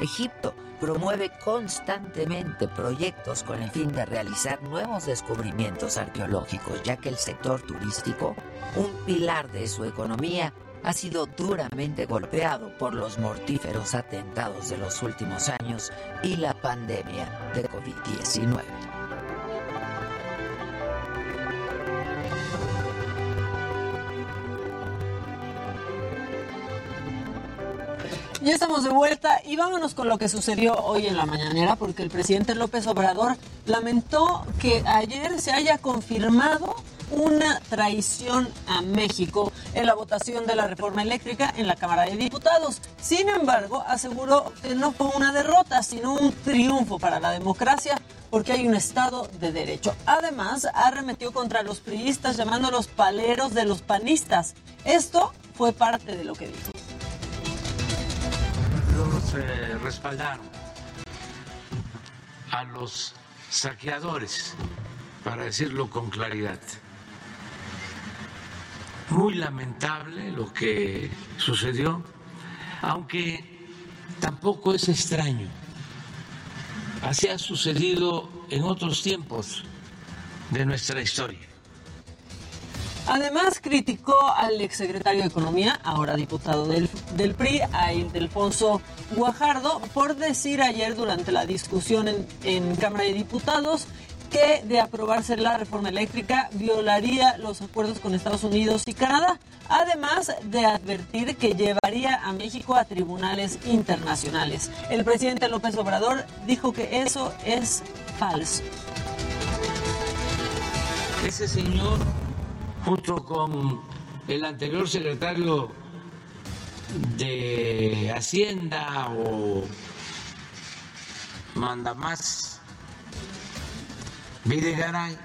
Egipto promueve constantemente proyectos con el fin de realizar nuevos descubrimientos arqueológicos, ya que el sector turístico, un pilar de su economía, ha sido duramente golpeado por los mortíferos atentados de los últimos años y la pandemia de COVID-19. Ya estamos de vuelta y vámonos con lo que sucedió hoy en la mañanera, porque el presidente López Obrador lamentó que ayer se haya confirmado una traición a México en la votación de la reforma eléctrica en la Cámara de Diputados. Sin embargo, aseguró que no fue una derrota, sino un triunfo para la democracia porque hay un Estado de Derecho. Además, arremetió contra los priistas llamándolos paleros de los panistas. Esto fue parte de lo que dijo. Los eh, respaldaron a los saqueadores, para decirlo con claridad. Muy lamentable lo que sucedió, aunque tampoco es extraño. Así ha sucedido en otros tiempos de nuestra historia. Además, criticó al exsecretario de Economía, ahora diputado del, del PRI, a Ildefonso Guajardo, por decir ayer durante la discusión en, en Cámara de Diputados que de aprobarse la reforma eléctrica violaría los acuerdos con Estados Unidos y Canadá, además de advertir que llevaría a México a tribunales internacionales. El presidente López Obrador dijo que eso es falso. Ese señor, junto con el anterior secretario de Hacienda o manda más Videgaray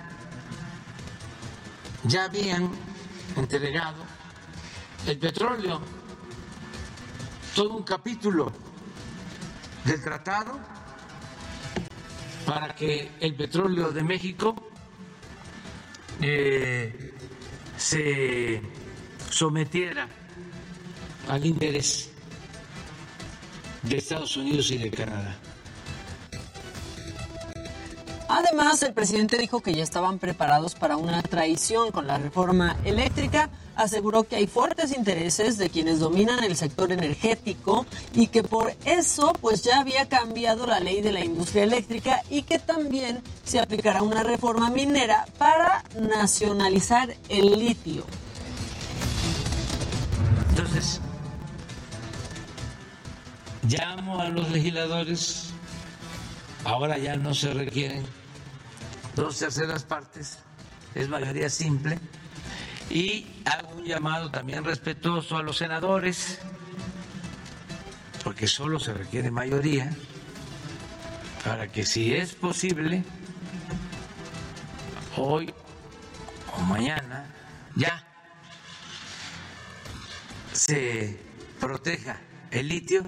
ya habían entregado el petróleo, todo un capítulo del tratado para que el petróleo de México eh, se sometiera al interés de Estados Unidos y de Canadá. Además, el presidente dijo que ya estaban preparados para una traición con la reforma eléctrica. Aseguró que hay fuertes intereses de quienes dominan el sector energético y que por eso pues ya había cambiado la ley de la industria eléctrica y que también se aplicará una reforma minera para nacionalizar el litio. Entonces, llamo a los legisladores, ahora ya no se requieren dos terceras partes, es mayoría simple, y hago un llamado también respetuoso a los senadores, porque solo se requiere mayoría, para que si es posible, hoy o mañana, ya se proteja el litio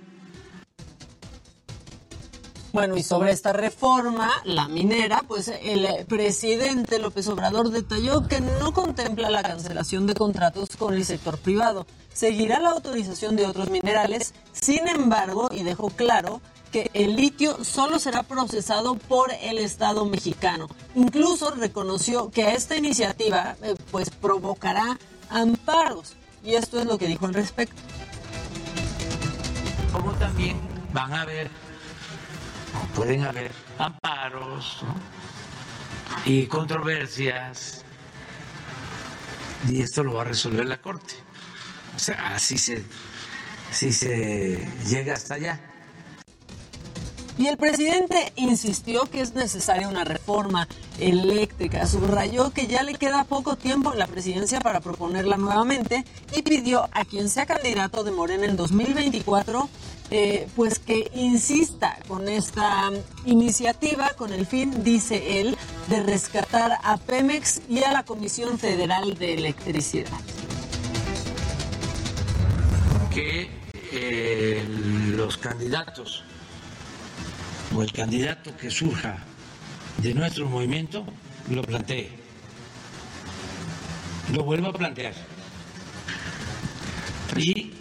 Bueno, y sobre esta reforma, la minera, pues el presidente López Obrador detalló que no contempla la cancelación de contratos con el sector privado. Seguirá la autorización de otros minerales, sin embargo, y dejó claro que el litio solo será procesado por el Estado mexicano. Incluso reconoció que esta iniciativa eh, pues provocará amparos y esto es lo que dijo al respecto. Como también van a haber pueden haber amparos y controversias y esto lo va a resolver la Corte. O sea, así se, si se llega hasta allá. Y el presidente insistió que es necesaria una reforma eléctrica. Subrayó que ya le queda poco tiempo en la presidencia para proponerla nuevamente y pidió a quien sea candidato de Morena en 2024 eh, pues que insista con esta iniciativa con el fin, dice él, de rescatar a Pemex y a la Comisión Federal de Electricidad. Que eh, los candidatos o el candidato que surja de nuestro movimiento lo plantee, lo vuelva a plantear. Y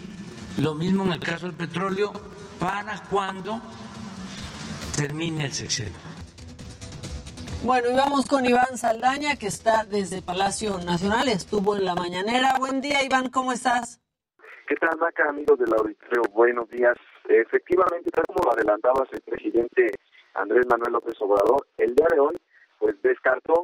lo mismo en el caso del petróleo, para cuando termine el sexenio. Bueno, y vamos con Iván Saldaña, que está desde Palacio Nacional, estuvo en la mañanera. Buen día, Iván, ¿cómo estás? ¿Qué tal, Maca, amigos del auditorio? Buenos días. Efectivamente, tal como lo adelantabas el presidente Andrés Manuel López Obrador, el día de hoy, pues descartó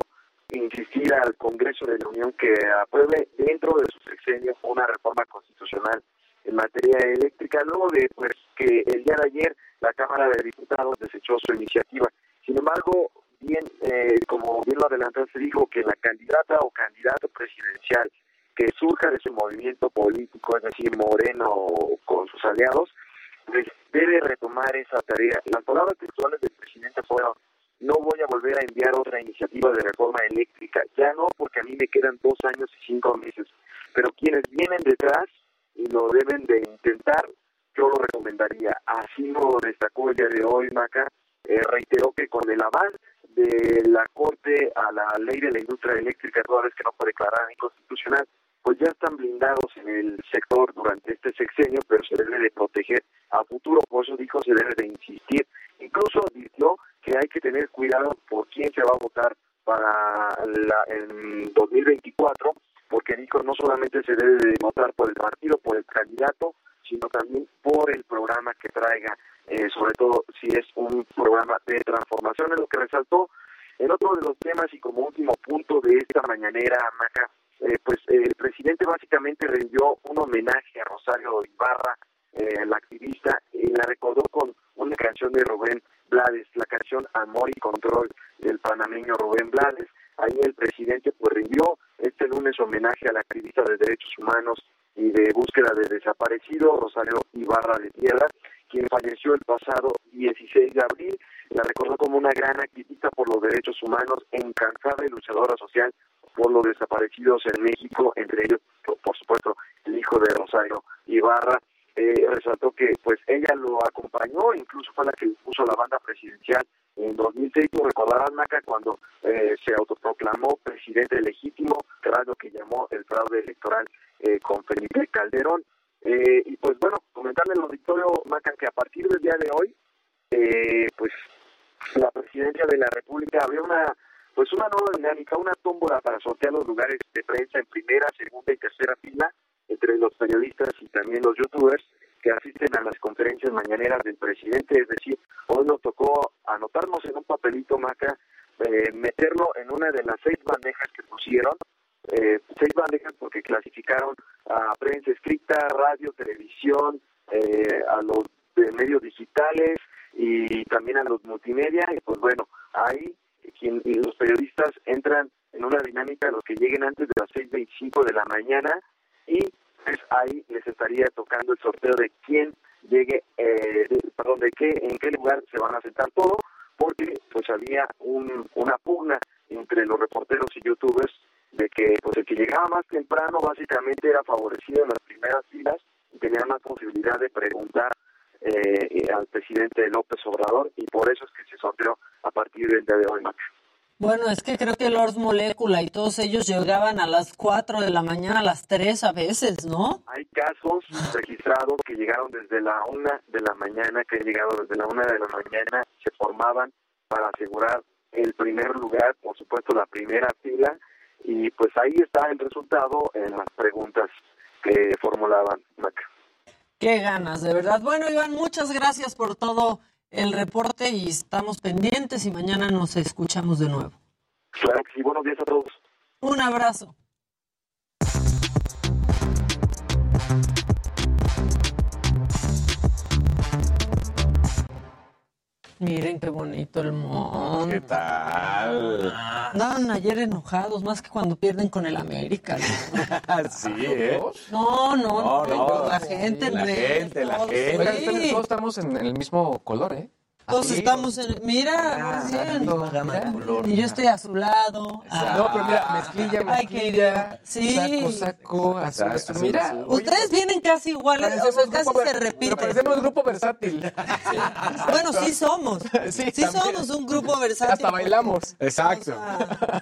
insistir al Congreso de la Unión que apruebe dentro de su sexenio una reforma constitucional en materia eléctrica, luego de pues que el día de ayer la Cámara de Diputados desechó su iniciativa. Sin embargo, bien, eh, como bien lo adelantó, se dijo que la candidata o candidato presidencial que surja de ese movimiento político, es decir, Moreno con sus aliados, pues debe retomar esa tarea. Las palabras textuales del presidente fueron, no voy a volver a enviar otra iniciativa de reforma eléctrica, ya no porque a mí me quedan dos años y cinco meses, pero quienes vienen detrás y lo deben de intentar, yo lo recomendaría. Así lo destacó el día de hoy, Maca, eh, reiteró que con el avance de la Corte a la ley de la industria eléctrica, toda vez que no fue declarada inconstitucional, pues ya están blindados en el sector durante este sexenio, pero se debe de proteger a futuro, por eso dijo se debe de insistir. Incluso dijo que hay que tener cuidado por quién se va a votar para la, en 2024, porque dijo no solamente se debe de votar por el partido, por el candidato, sino también por el programa que traiga, eh, sobre todo si es un programa de transformación, es lo que resaltó. En otro de los temas y como último punto de esta mañanera, Maca, eh, pues eh, el presidente básicamente rindió un homenaje a Rosario Ibarra, eh, la activista, y la recordó con una canción de Rubén Blades, la canción Amor y Control del panameño Rubén Blades. Ahí el presidente pues rindió este lunes homenaje a la activista de derechos humanos y de búsqueda de desaparecido, Rosario Ibarra de Tierra, quien falleció el pasado 16 de abril. La recordó como una gran activista por los derechos humanos, encansada y luchadora social por los desaparecidos en México, entre ellos, por supuesto, el hijo de Rosario Ibarra. Eh, resaltó que pues ella lo acompañó, incluso fue la que puso la banda presidencial en 2006, tú recordarás, Maca, cuando eh, se autoproclamó presidente legítimo, tras lo que llamó el fraude electoral eh, con Felipe Calderón. Eh, y pues bueno, comentarle al auditorio, Maca, que a partir del día de hoy, eh, pues la presidencia de la República abrió una pues una nueva dinámica, una tómbola para sortear los lugares de prensa en primera, segunda y tercera fila entre los periodistas y también los youtubers que asisten a las conferencias mañaneras del presidente, es decir, hoy nos tocó anotarnos en un papelito, Maca, eh, meterlo en una de las seis bandejas que pusieron, eh, seis bandejas porque clasificaron a prensa escrita, radio, televisión, eh, a los de medios digitales y también a los multimedia, y pues bueno, ahí quien, los periodistas entran en una dinámica los que lleguen antes de las 6.25 de la mañana y pues ahí les estaría tocando el sorteo de quién llegue, eh, de- perdón, de qué, en qué lugar se van a sentar todo, porque pues había un, una pugna entre los reporteros y youtubers de que pues el que llegaba más temprano básicamente era favorecido en las primeras filas y tenía más posibilidad de preguntar eh, eh, al presidente López Obrador y por eso es que se sorteó a partir del día de hoy, Max. Bueno, es que creo que Lord Molecula y todos ellos llegaban a las 4 de la mañana, a las 3 a veces, ¿no? Hay casos registrados que llegaron desde la una de la mañana, que han llegado desde la una de la mañana, se formaban para asegurar el primer lugar, por supuesto la primera fila, y pues ahí está el resultado en las preguntas que formulaban, Maca. Qué ganas, de verdad. Bueno, Iván, muchas gracias por todo el reporte y estamos pendientes y mañana nos escuchamos de nuevo. Claro que sí, buenos días a todos. Un abrazo. Miren qué bonito el monte. ¿Qué tal? Andaban ayer enojados, más que cuando pierden con el América. sí, ¿eh? No, no, No, no, no. la gente, La gente, la gente. Todos estamos en el mismo color, ¿eh? Todos estamos en. Mira, diciendo. Y yo estoy a su lado. No, pero mira, mezclilla, mezclilla, Sí. saco, saco, azul, azul. Mira, Ustedes vienen casi iguales, o sea, casi grupo se repiten. Pero parecemos grupo versátil. Bueno, sí somos. Sí, también. somos un grupo versátil. Hasta bailamos. Exacto.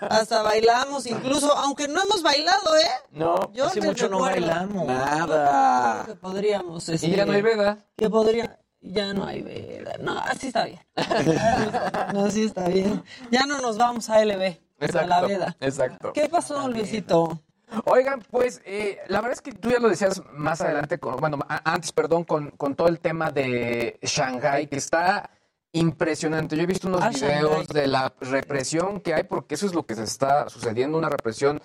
Hasta bailamos, incluso, aunque no hemos bailado, ¿eh? No, Yo hace mucho no bailamos. Nada. Que podríamos. Y ya no hay veda. Que podría. Ya no hay veda. No, así está bien. No, así está bien. Ya no nos vamos a LB. A la veda. Exacto. ¿Qué pasó, Luisito? Oigan, pues eh, la verdad es que tú ya lo decías más adelante, con, bueno, a- antes, perdón, con, con todo el tema de Shanghai, que está impresionante. Yo he visto unos Ah, videos Shanghái. de la represión que hay, porque eso es lo que se está sucediendo, una represión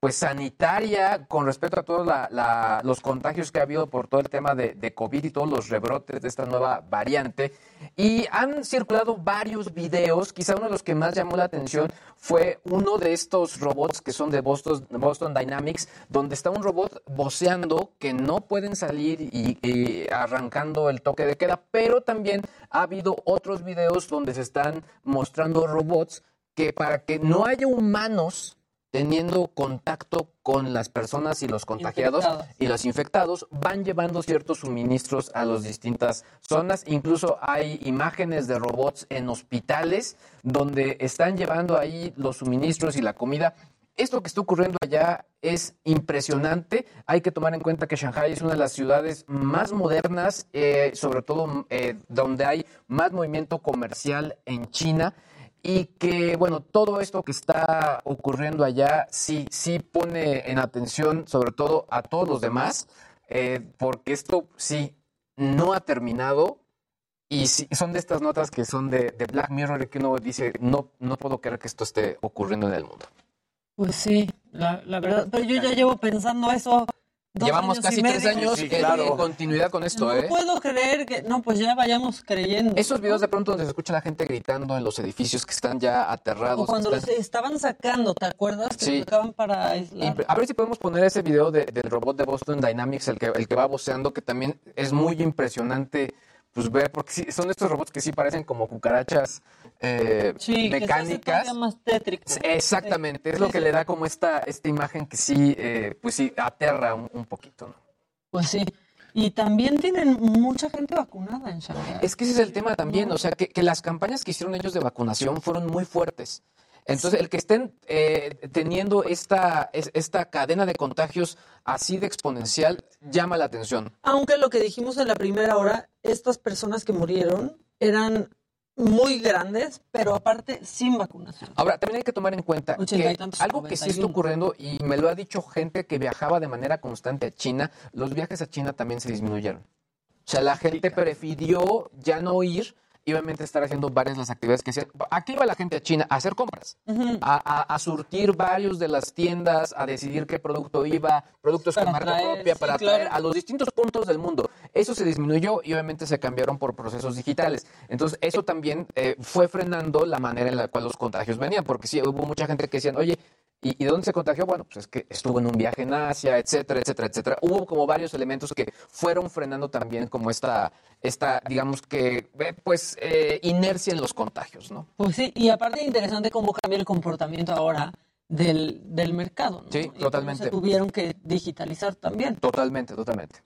pues sanitaria con respecto a todos la- la- los contagios que ha habido por todo el tema de, COVID y todos los rebrotes de esta nueva variante. Y han circulado varios videos, quizá uno de los que más llamó la atención fue uno de estos robots que son de Boston, Boston Dynamics, donde está un robot voceando que no pueden salir y arrancando el toque de queda, pero también ha habido otros videos donde se están mostrando robots que para que no haya humanos teniendo contacto con las personas y los contagiados Infectados. y los infectados van llevando ciertos suministros a las distintas zonas. Incluso hay imágenes de robots en hospitales donde están llevando ahí los suministros y la comida. Esto que está ocurriendo allá es impresionante. Hay que tomar en cuenta que Shanghai es una de las ciudades más modernas, eh, sobre todo eh, donde hay más movimiento comercial en China y que, bueno, todo esto que está ocurriendo allá sí, sí pone en atención sobre todo a todos los demás, eh, porque esto sí no ha terminado y sí, son de estas notas que son de, de Black Mirror que uno dice, no, no puedo creer que esto esté ocurriendo en el mundo. Pues sí, la, la verdad. Pero yo ya llevo pensando eso. Dos Llevamos casi tres años en- en continuidad con esto, No ¿eh? puedo creer que. No, pues ya vayamos creyendo. Esos videos de pronto donde se escucha la gente gritando en los edificios que están ya aterrados. O cuando que los están- estaban sacando, ¿te acuerdas? Que Sí. sacaban para aislar. A ver si podemos poner ese video de- del robot de Boston Dynamics, el que, el que va voceando, que también es muy impresionante pues ver, porque sí, son estos robots que sí parecen como cucarachas eh, Sí, que mecánicas. todavía más. Exactamente, es lo que le da como esta, esta imagen que sí, eh, pues sí, aterra un, un poquito. ¿no? Pues sí. Y también tienen mucha gente vacunada en Shanghái. Es que ese es el tema también, o sea, que, que las campañas que hicieron ellos de vacunación fueron muy fuertes. Entonces, el que estén eh, teniendo esta, es- esta cadena de contagios así de exponencial llama la atención. Aunque lo que dijimos en la primera hora, estas personas que murieron eran muy grandes, pero aparte sin vacunación. Ahora, también hay que tomar en cuenta que tantos, algo que sí está 91. ocurriendo, y me lo ha dicho gente que viajaba de manera constante a China, los viajes a China también se disminuyeron. O sea, la gente prefirió ya no ir y obviamente estar haciendo varias las actividades que hacían. Aquí iba la gente a China a hacer compras, a, a- a surtir varios de las tiendas, a decidir qué producto iba, productos Para con marca traer, propia, sí, para claro. traer a los distintos puntos del mundo. Eso se disminuyó y obviamente se cambiaron por procesos digitales. Entonces, eso también eh, fue frenando la manera en la cual los contagios venían, porque sí, hubo mucha gente que decían, oye, ¿y, y de dónde se contagió? Bueno, pues es que estuvo en un viaje en Asia, etcétera, etcétera, etcétera. Hubo como varios elementos que fueron frenando también como esta, esta digamos que, eh, pues, eh, inercia en los contagios, ¿no? Pues sí, y aparte interesante cómo cambia el comportamiento ahora del, del mercado. ¿no? Sí, Y totalmente. Se tuvieron que digitalizar también. Totalmente, totalmente.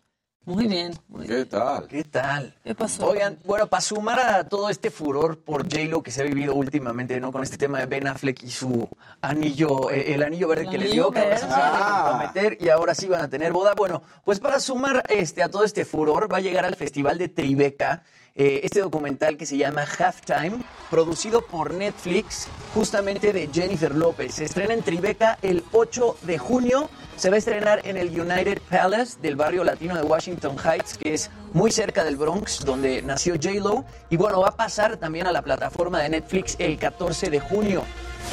Muy bien. muy ¿Qué tal? ¿Qué tal? ¿Qué pasó? Oigan, bueno, para sumar a todo este furor por J-Lo que se ha vivido últimamente, ¿no? Con este tema de Ben Affleck y su anillo, eh, el anillo verde El que le dio, que ahora sí se van a verde. comprometer y ahora sí van a tener boda. Bueno, pues para sumar este, a todo este furor, va a llegar al Festival de Tribeca eh, este documental que se llama Halftime, producido por Netflix, justamente de Jennifer López. Se estrena en Tribeca el 8 de junio. Se va a estrenar en el United Palace del barrio latino de Washington Heights, que es muy cerca del Bronx, donde nació J-Lo. Y bueno, va a pasar también a la plataforma de Netflix el 14 de junio.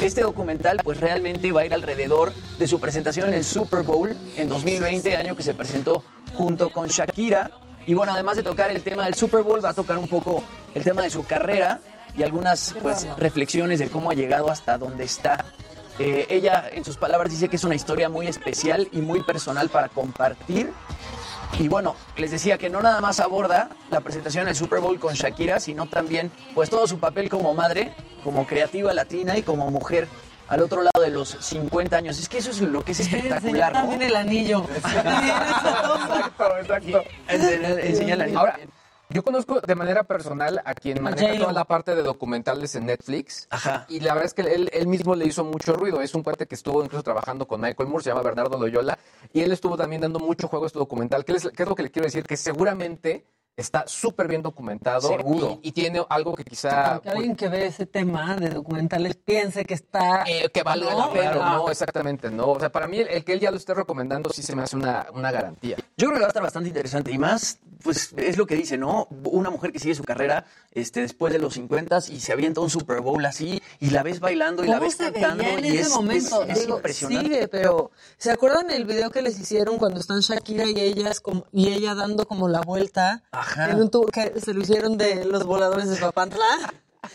Este documental pues realmente va a ir alrededor de su presentación en el Super Bowl en 2020, año que se presentó junto con Shakira. Y bueno, además de tocar el tema del Super Bowl, va a tocar un poco el tema de su carrera y algunas pues reflexiones de cómo ha llegado hasta donde está. Eh, ella, en sus palabras, dice que es una historia muy especial y muy personal para compartir. Y bueno, les decía que no nada más aborda la presentación del Super Bowl con Shakira, sino también pues todo su papel como madre, como creativa latina y como mujer al otro lado de los 50 años. Es que eso es lo que es espectacular, ¿no? también el anillo. Exacto, exacto. Enseña- el anillo. Ahora, yo conozco de manera personal a quien maneja toda la parte de documentales en Netflix. Ajá. Y la verdad es que él, él mismo le hizo mucho ruido. Es un cuate que estuvo incluso trabajando con Michael Moore, se llama Bernardo Loyola. Y él estuvo también dando mucho juego a este documental. ¿Qué es, qué es lo que le quiero decir? Que seguramente está súper bien documentado. Seguro. Y, y tiene algo que quizá... Que alguien que ve ese tema de documentales piense que está... eh, que valga No, la pena, claro. no, exactamente, no. O sea, para mí el, el que él ya lo esté recomendando sí se me hace una, una garantía. Yo creo que va a estar bastante interesante y más pues es lo que dice, ¿no? Una mujer que sigue su carrera este, después de los 50 y se avienta un Super Bowl así y la ves bailando y la ¿Cómo ves cantando en y ese es, momento? es- es Digo, impresionante. Sigue, pero ¿se acuerdan el video que les hicieron cuando están Shakira y ellas como, y ella dando como la vuelta Ajá. En un tour que se lo hicieron de los voladores de Papantla?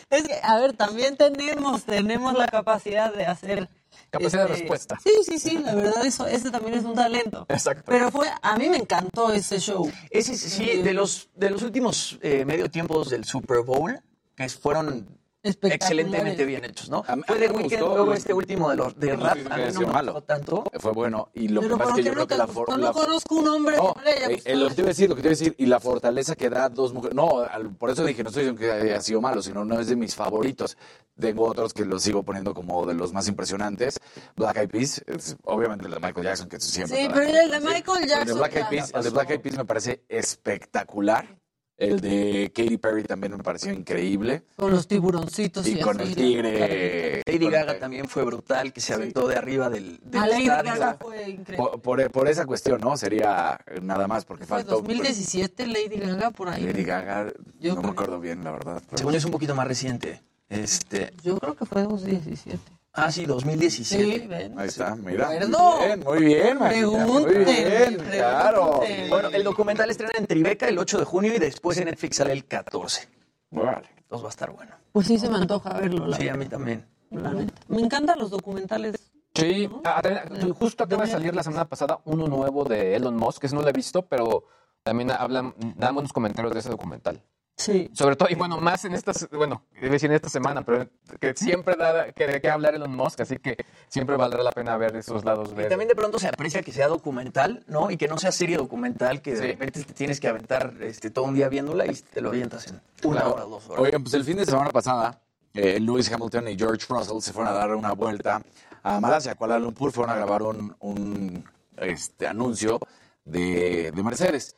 Es que, a ver, también tenemos, tenemos la capacidad de hacer Capacidad de este, respuesta. Sí, sí, sí, la verdad eso, ese también es un talento. Exacto. Pero fue, a mí me encantó ese show. Ese, sí, de los, de los últimos eh, medio tiempos del Super Bowl, que fueron excelentemente bien hechos, ¿no? A mí- Fue de gustó. luego este último de los de rap, a mí que no me malo. gustó tanto. Fue bueno. Y lo Pero que pasa ¿por es que yo no creo que la, gustó? for- No la- conozco un hombre No, que no le haya eh, eh, lo que te iba a decir, lo que te iba a decir, y la fortaleza que da dos mujeres. No, al- por eso dije, no estoy diciendo que haya sido malo, sino no es de mis favoritos. Tengo otros que los sigo poniendo como de los más impresionantes. Black Eyed Peas, es obviamente el de Michael Jackson, que siempre. Sí, pero el de Michael El de Jackson. Black Eyed Peas, el de. Black Eyed Peas me parece espectacular. El de Katy Perry también me pareció increíble. Con los tiburoncitos y, Y con el tigre. Lady con- Gaga también fue brutal, que se aventó de arriba del, del A Lady estadio. Gaga fue increíble. Por, por- por esa cuestión, ¿no? Sería nada más, porque Fue faltó. 2017 Lady Gaga por ahí. Lady Gaga, Yo no me creo. acuerdo bien, la verdad. pero- Según es un poquito más reciente. Este, Yo creo que fue 2017. Ah, sí, 2017. Sí, ven. Ahí está, mira. Muy bien, muy bien, Maquita, Muy bien, claro. Bueno, el documental estrena en Tribeca el 8 de junio y después en Netflix sale el 14. Vale. Entonces va a estar bueno. Pues sí se me antoja verlo, la Sí, a mí también. la neta. Me encantan los documentales. Sí, ah, también, justo acaba de salir la semana pasada uno nuevo de Elon Musk, que ese no lo he visto, pero también hablan, dan buenos comentarios de ese documental. Sí. Sobre todo, y bueno, más en estas, bueno, a decir en esta semana, pero que siempre da que de qué hablar Elon Musk, así que siempre valdrá la pena ver esos lados Y verdes. también de pronto se aprecia que sea documental, ¿no? Y que no sea serie documental, que de Sí. repente te tienes que aventar este, todo un día viéndola y te lo avientas en una Claro. hora o dos horas. Oigan, pues el fin de semana pasada, eh, Lewis Hamilton y George Russell se fueron a dar una vuelta a Malasia, Kuala Lumpur, fueron a grabar un, un, este, anuncio de, de Mercedes.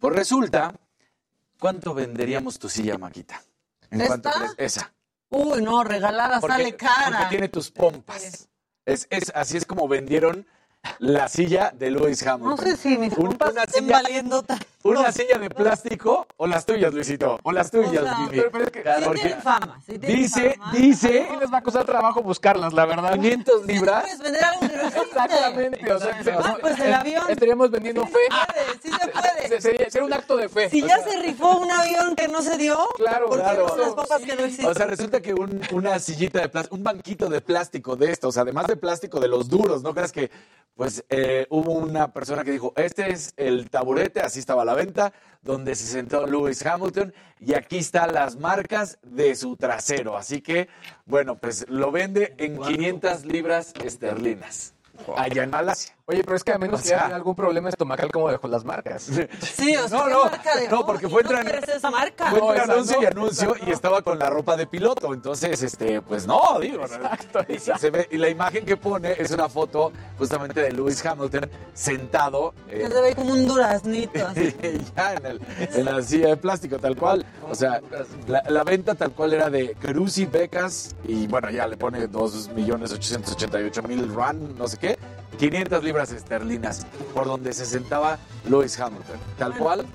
Pues resulta, ¿cuánto venderíamos tu silla, Maquita? ¿En cuánto ¿Esta? crees? Esa. Uy, no, regalada Porque, sale cara. porque tiene tus pompas. Es, es, así es como vendieron la silla de Lewis Hamilton. No sé si mis Un- compas una estén silla- valiendo tanto. ¿Una silla de plástico o las tuyas, Luisito? O las tuyas, sea, Jimmy. pero- pero es que- Sí Porque tienen fama, sí tienen dice, fama. dice, Sí les va a costar trabajo buscarlas, la verdad. 500 libras. Puedes vender algo que no existe. Exactamente, o sea, Ah, pues el avión. estaríamos vendiendo fe. puede, sí se puede. Se- Sería, sería un acto de fe. Si O ya sea, se rifó un avión que no se dio, Claro, ¿por qué claro. las papas que no existen? O sea, resulta que un- una sillita de plástico, un banquito de plástico de estos, además de plástico de los duros, ¿no creas que pues eh, hubo una persona que dijo, este es el taburete, así estaba la venta, donde se sentó Lewis Hamilton y aquí están las marcas de su trasero. Así que, bueno, pues lo vende en 500 libras esterlinas, allá en Malasia. Oye, pero es que a menos O que haya algún problema estomacal como dejó las marcas. Sí, o sea, No, ¿qué no, marca de no, porque fue ¿No entre- quieres esa marca? Fue No, entre esa anuncio no, y anuncio y estaba con la ropa de piloto. Entonces, este, pues no, digo. Exacto, Y, se ve- y la imagen que pone es una foto justamente de Lewis Hamilton sentado eh, Que se ve como un duraznito. así. ya en, el- en la silla de plástico, tal cual. O sea, la, la venta tal cual era de Carusi Becas y bueno, ya le pone 2.888.000 rand, no sé qué, 500 libras esterlinas, por donde se sentaba Lewis Hamilton. Tal cual,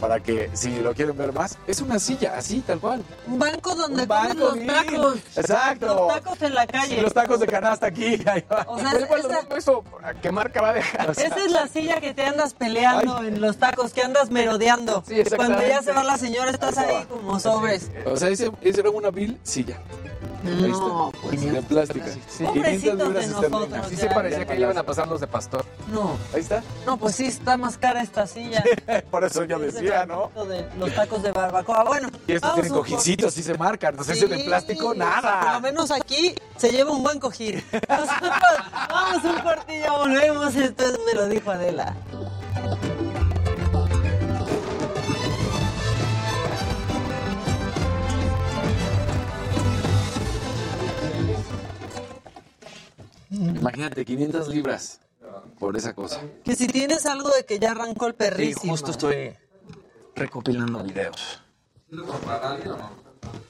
para que si lo quieren ver más, es una silla, así, tal cual. Un banco donde Un comen banco, los bien. tacos. Exacto. Los tacos en la calle. Los tacos de canasta aquí. ahí va. O sea, esa, eso, ¿a ¿qué marca va a dejar? esa es la silla que te andas peleando en los tacos, que andas merodeando. Sí. Cuando ya se va la señora, estás ahí como sobres. O sea, ese, ese era una vil silla. Ahí No, está. pues de plástica. Sí. 500 Pobrecitos de libras nosotros. esterlinas. Sí se parecía que iban a pasar los de pastor. No, Ahí está. no, pues sí, está más cara esta silla. Por eso yo decía, ¿no? De los tacos de barbacoa. Bueno, Y estos tienen un cojincitos, sí se marcan. No sé si de plástico, Por lo nada. menos aquí se lleva un buen cojín. Nosotros vamos un cortillo, volvemos. Esto es- me lo dijo Adela. Imagínate, 500 libras por esa cosa. Que si tienes algo de que ya arrancó el Sí, perrísimo. justo estoy recopilando videos.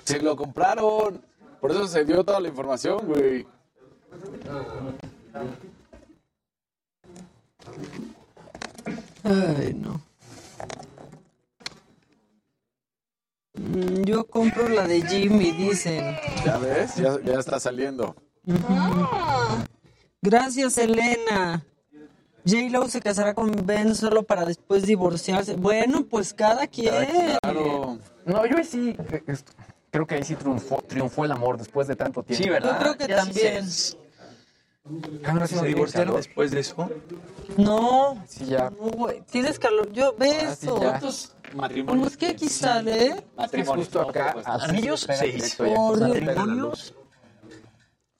Se lo compraron. Por eso se dio toda la información, güey. Ay, no. Yo compro la de Jimmy, dicen. Ya ves, ya, ya está saliendo. Gracias, Elena. J-Lo se casará con Ben solo para después divorciarse. Bueno, pues cada quien. Claro. No, yo sí. Creo que ahí sí triunfó, triunfó el amor después de tanto tiempo. Sí, ¿verdad? Yo creo que Ya sí también. se- Ahora sí ¿Se divorciaron después de eso? No. Sí, ya. No, güey, Tienes calor. Yo ve Ah, sí, eso. ya. Como es que aquí sale. Que justo acá. así Anillos, seis. Por Matrimonios.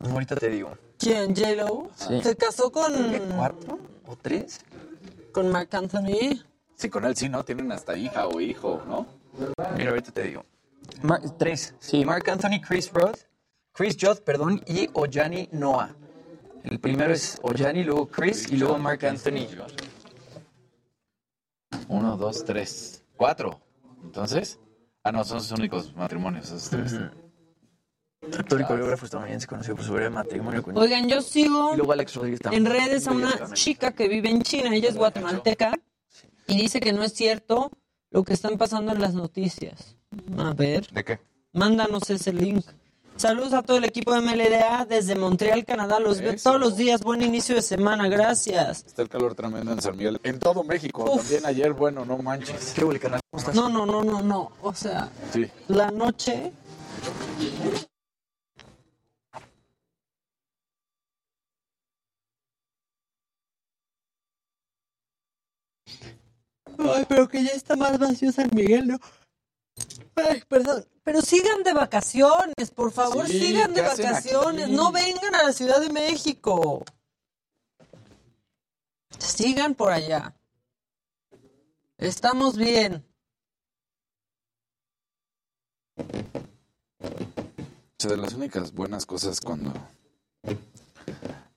Ahorita te digo. ¿Quién? J-Lo. Sí. Se casó con. ¿Cuatro o tres? Con Marc Anthony. Sí, con él sí, ¿no? Tienen hasta hija o hijo, ¿no? Mira, ahorita te digo. Mar- tres. Sí, Mark Anthony, Chris Roth, Chris Judd, perdón, y Ojani Noah. El primero es Ojani, luego Chris y luego Mark Anthony. Uno, dos, tres, cuatro. Entonces, ah, no, son sus únicos matrimonios, esos tres. Actor y coreógrafo estadounidense conocido por su breve matrimonio con... Oigan, yo sigo Y luego Alex Rodríguez también. en redes a una chica que vive en China. Ella es guatemalteca y dice que no es cierto lo que están pasando en las noticias. A ver, ¿De qué? mándanos ese link. Saludos a todo el equipo de MLDA desde Montreal, Canadá. Los veo todos los días. Buen inicio de semana. Gracias. Está el calor tremendo en San Miguel. En todo México. También ayer, bueno, no manches. ¿Qué canal? No, no, no, no, no. O sea, Sí. la noche. Ay, pero que ya está más vacío San Miguel, ¿no? Ay, perdón. Pero sigan de vacaciones, por favor, Sí, sigan de ¿qué hacen vacaciones. aquí? No vengan a la Ciudad de México. Sigan por allá. Estamos bien. O sea, de las únicas buenas cosas cuando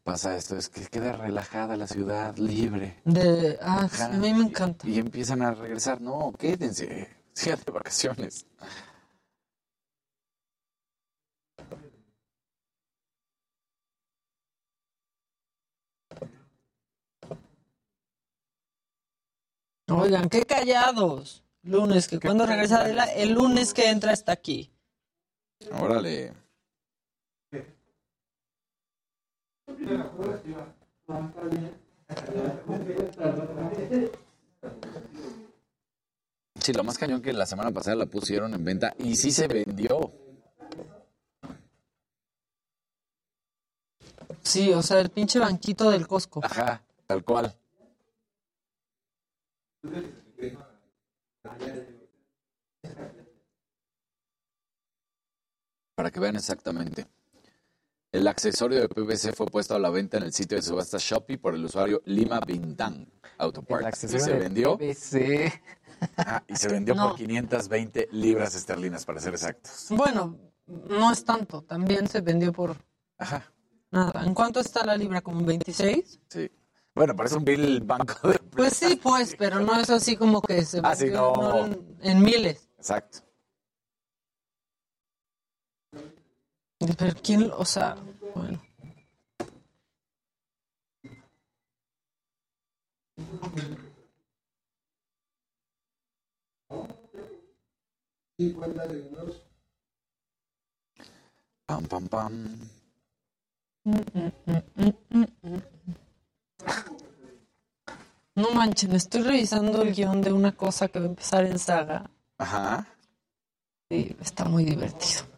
pasa esto es que queda relajada la ciudad, libre. De, ah, Ajá. a mí me encanta. Y empiezan a regresar. No, quédense. Sigan de vacaciones. Oigan, qué callados. Lunes, que cuando regresa Adela, el lunes que entra está aquí. Órale. Sí, lo más cañón que la semana pasada la pusieron en venta y sí se vendió. Sí, o sea, el pinche banquito del Costco. Ajá, tal cual. Para que vean exactamente. El accesorio de PVC fue puesto a la venta en el sitio de subasta Shopee por el usuario Lima Bintang Autoparts. Y accesorio se de vendió. PVC. Ajá, y se vendió No. por 520 libras esterlinas, para ser exactos. Bueno, no es tanto. También se vendió por Ajá, nada. ¿En cuánto está la libra? ¿Como 26? sí. Bueno, parece un bill banco de... Pues sí, pues, pero no es así como que se Ah, sí, vendió no. en, en miles. Exacto. Pero quién, o sea, bueno. Pam, pam, pam. No manchen, estoy revisando el guion de una cosa que va a empezar en saga. Ajá. Sí, está muy divertido.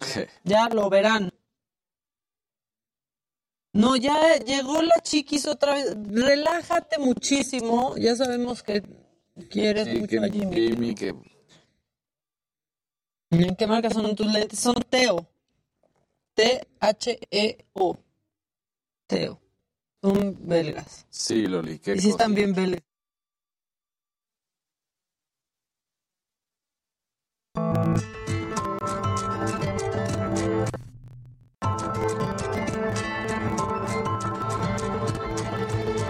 Ya lo verán. No, ya llegó la chiquis otra vez. Relájate muchísimo. Ya sabemos que quieres Sí, mucho que a Jimmy. Jimmy, que ¿En qué marca son tus lentes? Son Teo. T-H-E-O. Teo. Son belgas. Sí, Loli, qué Y sí cosa. están bien belgas.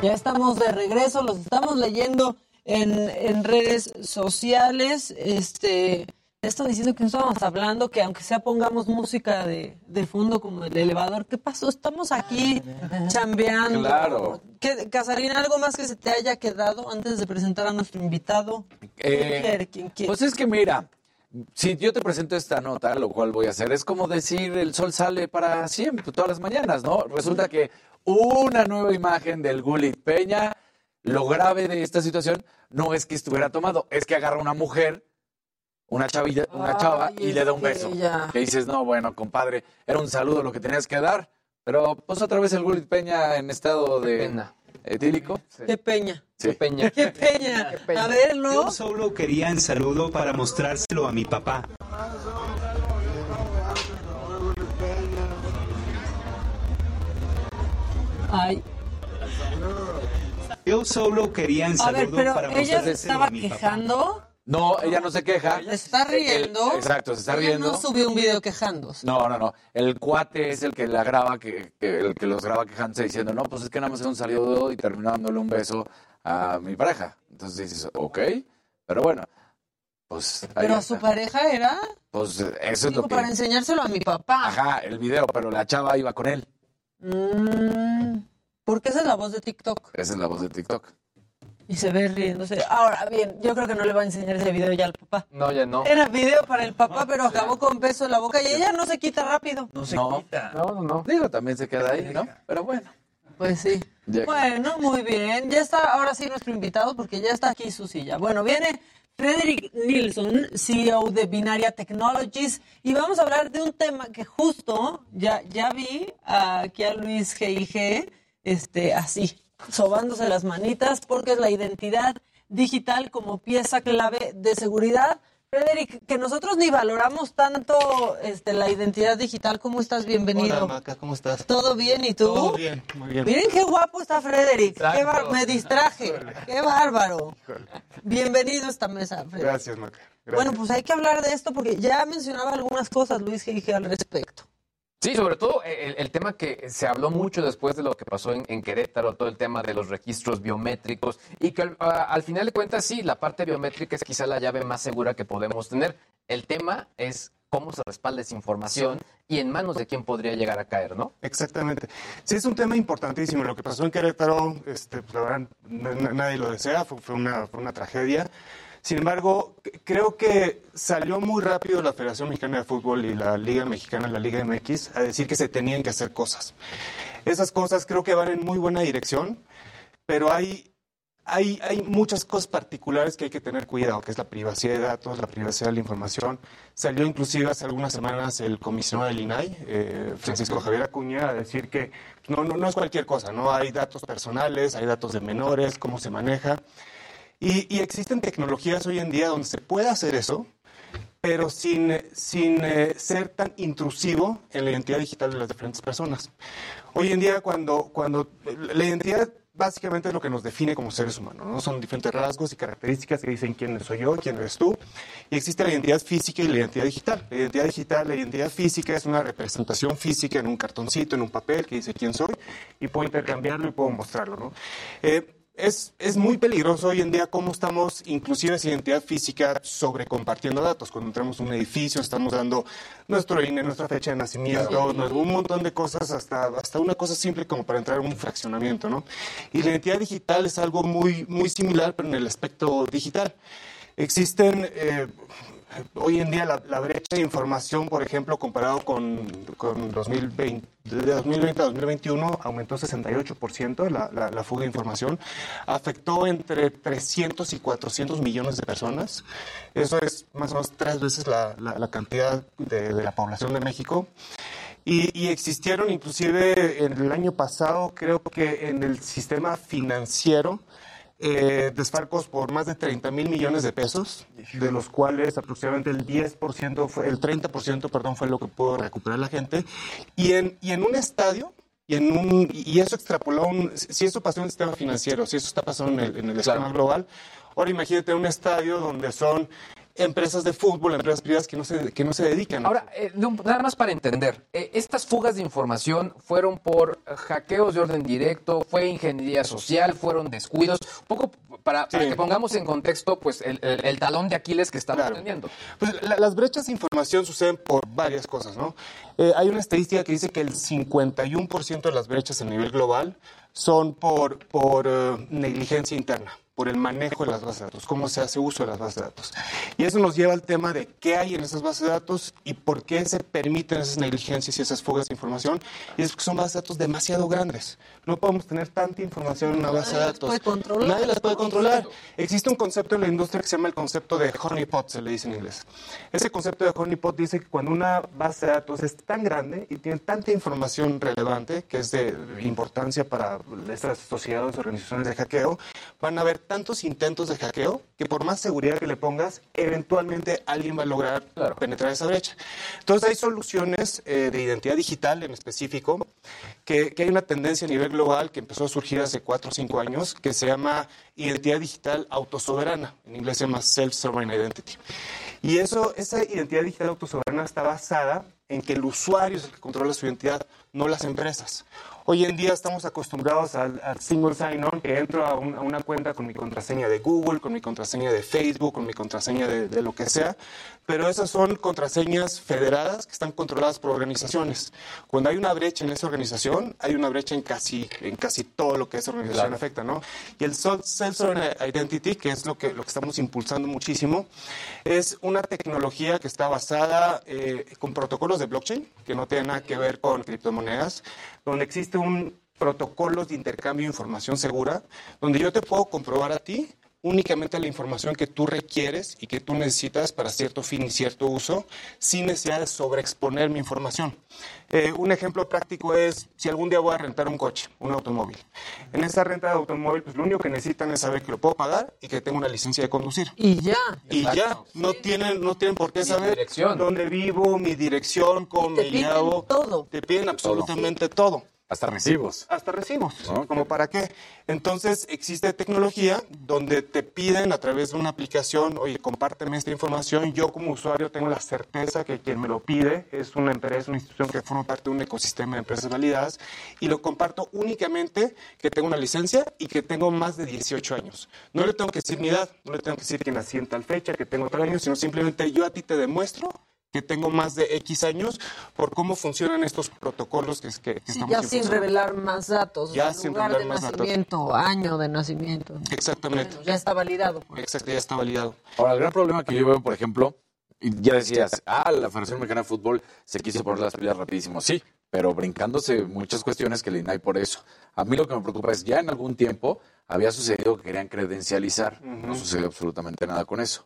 Ya estamos de regreso, los estamos leyendo en, en redes sociales. Este, están diciendo que no estábamos hablando, que aunque sea pongamos música de, de fondo como el elevador. ¿Qué pasó? Estamos aquí chambeando. Claro. ¿Qué, Casarina, algo más que se te haya quedado antes de presentar a nuestro invitado? Eh. Pues es que mira, si yo te presento esta nota, lo cual voy a hacer, es como decir el sol sale para siempre, todas las mañanas, ¿no? Resulta que una nueva imagen del Gulit Peña, lo grave de esta situación no es que estuviera tomado, es que agarra una mujer, una chavilla, una chava, y le da un beso. ya. Que dices, no, bueno, compadre, era un saludo lo que tenías que dar, pero pues otra vez el Gulit Peña en estado de etílico. Qué peña. Sí. Peña. Qué peña. A verlo. Yo solo quería en saludo para mostrárselo a mi papá. Ay. Yo solo quería en A ver, saludo pero para ella se estaba a mi papá. quejando. No, ella no se queja. Se está riendo. Exacto, se está Ella riendo. no subió un video quejándose. No, no, no. El cuate es el que la graba, que, que- el que los graba quejándose diciendo, no, pues es que nada más es un saludo y terminó dándole un beso a mi pareja. Entonces dices, ok, pero bueno, pues Pero a está. su pareja era Pues eso es lo que... para enseñárselo a mi papá. Ajá, el video, pero la chava iba con él. Mm, porque esa es la voz de TikTok. Esa es la voz de TikTok. Y se ve riéndose. Ahora, bien, yo creo que no le va a enseñar ese video ya al papá. No, ya no. Era video para el papá, pero acabó con beso en la boca y ella no se quita rápido. No se quita. No, no, no. Digo, también se queda ahí, ¿no? Pero bueno. Pues sí. Ya- Bueno, muy bien. Ya está ahora sí nuestro invitado porque ya está aquí su silla. Bueno, viene Frederick Nilsson, CEO de Binaria Technologies, y vamos a hablar de un tema que justo ya, ya vi aquí a Luis G.I.G. Este, así, sobándose las manitas porque es la identidad digital como pieza clave de seguridad. Frederick, que nosotros ni valoramos tanto este, la identidad digital. ¿Cómo estás? Bienvenido. Hola, Maca, ¿cómo estás? ¿Todo bien? ¿Y tú? Todo bien, muy bien. Miren qué guapo está Frederick. Qué bar- Me distraje. Qué bárbaro. Bienvenido a esta mesa, Frederick. Gracias, Maca. Gracias. Bueno, pues hay que hablar de esto porque ya mencionaba algunas cosas Luis que dije al respecto. Sí, sobre todo el, el tema que se habló mucho después de lo que pasó en, Querétaro, todo el tema de los registros biométricos y que al, final de cuentas sí, la parte biométrica es quizá la llave más segura que podemos tener. El tema es cómo se respalda esa información y en manos de quién podría llegar a caer, ¿no? Exactamente. Sí, es un tema importantísimo. Lo que pasó en Querétaro, este, pues, la verdad, na- na- nadie lo desea, fue una, fue una tragedia. Sin embargo, creo que salió muy rápido la Federación Mexicana de Fútbol y la Liga Mexicana, la Liga MX, a decir que se tenían que hacer cosas. Esas cosas creo que van en muy buena dirección, pero hay, hay, hay muchas cosas particulares que hay que tener cuidado, que es la privacidad de datos, la privacidad de la información. Salió inclusive hace algunas semanas el comisionado del INAI, eh, Francisco Javier Acuña, a decir que no, no, no es cualquier cosa, ¿no? Hay datos personales, hay datos de menores, cómo se maneja. Y, y existen tecnologías hoy en día donde se puede hacer eso, pero sin, sin eh, ser tan intrusivo en la identidad digital de las diferentes personas. Hoy en día, cuando, cuando la identidad básicamente es lo que nos define como seres humanos, ¿no? Son diferentes rasgos y características que dicen quién soy yo, quién eres tú. Y existe la identidad física y la identidad digital. La identidad digital, la identidad física es una representación física en un cartoncito, en un papel que dice quién soy y puedo intercambiarlo y puedo mostrarlo, ¿no? Eh, es, es muy peligroso hoy en día cómo estamos, inclusive esa identidad física, sobre compartiendo datos. Cuando entramos a un edificio, estamos dando nuestro INE, nuestra fecha de nacimiento, un montón de cosas, hasta, hasta una cosa simple como para entrar a un fraccionamiento, ¿no? Y la identidad digital es algo muy, muy similar, pero en el aspecto digital. Existen eh, hoy en día la, la brecha de información, por ejemplo, comparado con, con 2020, de 2020 a 2021, aumentó 68% la, la, la fuga de información. Afectó entre 300 y 400 millones de personas. Eso es más o menos tres veces la, cantidad de, de la población de México. Y, y existieron inclusive en el año pasado, creo que en el sistema financiero, eh, desfalcos por más de 30 mil millones de pesos, de los cuales aproximadamente el 10%, fue, el 30%, perdón, fue lo que pudo recuperar la gente. Y en, y en un estadio, y, en un, y eso extrapoló, un, si eso pasó en el sistema financiero, si eso está pasando en el, en el esquema global, ahora imagínate un estadio donde son empresas de fútbol, empresas privadas que no se, que no se dedican. Ahora, eh, nada más para entender, eh, estas fugas de información fueron por hackeos de orden directo, fue ingeniería social, fueron descuidos, un poco para, para que pongamos en contexto pues el, el- el talón de Aquiles que estamos teniendo. Pues la- las brechas de información suceden por varias cosas, ¿no? Eh, hay una estadística que dice que el 51% de las brechas a nivel global son por, por eh, negligencia interna. Por el manejo de las bases de datos, cómo se hace uso de las bases de datos. Y eso nos lleva al tema de qué hay en esas bases de datos y por qué se permiten esas negligencias y esas fugas de información. Y es que son bases de datos demasiado grandes. No podemos tener tanta información en una base de datos. puede controlar. Nadie las puede controlar. Existe un concepto en la industria que se llama el concepto de honeypot, se le dice en inglés. Ese concepto de honeypot dice que cuando una base de datos es tan grande y tiene tanta información relevante, que es de importancia para estas sociedades, organizaciones de hackeo, van a haber tantos intentos de hackeo que por más seguridad que le pongas, eventualmente alguien va a lograr penetrar esa brecha. Entonces hay soluciones eh, de identidad digital en específico, que, que hay una tendencia a nivel global que empezó a surgir hace cuatro o cinco años, que se llama identidad digital autosoberana, en inglés se llama Self-Sovereign Identity. Y eso, esa identidad digital autosoberana está basada en que el usuario es el que controla su identidad, no las empresas. Hoy en día estamos acostumbrados al, single sign-on, que entro a, un- a una cuenta con mi contraseña de Google, con mi contraseña de Facebook, con mi contraseña de lo que sea, pero esas son contraseñas federadas que están controladas por organizaciones. Cuando hay una brecha en esa organización, hay una brecha en casi, en casi todo lo que esa organización Claro. afecta, ¿no? Y el Self- Self-Sovereign Identity, que es lo que, lo que estamos impulsando muchísimo, es una tecnología que está basada eh, con protocolos de blockchain, que no tienen nada que ver con criptomonedas, donde existe un protocolo de intercambio de información segura, donde yo te puedo comprobar a ti únicamente la información que tú requieres y que tú necesitas para cierto fin y cierto uso, sin necesidad de sobreexponer mi información. Eh, un ejemplo práctico es si algún día voy a rentar un coche, un automóvil. En esa renta de automóvil, pues lo único que necesitan es saber que lo puedo pagar y que tengo una licencia de conducir. Y ya. Y ya, no tienen, no tienen por qué saber dirección. dónde vivo, mi dirección, cómo Te me piden llamo. todo. Te piden absolutamente todo. Hasta recibos. Hasta recibos. ¿Como para qué? Entonces existe tecnología donde te piden a través de una aplicación, oye, compárteme esta información. Yo como usuario tengo la certeza que quien me lo pide es una empresa, una institución que forma parte de un ecosistema de empresas validadas y lo comparto únicamente que tengo una licencia y que tengo más de 18 años. No le tengo que decir mi edad, no le tengo que decir que nací en tal fecha, que tengo tal año, sino simplemente yo a ti te demuestro que tengo más de X años por cómo funcionan estos protocolos que, que, que Sí, estamos ya sin revelar más datos. Ya o sea, sin lugar revelar de más datos. nacimiento, año de nacimiento. Exactamente. Ya está validado. Exacto, ya está validado. Ahora, el gran problema que yo veo, por ejemplo, y ya decías, ah, la Federación Mexicana de Fútbol se quiso poner las pilas rapidísimo. Sí, pero brincándose muchas cuestiones que el INAI por eso. A mí lo que me preocupa es, ya en algún tiempo había sucedido que querían credencializar. No sucedió absolutamente nada con eso.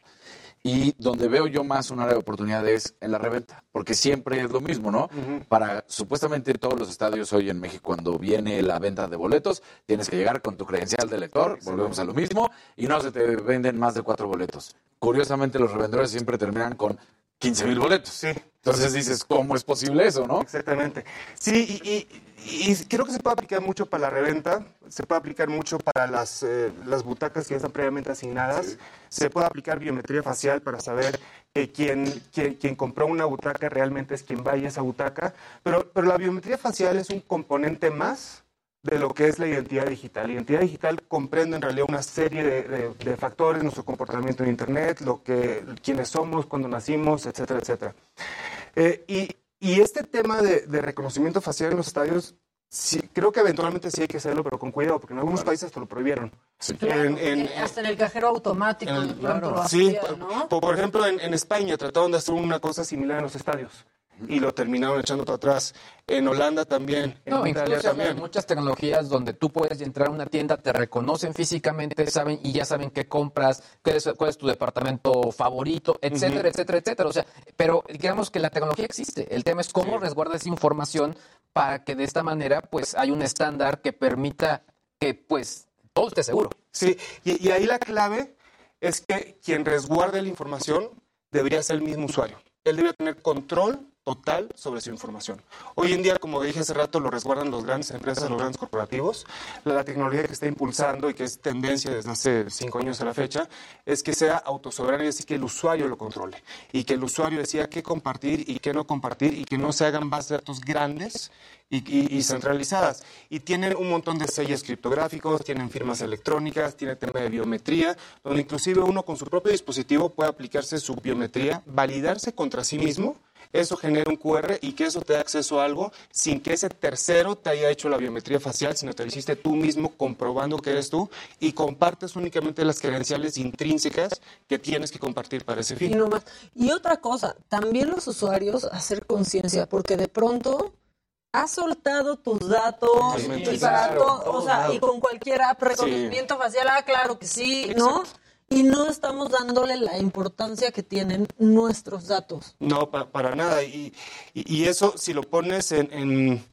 Y donde veo yo más un área de oportunidad es en la reventa, porque siempre es lo mismo, ¿no? Para supuestamente todos los estadios hoy en México, cuando viene la venta de boletos, tienes que llegar con tu credencial de lector, volvemos a lo mismo, y no se te venden más de cuatro boletos. Curiosamente, los revendedores siempre terminan con 15 mil boletos. Entonces dices, ¿cómo es posible eso, no? Exactamente. Sí, y, y- y creo que se puede aplicar mucho para la reventa, se puede aplicar mucho para las, eh, las butacas que ya están previamente asignadas, se puede aplicar biometría facial para saber que quien, quien, quien compró una butaca realmente es quien vaya a esa butaca, pero, pero la biometría facial es un componente más de lo que es la identidad digital. La identidad digital comprende en realidad una serie de, de- de factores, nuestro comportamiento en Internet, lo que, quiénes somos cuando nacimos, etcétera, etcétera. Eh, y, y este tema de, de reconocimiento facial en los estadios, sí, creo que eventualmente sí hay que hacerlo, pero con cuidado, porque en algunos países hasta lo prohibieron. En- en- Eh, Hasta en el cajero automático. de pronto lo Sí, ¿no? por, por ejemplo, en, en España trataron de hacer una cosa similar en los estadios y lo terminaron echando para atrás. En Holanda también, en No, Italia incluso hay también. muchas tecnologías donde tú puedes entrar a una tienda, te reconocen físicamente, saben y ya saben qué compras, cuál es, cuál es tu departamento favorito, etcétera, etcétera, etcétera. O sea, pero digamos que la tecnología existe. El tema es cómo resguarda esa información para que de esta manera, pues, hay un estándar que permita que, pues, todo esté seguro. Sí, y, y ahí la clave es que quien resguarde la información debería ser el mismo usuario. Él debe tener control total sobre su información. Hoy en día, como dije hace rato, lo resguardan las grandes empresas, los grandes corporativos. La, tecnología que está impulsando y que es tendencia desde hace cinco años a la fecha es que sea autosoberano y así que el usuario lo controle y que el usuario decida qué compartir y qué no compartir y que no se hagan bases de datos grandes y centralizadas. Y tienen un montón de sellos criptográficos, tienen firmas electrónicas, tiene tema de biometría, donde inclusive uno con su propio dispositivo puede aplicarse su biometría, validarse contra sí mismo eso genera un QR y que eso te da acceso a algo sin que ese tercero te haya hecho la biometría facial, sino te lo hiciste tú mismo comprobando que eres tú y compartes únicamente las credenciales intrínsecas que tienes que compartir para ese Y fin. no más. Y otra cosa, también los usuarios hacer conciencia, porque de pronto has soltado tus datos y para Claro, todo, o sea, y con cualquier app, reconocimiento facial, ah, claro que sí, ¿no? Y no estamos dándole la importancia que tienen nuestros datos. No, pa- para nada. Y, eso, si lo pones en... en-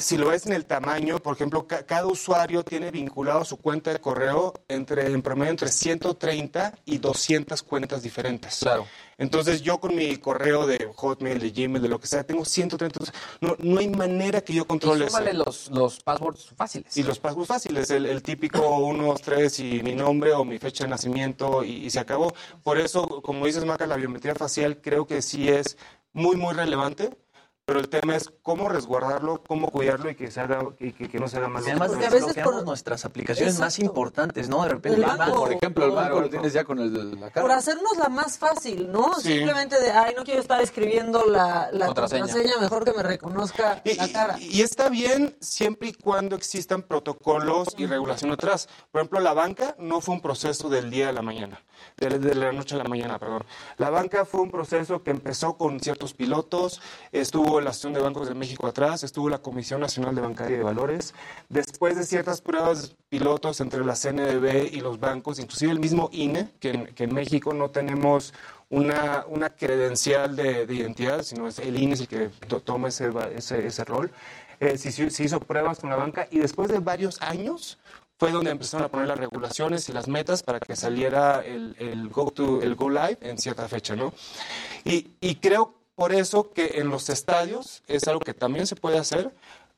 si lo ves en el tamaño, por ejemplo, ca- cada usuario tiene vinculado su cuenta de correo entre, en promedio entre 130 y 200 cuentas diferentes. Claro. Entonces yo con mi correo de Hotmail, de Gmail, de lo que sea, tengo 130. entonces, No, no hay manera que yo controle Y eso. los, los passwords fáciles. Y los passwords fáciles, el, el típico 1, 2, 3 y mi nombre o mi fecha de nacimiento y, y se acabó. Por eso, como dices, Maca, la biometría facial creo que sí es muy, muy relevante, pero el tema es cómo resguardarlo, cómo cuidarlo y que, se haga, y que, que no se haga. Y además uso. desbloqueamos nuestras aplicaciones más importantes, ¿no? De repente El banco, por ejemplo, el banco lo tienes ya con el de la cara. Por hacernos la más fácil, ¿no? Sí. Simplemente de, ay, no quiero estar escribiendo la, la Contraseña. contraseña. mejor que me reconozca la cara. Y está bien siempre y cuando existan protocolos y regulación atrás. Por ejemplo, la banca no fue un proceso del día a la mañana, de, de la noche a la mañana, perdón. La banca fue un proceso que empezó con ciertos pilotos, estuvo la Asociación de Bancos de México atrás, estuvo la Comisión Nacional de Bancaria y de Valores. Después de ciertas pruebas pilotos entre la CNBB y los bancos, inclusive el mismo INE, que en, que en México no tenemos una, una credencial de, de identidad, sino es el INE el que to- toma ese, ese, ese rol. Eh, se, se hizo pruebas con la banca y después de varios años fue donde empezaron a poner las regulaciones y las metas para que saliera el, el go, to, el go live en cierta fecha, ¿no? Y, y creo por eso que en los estadios es algo que también se puede hacer,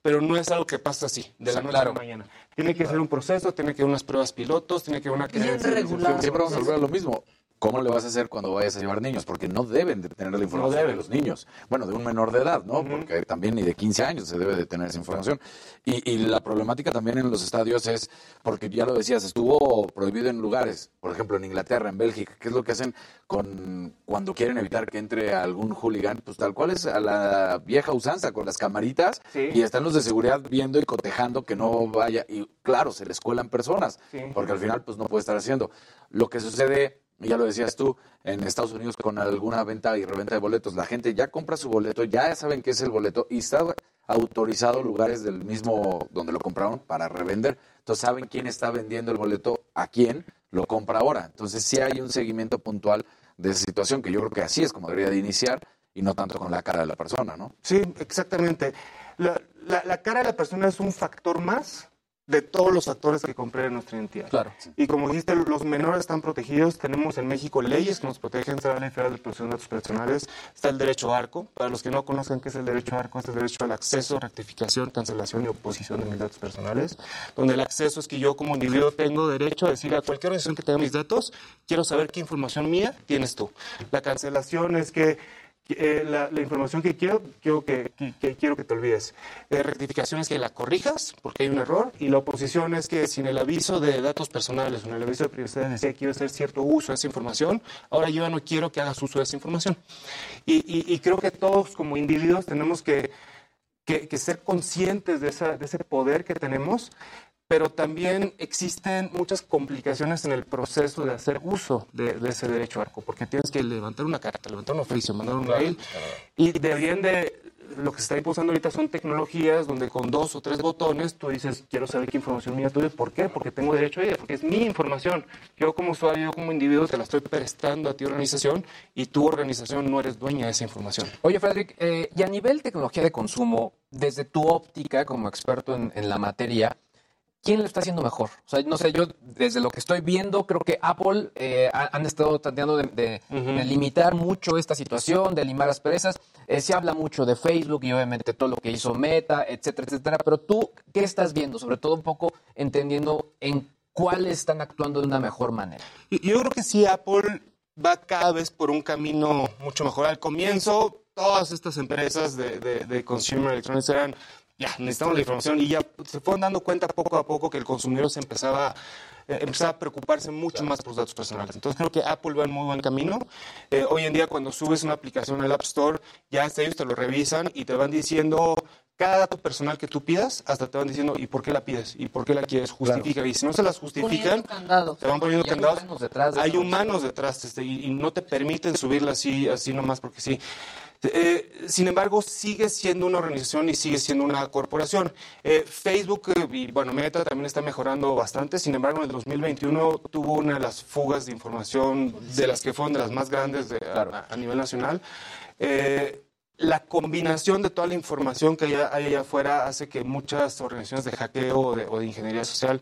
pero no es algo que pasa así, de la Sí, noche claro. a la mañana. Tiene que ser un proceso, tiene que haber unas pruebas pilotos, tiene que haber una credencialización. Siempre vamos a volver a lo mismo. ¿Cómo le vas a hacer cuando vayas a llevar niños? Porque no deben de tener la información deben. de los niños. Bueno, de un menor de edad, ¿no? Porque también ni de 15 años se debe de tener esa información. Y, y la problemática también en los estadios es, porque ya lo decías, estuvo prohibido en lugares, por ejemplo en Inglaterra, en Bélgica, ¿qué es lo que hacen con cuando quieren evitar que entre algún hooligan? Pues tal cual es a la vieja usanza, con las camaritas, y están los de seguridad viendo y cotejando que no vaya. Y claro, se les cuelan personas, Sí. porque al final pues no puede estar haciendo. Lo que sucede, ya lo decías tú, en Estados Unidos con alguna venta y reventa de boletos, la gente ya compra su boleto, ya saben qué es el boleto y está autorizado lugares del mismo donde lo compraron para revender. Entonces saben quién está vendiendo el boleto a quién lo compra ahora. Entonces sí hay un seguimiento puntual de esa situación que yo creo que así es como debería de iniciar y no tanto con la cara de la persona, ¿no? Sí, exactamente. La, la- la cara de la persona es un factor más de todos los factores que compren nuestra identidad. Claro. Y como dijiste, los menores están protegidos. Tenemos en México leyes que nos protegen. Está la Ley Federal de Protección de Datos Personales. Está el derecho ARCO. Para los que no conozcan qué es el derecho ARCO, es el derecho al acceso, rectificación, cancelación y oposición de mis datos personales. Donde el acceso es que yo como individuo tengo derecho a decir a cualquier organización que tenga mis datos, quiero saber qué información mía tienes tú. La cancelación es que eh, la, la información que quiero, quiero que, que- que quiero que te olvides. Eh, rectificación es que la corrijas porque hay un error y la oposición es que sin el aviso de datos personales, sin el aviso de privacidad, decía quiero hacer cierto uso de esa información, ahora yo ya no quiero que hagas uso de esa información. Y, y- y creo que todos como individuos tenemos que, que- que ser conscientes de, esa- de ese poder que tenemos pero también existen muchas complicaciones en el proceso de hacer uso de, de ese derecho arco, porque tienes que levantar una carta, levantar un oficio, mandar un mail, y deberían de, lo que se está impulsando ahorita son tecnologías donde con dos o tres botones tú dices, quiero saber qué información mía tuve, ¿por qué? Porque tengo derecho a ella, porque es mi información. Yo como usuario, yo como individuo te la estoy prestando a ti organización y tu organización no eres dueña de esa información. Oye, Frederick, eh, y a nivel tecnología de consumo, desde tu óptica como experto en, en la materia, ¿quién lo está haciendo mejor? O sea, no sé, yo desde lo que estoy viendo, creo que Apple eh, ha- han estado tratando de, de- de limitar mucho esta situación, de limar las perezas. Eh, se habla mucho de Facebook y obviamente todo lo que hizo Meta, etcétera, etcétera. Pero tú, ¿qué estás viendo? Sobre todo un poco entendiendo en cuáles están actuando de una mejor manera. Yo creo que sí, Apple va cada vez por un camino mucho mejor. Al comienzo, todas estas empresas de, de- de consumer electronics eran ya, necesitamos la información y ya se fueron dando cuenta poco a poco que el consumidor se empezaba, eh, empezaba a preocuparse mucho más por los datos personales. Entonces creo que Apple va en muy buen camino. Eh, hoy en día cuando subes una aplicación al App Store, ya hasta ellos te lo revisan y te van diciendo cada dato personal que tú pidas, hasta te van diciendo y por qué la pides y por qué la quieres, justifica. Y si no se las justifican, te van poniendo Y hay candados. humanos detrás de hay eso. humanos detrás este, y, y no te permiten subirla así, así nomás porque sí. Eh, sin embargo, sigue siendo una organización y sigue siendo una corporación. Eh, Facebook eh, y bueno, Meta también está mejorando bastante. Sin embargo, en el 2021 tuvo una de las fugas de información de las que fueron de las más grandes de- a, a nivel nacional. La combinación de toda la información que hay, hay allá afuera hace que muchas organizaciones de hackeo o de, o de ingeniería social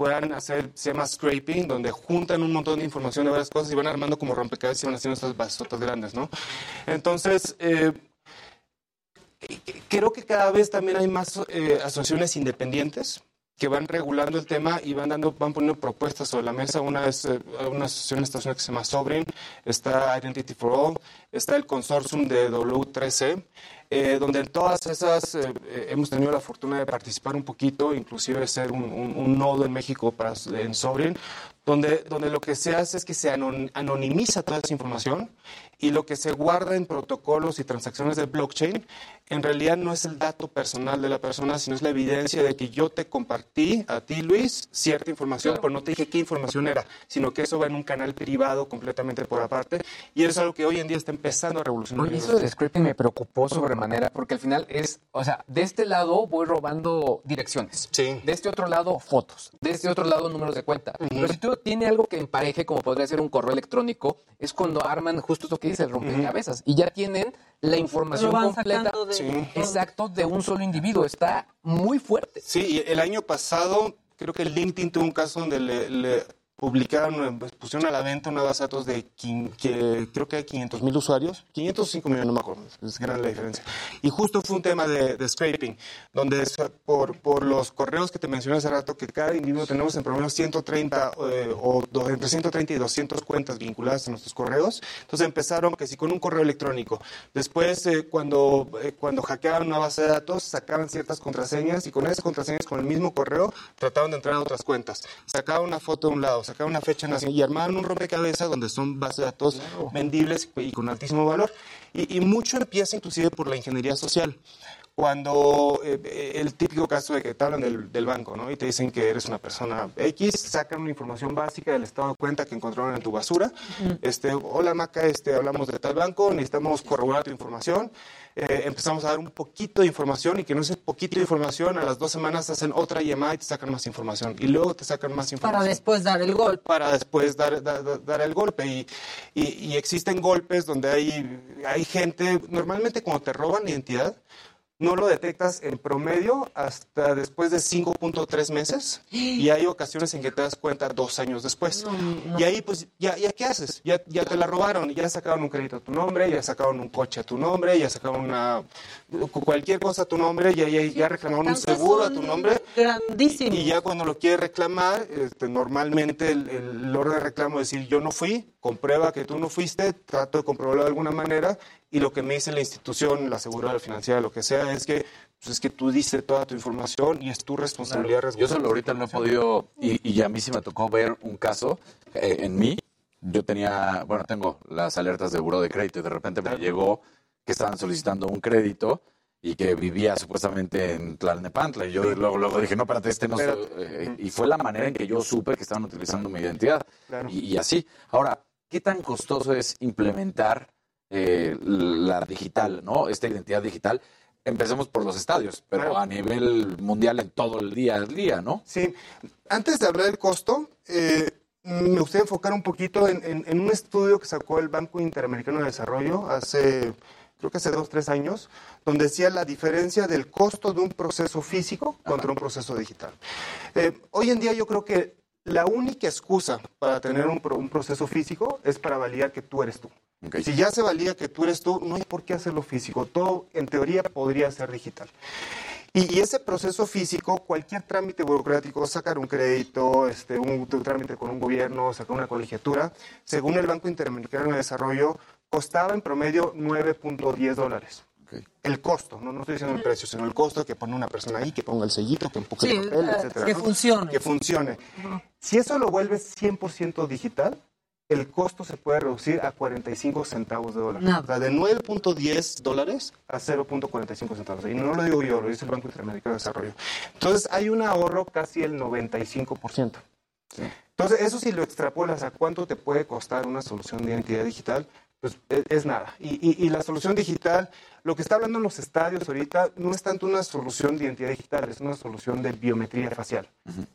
puedan hacer, se llama scraping, donde juntan un montón de información de varias cosas y van armando como rompecabezas y van haciendo estas basotas grandes, ¿no? Entonces, eh, creo que cada vez también hay más eh, asociaciones independientes que van regulando el tema y van dando, van poniendo propuestas sobre la mesa. Una es eh, una asociación Unidos que se llama Sovereign, está Identity for All, está el consortium de W3C, eh, donde en todas esas eh, eh, hemos tenido la fortuna de participar un poquito, inclusive ser un, un- un nodo en México para, en Sovereign, donde, donde lo que se hace es que se anon- anonimiza toda esa información y lo que se guarda en protocolos y transacciones de blockchain en realidad no es el dato personal de la persona, sino es la evidencia de que yo te compartí a ti, Luis, cierta información, pero no te dije qué información era, sino que eso va en un canal privado completamente por aparte y eso es algo que hoy en día está empezando a revolucionar. Oye, eso del scripting me preocupó sobremanera porque al final es, o sea, de este lado voy robando direcciones. De este otro lado fotos. De este otro lado números de cuenta. Pero si tú tienes algo que empareje, como podría ser un correo electrónico, es cuando arman justo esto que dice el rompecabezas. Y ya tienen la información Lo van completa. de- Sí. Exacto, de un solo individuo. Está muy fuerte. Sí, y el año pasado creo que LinkedIn tuvo un caso donde le, le publicaron, eh, pues, pusieron a la venta una base de datos de quin- que creo que hay 500 mil usuarios, 505 millones, no me acuerdo, es grande la diferencia. Y justo fue un tema de, de scraping, donde es por, por los correos que te mencioné hace rato, que cada individuo tenemos en promedio 130 eh, o entre 130 y 200 cuentas vinculadas a nuestros correos. Entonces empezaron que si con un correo electrónico, después eh, cuando, eh, cuando hackeaban una base de datos, sacaban ciertas contraseñas y con esas contraseñas, con el mismo correo, trataban de entrar a otras cuentas. Sacaban una foto de un lado, sacaban una fecha de nacimiento y armaban un rompecabezas donde son bases de datos vendibles y con altísimo valor. Y, y mucho empieza inclusive por la ingeniería social. Cuando eh, eh, el típico caso de que te hablan del, del banco, ¿no? Y te dicen que eres una persona X, sacan una información básica del estado de cuenta que encontraron en tu basura. Este, hola Maca, este, hablamos de tal banco, necesitamos corroborar tu información. Eh, empezamos a dar un poquito de información y que no es poquito de información, a las dos semanas hacen otra llamada y te sacan más información. Y luego te sacan más información Para después dar el golpe. para después dar, dar, dar- el golpe. Y, y- y existen golpes donde hay, hay gente, normalmente cuando te roban identidad, no lo detectas en promedio hasta después de 5.3 meses y hay ocasiones en que te das cuenta dos años después. Y ahí pues ya, ya qué haces, ya, ya te la robaron, ya sacaron un crédito a tu nombre, ya sacaron un coche a tu nombre, ya sacaron una cualquier cosa a tu nombre, ya, ya, ya reclamaron un seguro a tu nombre. Grandísimo. Y ya cuando lo quieres reclamar, este, normalmente el, el orden de reclamo es decir, yo no fui, comprueba que tú no fuiste, trato de comprobarlo de alguna manera, y lo que me dice la institución, la aseguradora financiera, lo que sea, es que, pues, es que tú diste toda tu información y es tu responsabilidad. Yo solo ahorita no he podido, y, y a mí sí me tocó ver un caso eh, en mí. Yo tenía, bueno, tengo las alertas de buro de crédito y de repente me llegó que estaban solicitando un crédito y que vivía supuestamente en Tlalnepantla. Y yo luego, luego dije, no, espérate, este no soy", eh, Y fue la manera en que yo supe que estaban utilizando mi identidad. Y, y así. Ahora, ¿qué tan costoso es implementar eh, la digital, ¿no? Esta identidad digital. Empecemos por los estadios, pero a nivel mundial en todo el día al día, ¿no? Sí, antes de hablar del costo, eh, me gustaría enfocar un poquito en, en- en un estudio que sacó el Banco Interamericano de Desarrollo hace, creo que hace dos, tres años, donde decía la diferencia del costo de un proceso físico contra un proceso digital. Eh, hoy en día yo creo que la única excusa para tener un, pro- un proceso físico es para validar que tú eres tú. Si ya se valida que tú eres tú, no hay por qué hacerlo físico. Todo, en teoría, podría ser digital. Y, y ese proceso físico, cualquier trámite burocrático, sacar un crédito, este, un, un trámite con un gobierno, sacar una colegiatura, según el Banco Interamericano de Desarrollo, costaba en promedio 9.10 dólares. El costo, no, no estoy diciendo el precio, sino el costo que pone una persona ahí, que ponga el sellito, que empuje Sí, el papel, eh, etcétera. que ¿no? funcione. Que funcione. Si eso lo vuelves 100% digital, el costo se puede reducir a 45 centavos de dólar. Nada. O sea, de 9.10 dólares a 0.45 centavos. Y no lo digo yo, lo dice el Banco Interamericano de Desarrollo. Entonces, hay un ahorro casi el 95%. Entonces, eso si lo extrapolas a cuánto te puede costar una solución de identidad digital, pues es, es nada. Y, y- y la solución digital, lo que está hablando en los estadios ahorita, no es tanto una solución de identidad digital, es una solución de biometría facial.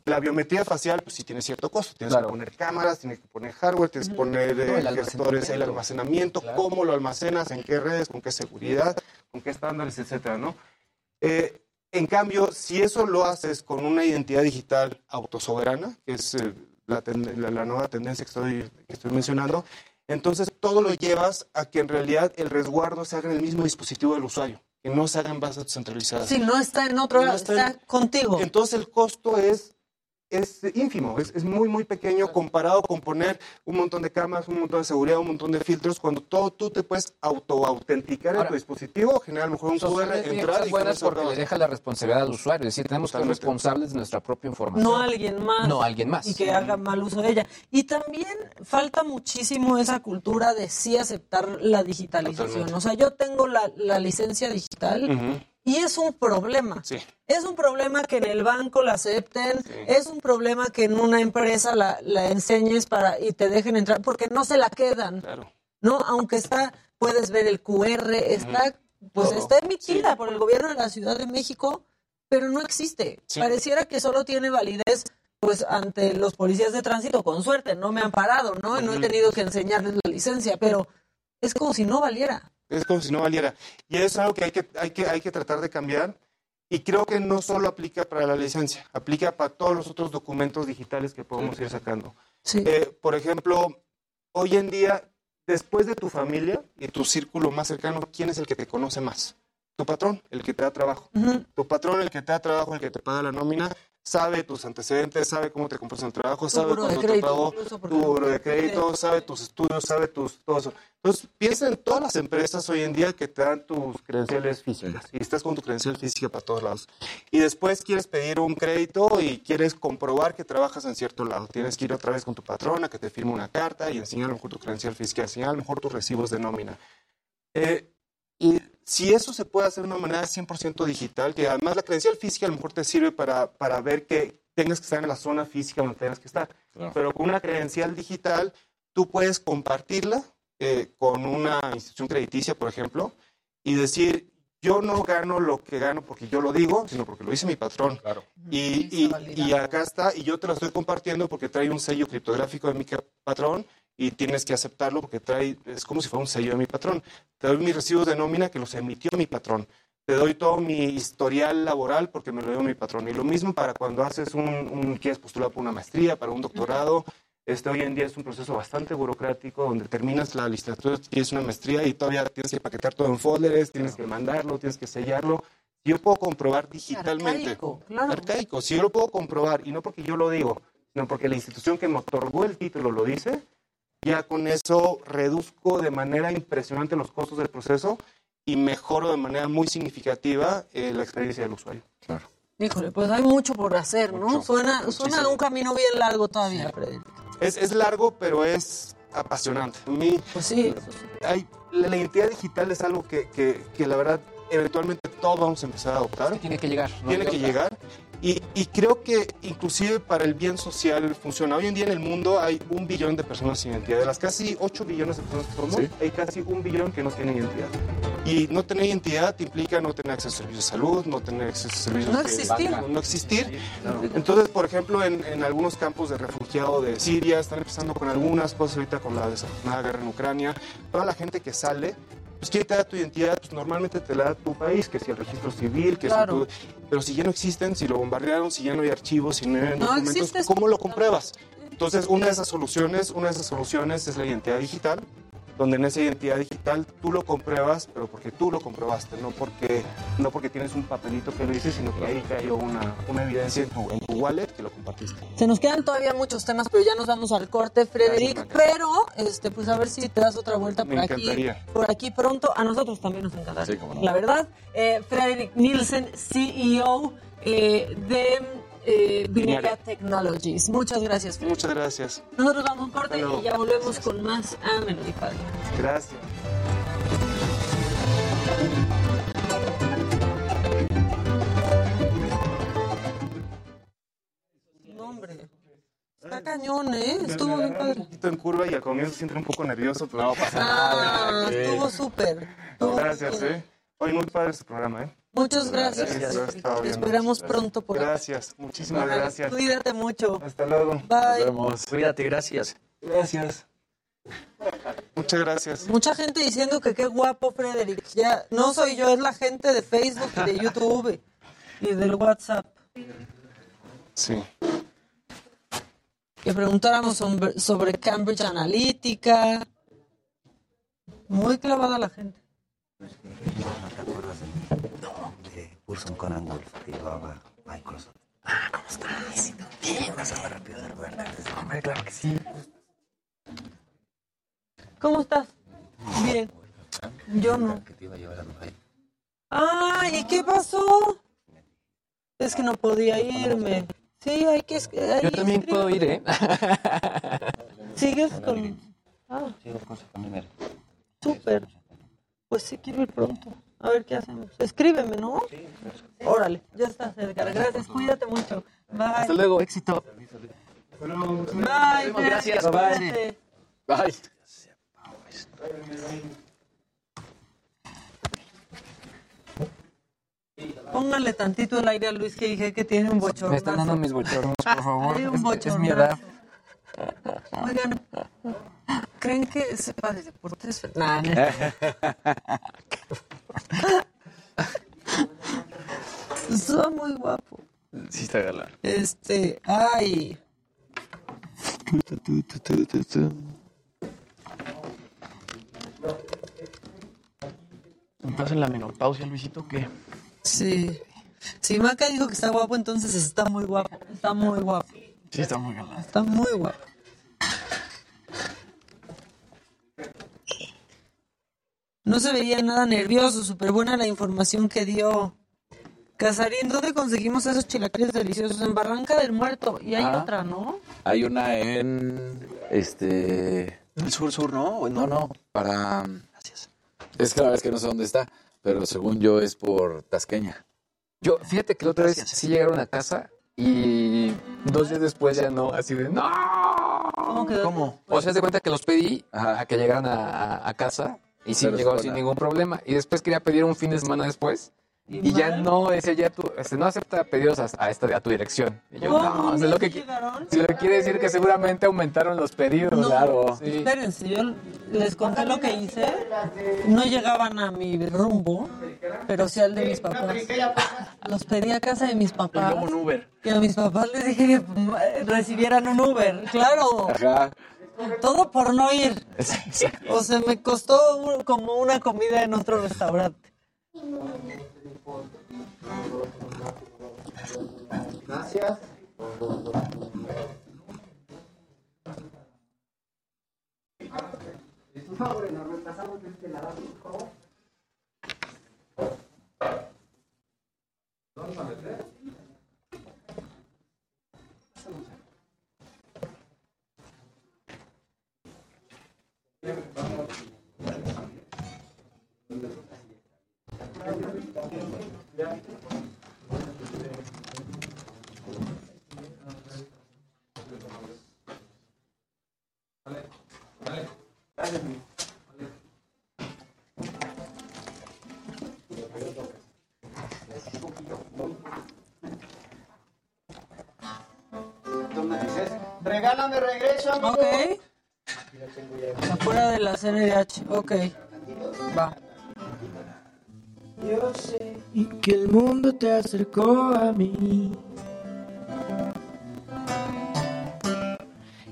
La biometría facial, pues sí tiene cierto costo. Tienes Claro. que poner cámaras, tienes que poner hardware, tienes que poner No, eh, el gestores, el almacenamiento. cómo lo almacenas, en qué redes, con qué seguridad, con qué estándares, etcétera, ¿no? Eh, en cambio, si eso lo haces con una identidad digital autosoberana, que es eh, la, la- la nueva tendencia que estoy, que estoy mencionando, entonces todo lo llevas a que en realidad el resguardo se haga en el mismo dispositivo del usuario, que no se haga en bases centralizadas. Sí, no está en otro No lado, está está, en- contigo. Entonces el costo es, es ínfimo, es, es muy, muy pequeño comparado con poner un montón de cámaras, un montón de seguridad, un montón de filtros, cuando todo tú te puedes auto-autenticar en tu dispositivo, generar a lo mejor un QR, entrar y buenas porque le deja la responsabilidad al usuario. Es decir, tenemos que ser responsables de nuestra propia información. no alguien más. No alguien más. Y que haga mal uso de ella. Y también falta muchísimo esa cultura de sí aceptar la digitalización. Totalmente. O sea, yo tengo la, la licencia digital. Y es un problema. Sí. Es un problema que en el banco la acepten, es un problema que en una empresa la, la enseñes para y te dejen entrar, porque no se la quedan. Claro. ¿No? Aunque está, puedes ver el QR, está, pues Todo. está emitida por el gobierno de la Ciudad de México, pero no existe. Pareciera que solo tiene validez pues ante los policías de tránsito, con suerte, no me han parado, ¿no? No he tenido que enseñarles la licencia, pero es como si no valiera. Es como si no valiera. Y eso es algo que hay que, hay que, hay que tratar de cambiar. Y creo que no solo aplica para la licencia, aplica para todos los otros documentos digitales que podemos ir sacando. Sí. Eh, por ejemplo, hoy en día, después de tu familia y tu círculo más cercano, ¿quién es el que te conoce más? Tu patrón, el que te da trabajo. Tu patrón, el que te da trabajo, el que te paga la nómina, sabe tus antecedentes, sabe cómo te compras en el trabajo, sabe cuánto te pagó, tu buro de crédito, sabe tus estudios, sabe tus todo eso. Entonces, piensa en todas las empresas hoy en día que te dan tus credenciales físicas y estás con tu credencial física para todos lados. Y después quieres pedir un crédito y quieres comprobar que trabajas en cierto lado. Tienes que ir otra vez con tu patrona que te firme una carta y enseñar a lo mejor tu credencial física, enseñar a lo mejor tus recibos de nómina. Eh, y si eso se puede hacer de una manera 100% digital, que además la credencial física a lo mejor te sirve para, para ver que tengas que estar en la zona física donde tengas que estar. Pero con una credencial digital, tú puedes compartirla eh, con una institución crediticia, por ejemplo, y decir, yo no gano lo que gano porque yo lo digo, sino porque lo dice mi patrón. Y, y, y acá está, y yo te lo estoy compartiendo porque trae un sello criptográfico de mi patrón y tienes que aceptarlo porque trae, es como si fuera un sello de mi patrón. Te doy mis recibos de nómina que los emitió mi patrón. Te doy todo mi historial laboral porque me lo dio mi patrón. Y lo mismo para cuando haces un, un quieres postular por una maestría, para un doctorado. Este hoy en día es un proceso bastante burocrático donde terminas la licenciatura, tienes una maestría y todavía tienes que paquetar todo en folders, tienes que mandarlo, tienes que sellarlo. Yo puedo comprobar digitalmente, Arcaico, claro. arcaico, si yo lo puedo comprobar y no porque yo lo digo, sino porque la institución que me otorgó el título lo dice, ya con eso reduzco de manera impresionante los costos del proceso y mejoro de manera muy significativa eh, la experiencia del usuario. Claro. Híjole, pues hay mucho por hacer, ¿no? Mucho, suena, suena un camino bien largo todavía, Freddy. Es, es largo, pero es apasionante. A mí, Pues sí, hay, la, la identidad digital es algo que, que, que la verdad eventualmente todos vamos a empezar a adoptar. Tiene que llegar. no Tiene que llegar. Y, y creo que inclusive para el bien social funciona. Hoy en día en el mundo hay un billón de personas sin identidad. De las casi 8 billones de personas que somos, Sí. hay casi un billón que no tienen identidad. Y no tener identidad implica no tener acceso a servicios de salud, no tener acceso a servicios No de existir. banca, no existir. Entonces, por ejemplo, en, en algunos campos de refugiado de Siria están empezando con algunas cosas ahorita con la desafortunada guerra en Ucrania. Toda la gente que sale, pues ¿quién te da tu identidad? Pues normalmente te la da tu país, que si el registro civil, que Claro. si tu- Pero si ya no existen, si lo bombardearon, si ya no hay archivos, si no hay No documentos. ¿cómo lo compruebas? Entonces, una de esas soluciones, una de esas soluciones es la identidad digital. Donde en esa identidad digital tú lo compruebas, pero porque tú lo comprobaste, no porque, no porque tienes un papelito que lo dice, sino que ahí cayó una, una evidencia en tu, en tu wallet que lo compartiste. Se nos quedan todavía muchos temas, pero ya nos vamos al corte, Frederick. Pero, este, pues a ver si te das otra vuelta Me por aquí, por aquí pronto. A nosotros también nos encantaría. Sí, no. La verdad, eh, Frederick Nielsen, CEO eh, de eh, Vineria Technologies. Muchas gracias. Frederick. Muchas gracias. Nosotros vamos a un corte y ya volvemos con más a Menor y Padre. Gracias. Hombre. Está cañón, ¿eh? Me Estuvo bien padre. un poquito en curva y al comienzo siempre un poco nervioso, pero no pasa Ah, estuvo súper. Gracias, ¿eh? Hoy muy padre este programa, ¿eh? Muchas gracias. Estado Te esperamos pronto por. Gracias, muchísimas gracias. Cuídate mucho. Hasta luego. Bye. Cuídate, gracias. Gracias. Muchas gracias. Mucha gente diciendo que qué guapo Frederick. Ya no soy yo, es la gente de Facebook y de YouTube y del WhatsApp. Sí. Que preguntáramos sobre, sobre Cambridge Analytica. Muy clavada la gente. Urson Conan Wolf, que llevaba Microsoft. Ah, ¿cómo estás? Bien, pasaba rápido de Roberto. Hombre, claro que sí. ¿Cómo estás? Bien. Yo no. Que te iba a llevar a Dubái. Ay, ¿y qué pasó? Es que no podía irme. Sí, hay que... hay Yo también puedo ir, ¿eh? ¿Sigues con...? Ah, Sigo con su familia. súper. Pues sí quiero ir pronto. A ver qué hacemos. Escríbeme, ¿no? Órale, ya está cerca. Gracias, cuídate mucho. Bye. Hasta luego, éxito. Bye, Gracias, cuídate. bye. Bye. Póngale tantito el aire a Luis que dije que tiene un bochorno. Me están dando mis bochornos, por favor. Hay un Es- es, bochornazo. mi edad. Oigan, ¿creen que sepa de deportes? Nah, no. Está muy guapo. Sí, está galán. Este, ay. ¿Estás en la menopausia, Luisito? ¿Qué? Sí. Si Maca dijo que está guapo, entonces está muy guapo. Está muy guapo. Sí, está muy galán. Está muy guapo. No se veía nada nervioso, súper buena la información que dio. Casarín, ¿dónde conseguimos esos chilaquiles deliciosos? En Barranca del Muerto. Y hay Ah. otra, ¿no? Hay una en este El sur sur, ¿no? ¿O no, no, para Es que la verdad es que no sé dónde está, pero según yo es por Tasqueña. Yo, fíjate que la otra vez sí llegaron a casa y dos días después ya no, así de, ¡no! ¿Cómo quedó? ¿Cómo? O sea, se cuenta que los pedí a, a que llegaran a casa y sí llegó sin ningún problema. Y después quería pedir un fin de semana después y ya no, ese ya tu, este, no acepta pedidos a, a esta, a tu dirección. Y yo, no, o sea, lo que, si lo que quiere decir que seguramente aumentaron los pedidos. No, Claro. Sí. Espérense, yo les conté lo que hice. No llegaban a mi rumbo, pero sí al de mis papás. Los pedí a casa de mis papás. un Uber. Y a mis papás les dije que mm, recibieran un Uber. Claro. Ajá. Todo por no ir. O sea, me costó como una comida en otro restaurante. Gracias. Es un favor enorme. Pasamos de este lado, por favor. Regálame regreso, amigo. Ok. Afuera de la CNDH. Ok. Va. Yo sé que el mundo te acercó a mí.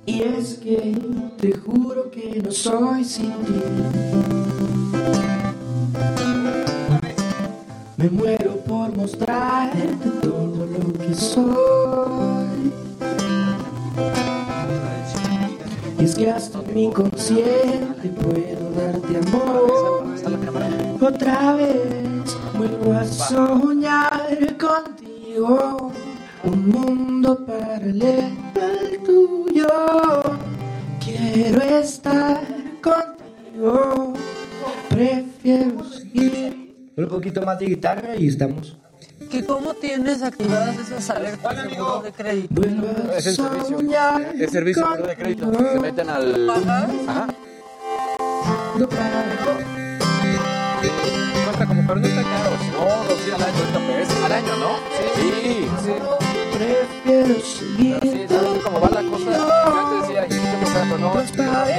Y es es que te juro que no soy sin ti. Me muero por mostrarte todo lo que soy. En mi inconsciente puedo darte amor. Otra vez vuelvo a soñar contigo. Un mundo paralelo al tuyo. Quiero estar contigo. Prefiero seguir. Un poquito más de guitarra y estamos. ¿Que ¿Cómo tienes activadas esas alertas de seguro de crédito? Es el servicio. Es servicio seguro de crédito. Se meten al. Ajá. Cuesta como, pero no está caro. No, no, sí, al año, ahorita pesos. Al año, ¿no? Sí, sí. Prefiero seguir. Sí, ¿sabes cómo va la cosa? Yo antes decía, ¿y qué pasa? No,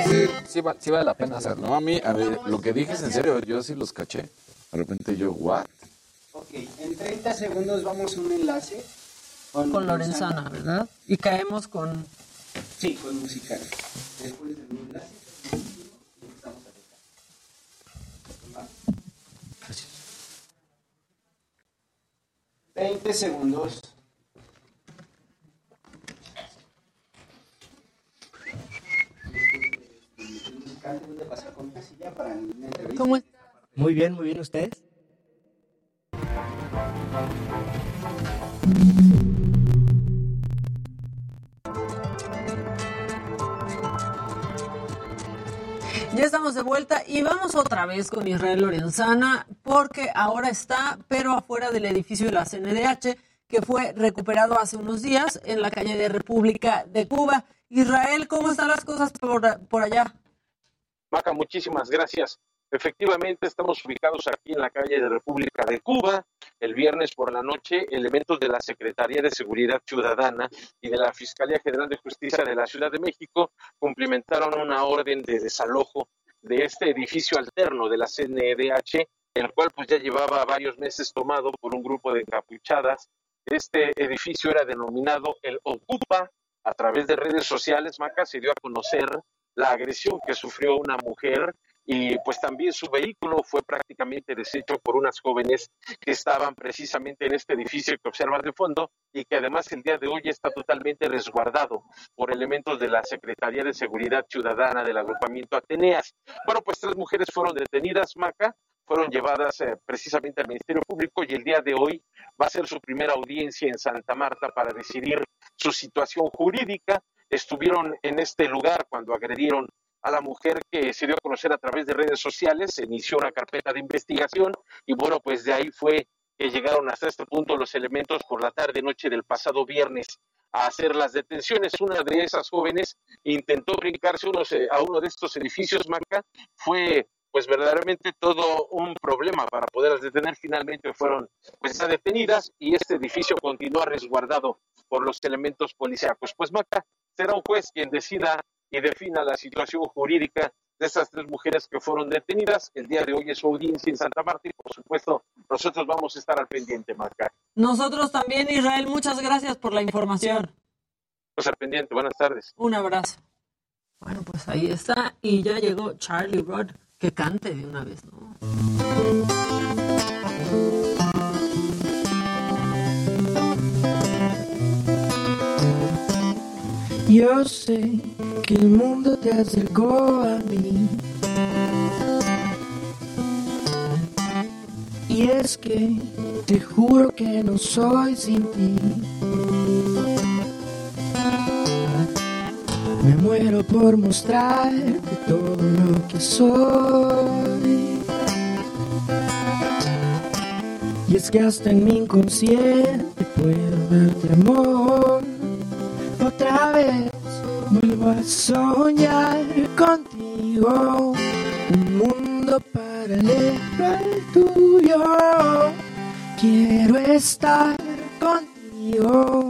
sí, sí, sí vale la pena hacerlo. No, a mí, a ver, lo que dije es en serio, yo sí los caché. De repente yo, ¿what? Ok, en 30 segundos vamos a un enlace. Con Lorenzana, ¿verdad? Y caemos con... Sí, con musical. Después del enlace. estamos Gracias. 20 segundos. ¿Cómo Muy bien, muy bien, ¿ustedes? Ya estamos de vuelta y vamos otra vez con Israel Lorenzana porque ahora está, pero afuera del edificio de la CNDH, que fue recuperado hace unos días en la calle de República de Cuba. Israel, ¿cómo están las cosas por, por allá? Maca, muchísimas gracias. Efectivamente, estamos ubicados aquí en la calle de República de Cuba. El viernes por la noche, elementos de la Secretaría de Seguridad Ciudadana y de la Fiscalía General de Justicia de la Ciudad de México cumplimentaron una orden de desalojo de este edificio alterno de la CNDH, el cual pues ya llevaba varios meses tomado por un grupo de encapuchadas. Este edificio era denominado el Ocupa. A través de redes sociales, Maca se dio a conocer la agresión que sufrió una mujer y pues también su vehículo fue prácticamente deshecho por unas jóvenes que estaban precisamente en este edificio que observas de fondo y que además el día de hoy está totalmente resguardado por elementos de la Secretaría de Seguridad Ciudadana del agrupamiento Ateneas. Bueno, pues tres mujeres fueron detenidas, Maca, fueron llevadas eh, precisamente al Ministerio Público y el día de hoy va a ser su primera audiencia en Santa Marta para decidir su situación jurídica. Estuvieron en este lugar cuando agredieron a la mujer que se dio a conocer a través de redes sociales, se inició una carpeta de investigación y bueno, pues de ahí fue que llegaron hasta este punto los elementos por la tarde noche del pasado viernes a hacer las detenciones. Una de esas jóvenes intentó brincarse eh, a uno de estos edificios, Marca, fue pues verdaderamente todo un problema para poderlas detener. Finalmente fueron pues detenidas y este edificio continúa resguardado por los elementos policíacos. Pues Maca será un juez quien decida y defina la situación jurídica de estas tres mujeres que fueron detenidas. El día de hoy es su audiencia en Santa Marta y por supuesto nosotros vamos a estar al pendiente, Maca. Nosotros también, Israel, muchas gracias por la información. Pues al pendiente, buenas tardes. Un abrazo. Bueno, pues ahí está. Y ya llegó Charlie Rod, que cante de una vez, ¿no? Yo sé que el mundo te acercó a mí. Y es que te juro que no soy sin ti. Me muero por mostrarte todo lo que soy. Y es que hasta en mi inconsciente puedo darte amor. Otra vez vuelvo a soñar contigo. Un mundo paralelo al tuyo. Quiero estar contigo.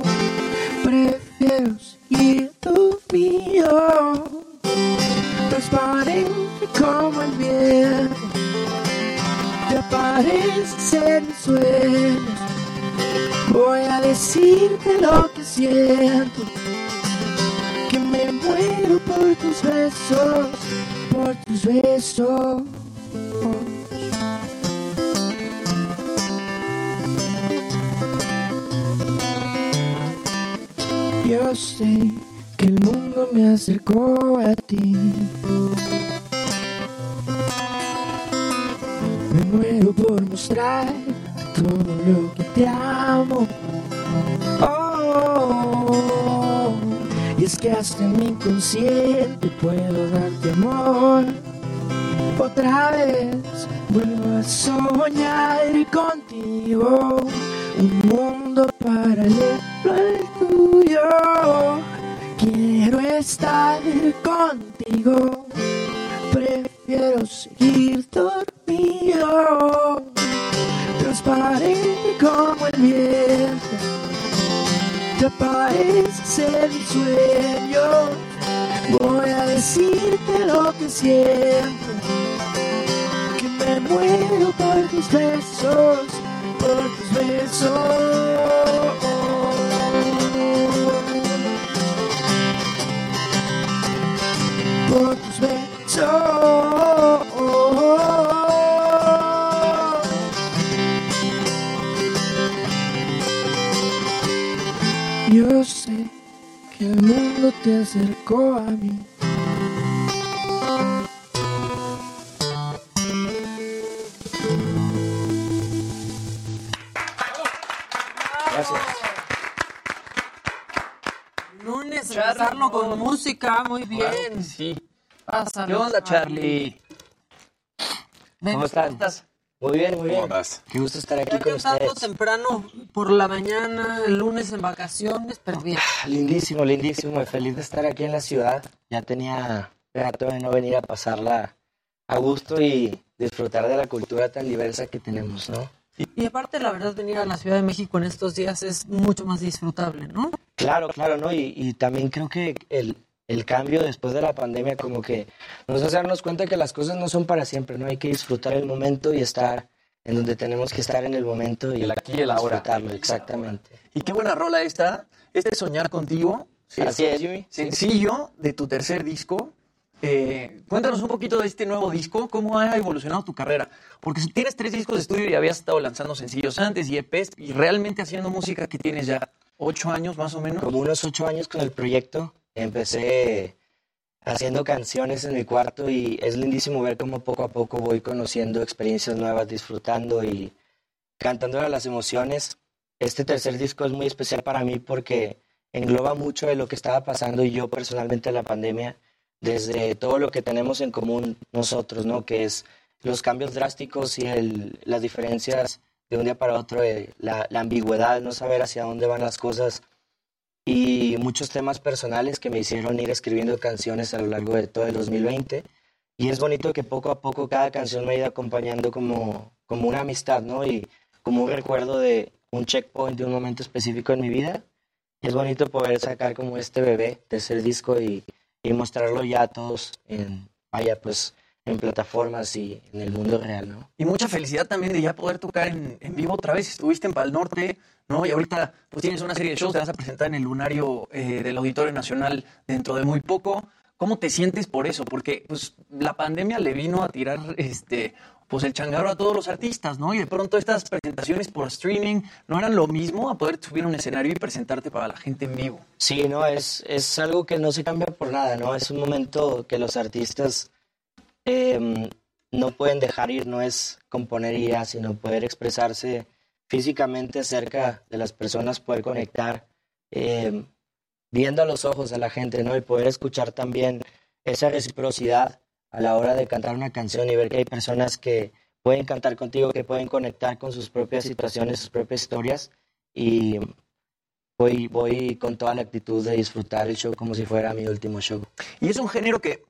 Prefiero seguir tu mío. Transparente como el viento. Te aparece en mis sueños. Voy a decirte lo que siento. Que me muero por tus besos, por tus besos. Yo sé que el mundo me acercó a ti. Me muero por mostrar todo lo que te amo. Oh, y es que hasta en mi inconsciente puedo darte amor. Otra vez vuelvo a soñar contigo. Un mundo paralelo al tuyo. Quiero estar contigo. Prefiero seguir dormido. Transparente como el viento. Te parece ser mi sueño. Voy a decirte lo que siento. Que me muero por tus besos, por tus besos. Por tus besos. Yo sé que el mundo te acercó a mí. Gracias. Lunes, empezarlo con música, muy bien. Sí. ¿Qué onda, Charlie? ¿Cómo estás? Muy bien, muy bien. ¿Cómo vas? Qué gusto estar aquí con ustedes. temprano por la mañana, el lunes en vacaciones, pero bien. Lindísimo, lindísimo. y Feliz de estar aquí en la ciudad. Ya tenía rato de no venir a pasarla a gusto y disfrutar de la cultura tan diversa que tenemos, ¿no? Y aparte, la verdad, venir a la Ciudad de México en estos días es mucho más disfrutable, ¿no? Claro, claro, ¿no? Y, y también creo que el, el cambio después de la pandemia como que nos hace darnos cuenta que las cosas no son para siempre, ¿no? Hay que disfrutar el momento y estar en donde tenemos que estar en el momento y El aquí y el ahora. disfrutarlo, exactamente. Y qué buena rola esta. Este Soñar Contigo. Así es, Yuri. Sencillo de tu tercer disco. Eh, cuéntanos un poquito de este nuevo disco, cómo ha evolucionado tu carrera. Porque si tienes tres discos de estudio y habías estado lanzando sencillos antes y EPs y realmente haciendo música que tienes ya ocho años más o menos. Como unos ocho años con el proyecto. Empecé haciendo canciones en mi cuarto y es lindísimo ver cómo poco a poco voy conociendo experiencias nuevas, disfrutando y cantando a las emociones. Este tercer disco es muy especial para mí porque engloba mucho de lo que estaba pasando y yo personalmente en la pandemia, desde todo lo que tenemos en común nosotros, ¿no? Que es los cambios drásticos y el- las diferencias de un día para otro, eh, la ambigüedad, no saber hacia dónde van las cosas y muchos temas personales que me hicieron ir escribiendo canciones a lo largo de todo el 2020. Y es bonito que poco a poco cada canción me ha ido acompañando como, como una amistad, ¿no? Y como un recuerdo de un checkpoint de un momento específico en mi vida. Y es bonito poder sacar como este bebé, tercer disco, y, y mostrarlo ya a todos en, vaya, pues, en plataformas y en el mundo real, ¿no? Y mucha felicidad también de ya poder tocar en, en vivo otra vez. Estuviste en Pal Norte, ¿no? Y ahorita pues tienes una serie de shows, te vas a presentar en el lunario eh, del Auditorio Nacional dentro de muy poco. ¿Cómo te sientes por eso? Porque pues la pandemia le vino a tirar este pues el changarro a todos los artistas, ¿no? Y de pronto estas presentaciones por streaming no eran lo mismo a poder subir a un escenario y presentarte para la gente en vivo. Sí, no, es, es algo que no se cambia por nada, ¿no? Es un momento que los artistas eh, no pueden dejar ir, no es componer sino poder expresarse físicamente cerca de las personas, poder conectar, eh, viendo a los ojos a la gente, ¿no? Y poder escuchar también esa reciprocidad a la hora de cantar una canción y ver que hay personas que pueden cantar contigo, que pueden conectar con sus propias situaciones, sus propias historias y voy, voy con toda la actitud de disfrutar el show como si fuera mi último show. Y es un género que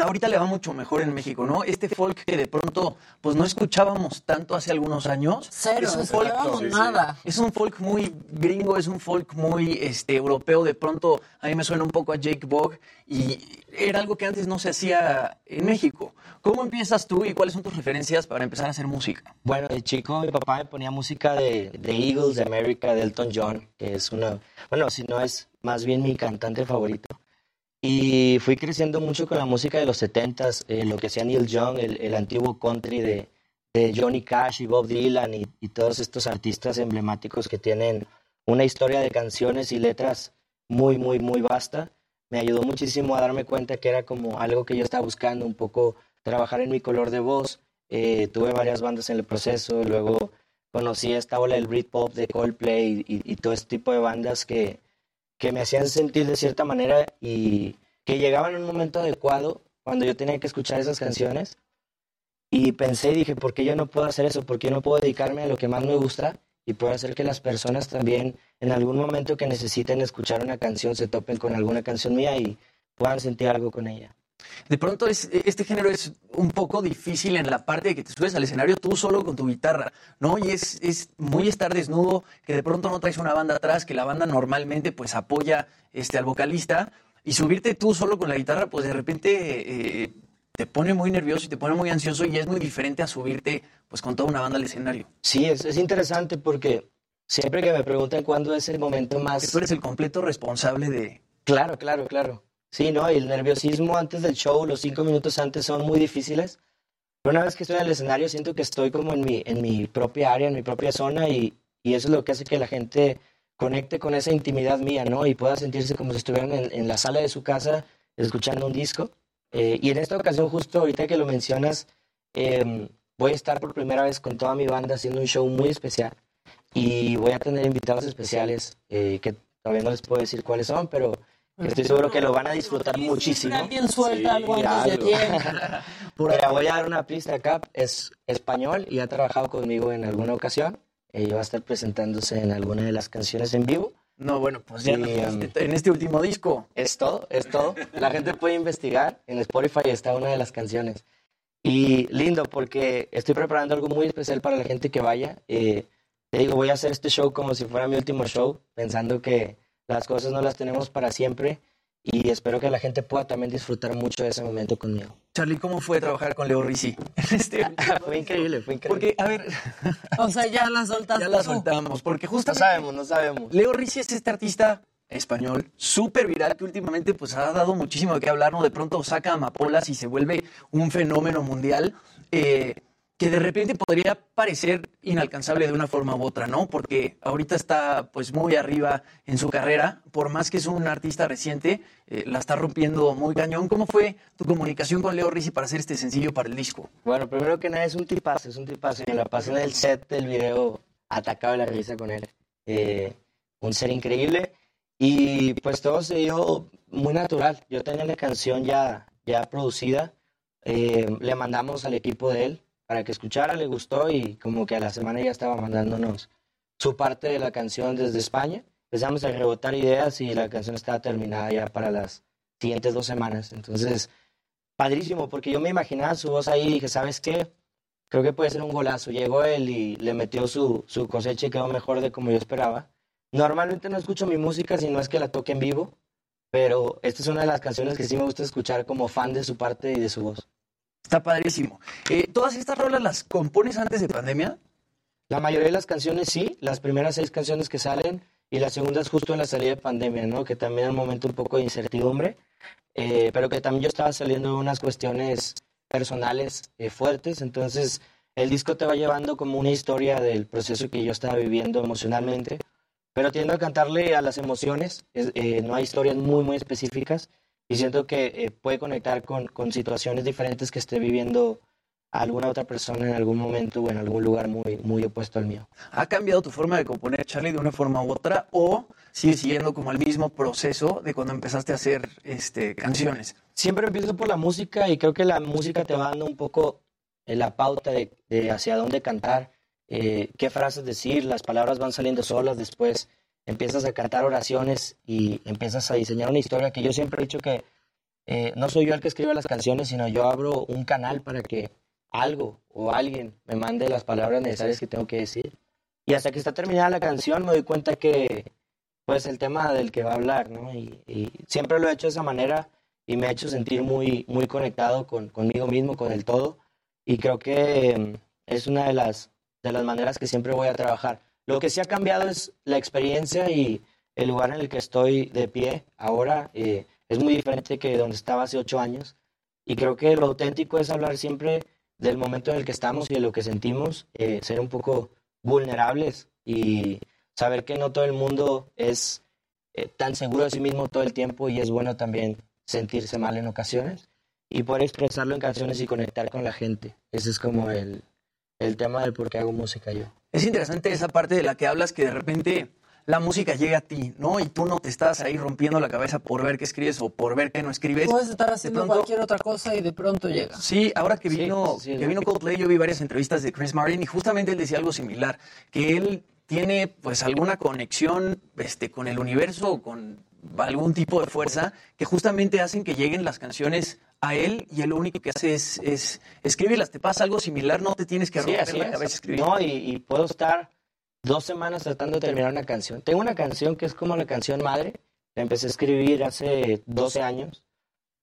ahorita le va mucho mejor en México, ¿no? Este folk que de pronto pues no escuchábamos tanto hace algunos años. Cero, es un no folk, nada. Es un folk muy gringo, es un folk muy este europeo, de pronto a mí me suena un poco a Jake Bogg y era algo que antes no se hacía en México. ¿Cómo empiezas tú y cuáles son tus referencias para empezar a hacer música? Bueno, de chico mi papá me ponía música de, de Eagles, de America, de Elton John, que es una, bueno, si no es más bien mi cantante favorito. Y fui creciendo mucho con la música de los 70s, eh, lo que hacía Neil Young, el, el antiguo country de, de Johnny Cash y Bob Dylan y, y todos estos artistas emblemáticos que tienen una historia de canciones y letras muy, muy, muy vasta. Me ayudó muchísimo a darme cuenta que era como algo que yo estaba buscando, un poco trabajar en mi color de voz. Eh, tuve varias bandas en el proceso, luego conocí esta ola del Britpop de Coldplay y, y todo este tipo de bandas que, que me hacían sentir de cierta manera y que llegaban en un momento adecuado cuando yo tenía que escuchar esas canciones. Y pensé y dije, ¿por qué yo no puedo hacer eso? ¿Por qué no puedo dedicarme a lo que más me gusta y puedo hacer que las personas también en algún momento que necesiten escuchar una canción se topen con alguna canción mía y puedan sentir algo con ella? De pronto es, este género es un poco difícil en la parte de que te subes al escenario tú solo con tu guitarra, ¿no? Y es, es muy estar desnudo, que de pronto no traes una banda atrás, que la banda normalmente pues apoya este, al vocalista, y subirte tú solo con la guitarra, pues de repente eh, te pone muy nervioso y te pone muy ansioso y es muy diferente a subirte pues con toda una banda al escenario. Sí, es, es interesante porque siempre que me preguntan cuándo es el momento más... Que tú eres el completo responsable de... Claro, claro, claro. Sí, ¿no? Y el nerviosismo antes del show, los cinco minutos antes son muy difíciles. Pero una vez que estoy en el escenario siento que estoy como en mi, en mi propia área, en mi propia zona y, y eso es lo que hace que la gente conecte con esa intimidad mía, ¿no? Y pueda sentirse como si estuvieran en, la sala de su casa escuchando un disco. Eh, y en esta ocasión, justo ahorita que lo mencionas, eh, voy a estar por primera vez con toda mi banda haciendo un show muy especial y voy a tener invitados especiales eh, que todavía no les puedo decir cuáles son, pero estoy seguro que lo van a disfrutar muchísimo. Alguien suelta algo antes de tiempo. Mira, voy a dar una pista acá, es español y ha trabajado conmigo en alguna ocasión. y va a estar presentándose en alguna de las canciones en vivo. No, bueno, pues ya Y, um, en este último disco. Es todo, es todo. La gente puede investigar. En Spotify está una de las canciones. Y lindo porque estoy preparando algo muy especial para la gente que vaya. Eh, te digo, voy a hacer este show como si fuera mi último show, pensando que las cosas no las tenemos para siempre. Y espero que la gente pueda también disfrutar mucho de ese momento conmigo. Charlie, ¿cómo fue trabajar con Leo Rizzi? Este, fue increíble, fue increíble. Porque, a ver, O sea, ya la soltaste ya la soltamos, porque justo No sabemos, no sabemos. Leo Rizzi es este artista español súper viral que últimamente pues ha dado muchísimo de qué hablar, ¿no? De pronto saca amapolas y se vuelve un fenómeno mundial eh, que de repente podría parecer inalcanzable de una forma u otra, ¿no? Porque ahorita está pues muy arriba en su carrera, por más que es un artista reciente, eh, la está rompiendo muy cañón. ¿Cómo fue tu comunicación con Leo Rizzi para hacer este sencillo para el disco? Bueno, primero que nada es un tipazo, es un tipazo. Me la pasé en el set del video atacado de la risa con él. Eh, un ser increíble. Y pues todo se dio muy natural. Yo tenía la canción ya, ya producida. Eh, le mandamos al equipo de él para que escuchara, le gustó y como que a la semana ya estaba mandándonos su parte de la canción desde España. Empezamos a rebotar ideas y la canción estaba terminada ya para las siguientes dos semanas. Entonces, padrísimo, porque yo me imaginaba su voz ahí y dije, ¿sabes qué? Creo que puede ser un golazo. Llegó él y le metió su, su cosecha y quedó mejor de como yo esperaba. Normalmente no escucho mi música si no es que la toque en vivo, pero esta es una de las canciones que sí me gusta escuchar como fan de su parte y de su voz. Está padrísimo. Eh, ¿Todas estas rolas las compones antes de pandemia? La mayoría de las canciones sí, las primeras seis canciones que salen y las segundas justo en la salida de pandemia, ¿no? Que también era un momento un poco de incertidumbre, eh, pero que también yo estaba saliendo de unas cuestiones personales eh, fuertes, entonces el disco te va llevando como una historia del proceso que yo estaba viviendo emocionalmente, pero tiendo a cantarle a las emociones, es- eh, no hay historias muy, muy específicas y siento que eh, puede conectar con, con situaciones diferentes que esté viviendo alguna otra persona en algún momento o en algún lugar muy, muy opuesto al mío. ¿Ha cambiado tu forma de componer, Charlie, de una forma u otra? ¿O sigues siguiendo como el mismo proceso de cuando empezaste a hacer este, canciones? Siempre empiezo por la música y creo que la música te va dando un poco eh, la pauta de, de hacia dónde cantar, eh, qué frases decir, las palabras van saliendo solas, después empiezas a cantar oraciones y empiezas a diseñar una historia que yo siempre he dicho que eh, no soy yo el que escribe las canciones, sino yo abro un canal para que algo o alguien me mande las palabras necesarias que tengo que decir. Y hasta que está terminada la canción me doy cuenta que pues el tema del que va a hablar, ¿no? Y, y siempre lo he hecho de esa manera y me ha hecho sentir muy, muy conectado con, conmigo mismo, con el todo. Y creo que mm, es una de las, de las maneras que siempre voy a trabajar. Lo que sí ha cambiado es la experiencia y el lugar en el que estoy de pie ahora. Eh, es muy diferente que donde estaba hace ocho años. Y creo que lo auténtico es hablar siempre del momento en el que estamos y de lo que sentimos, eh, ser un poco vulnerables y saber que no todo el mundo es eh, tan seguro de sí mismo todo el tiempo y es bueno también sentirse mal en ocasiones y poder expresarlo en canciones y conectar con la gente. Ese es como el, el tema del por qué hago música yo. Es interesante esa parte de la que hablas que de repente la música llega a ti, ¿no? Y tú no te estás ahí rompiendo la cabeza por ver qué escribes o por ver qué no escribes. Puedes estar De haciendo pronto- cualquier otra cosa y de pronto llega. Sí, ahora que vino, sí, que vino Coldplay, yo vi varias entrevistas de Chris Martin y justamente él decía algo similar, que él tiene pues alguna conexión este, con el universo o con algún tipo de fuerza que justamente hacen que lleguen las canciones a él y él lo único que hace es, es escribirlas. Te pasa algo similar, no te tienes que Sí, romper la cabeza. No, y, y puedo estar dos semanas tratando de terminar una canción. Tengo una canción que es como la canción madre. La empecé a escribir hace 12 años.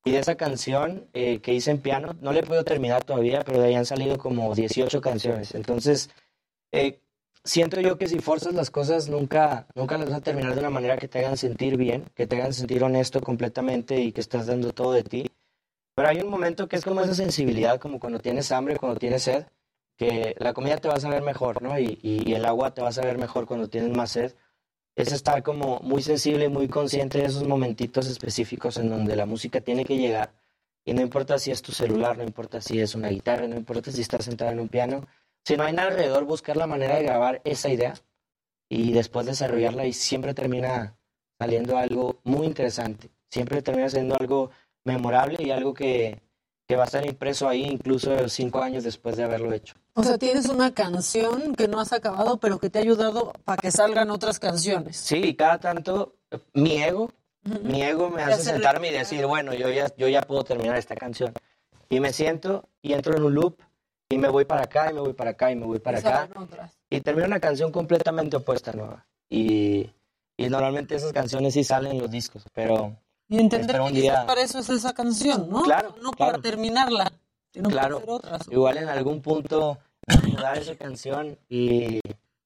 Y de esa canción eh, que hice en piano, no la he podido terminar todavía, pero de ahí han salido como 18 canciones. Entonces, eh, siento yo que si forzas las cosas, nunca, nunca las vas a terminar de una manera que te hagan sentir bien, que te hagan sentir honesto completamente y que estás dando todo de ti. Pero hay un momento que es como esa sensibilidad, como cuando tienes hambre, cuando tienes sed, que la comida te va a saber mejor, ¿no? Y, y- el agua te va a saber mejor cuando tienes más sed. Es estar como muy sensible y muy consciente de esos momentitos específicos en donde la música tiene que llegar. Y no importa si es tu celular, no importa si es una guitarra, no importa si estás sentado en un piano. Si no hay nada alrededor, buscar la manera de grabar esa idea y después desarrollarla y siempre termina saliendo algo muy interesante. Siempre termina siendo algo memorable y algo que, que va a estar impreso ahí incluso cinco años después de haberlo hecho. O sea, tienes una canción que no has acabado, pero que te ha ayudado para que salgan otras canciones. Sí, cada tanto eh, mi ego, mi ego me hace sentarme y decir, bueno, yo ya, yo ya puedo terminar esta canción. Y me siento y entro en un loop y me voy para acá y me voy para acá y me voy para Y acá. Y termino una canción completamente opuesta nueva. Y, y normalmente esas canciones sí salen en los discos, pero Y entender que día... para eso es esa canción, ¿no? Claro, No para claro. terminarla, sino Claro, para hacer otras. igual en algún punto mudar esa canción y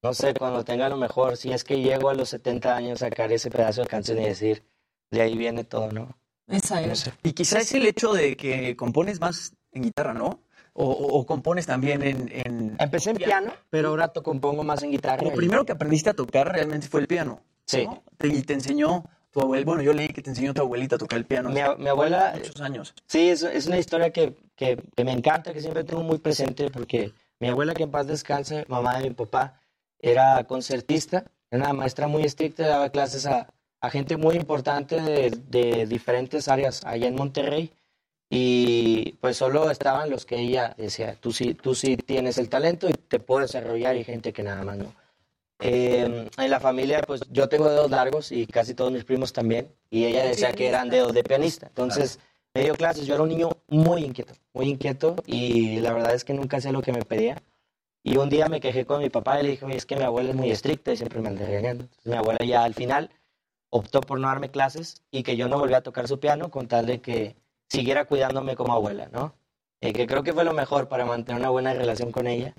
no sé, cuando tenga lo mejor, si es que llego a los 70 años, sacar ese pedazo de canción y decir, de ahí viene todo, ¿no? Esa No es. sé. Y quizás es el hecho de que compones más en guitarra, ¿no? O, o- compones también en, en- Empecé en piano, pero ahora to- compongo más en guitarra. Lo primero que aprendiste a tocar realmente fue el piano. Sí. ¿no? Te- Y te enseñó tu abuela. Bueno, yo leí que te enseñó tu abuelita a tocar el piano. Mi, mi abuela, Muchos años. sí, es, es una historia que, que, que me encanta, que siempre tengo muy presente, porque mi abuela, que en paz descanse, mamá de mi papá, era concertista, era una maestra muy estricta, daba clases a, a gente muy importante de, de diferentes áreas allá en Monterrey. Y pues solo estaban los que ella decía, tú sí, tú sí tienes el talento y te puedo desarrollar y gente que nada más no. Eh, en la familia, pues yo tengo dedos largos y casi todos mis primos también. Y ella decía que eran dedos de pianista. Entonces, me dio clases. Yo era un niño muy inquieto, muy inquieto. Y la verdad es que nunca hacía lo que me pedía. Y un día me quejé con mi papá y le dije, "Oye, es que mi abuela es muy estricta y siempre me anda regañando. Entonces, mi abuela ya al final optó por no darme clases y que yo no volviera a tocar su piano con tal de que siguiera cuidándome como abuela, ¿no? Eh, que creo que fue lo mejor para mantener una buena relación con ella.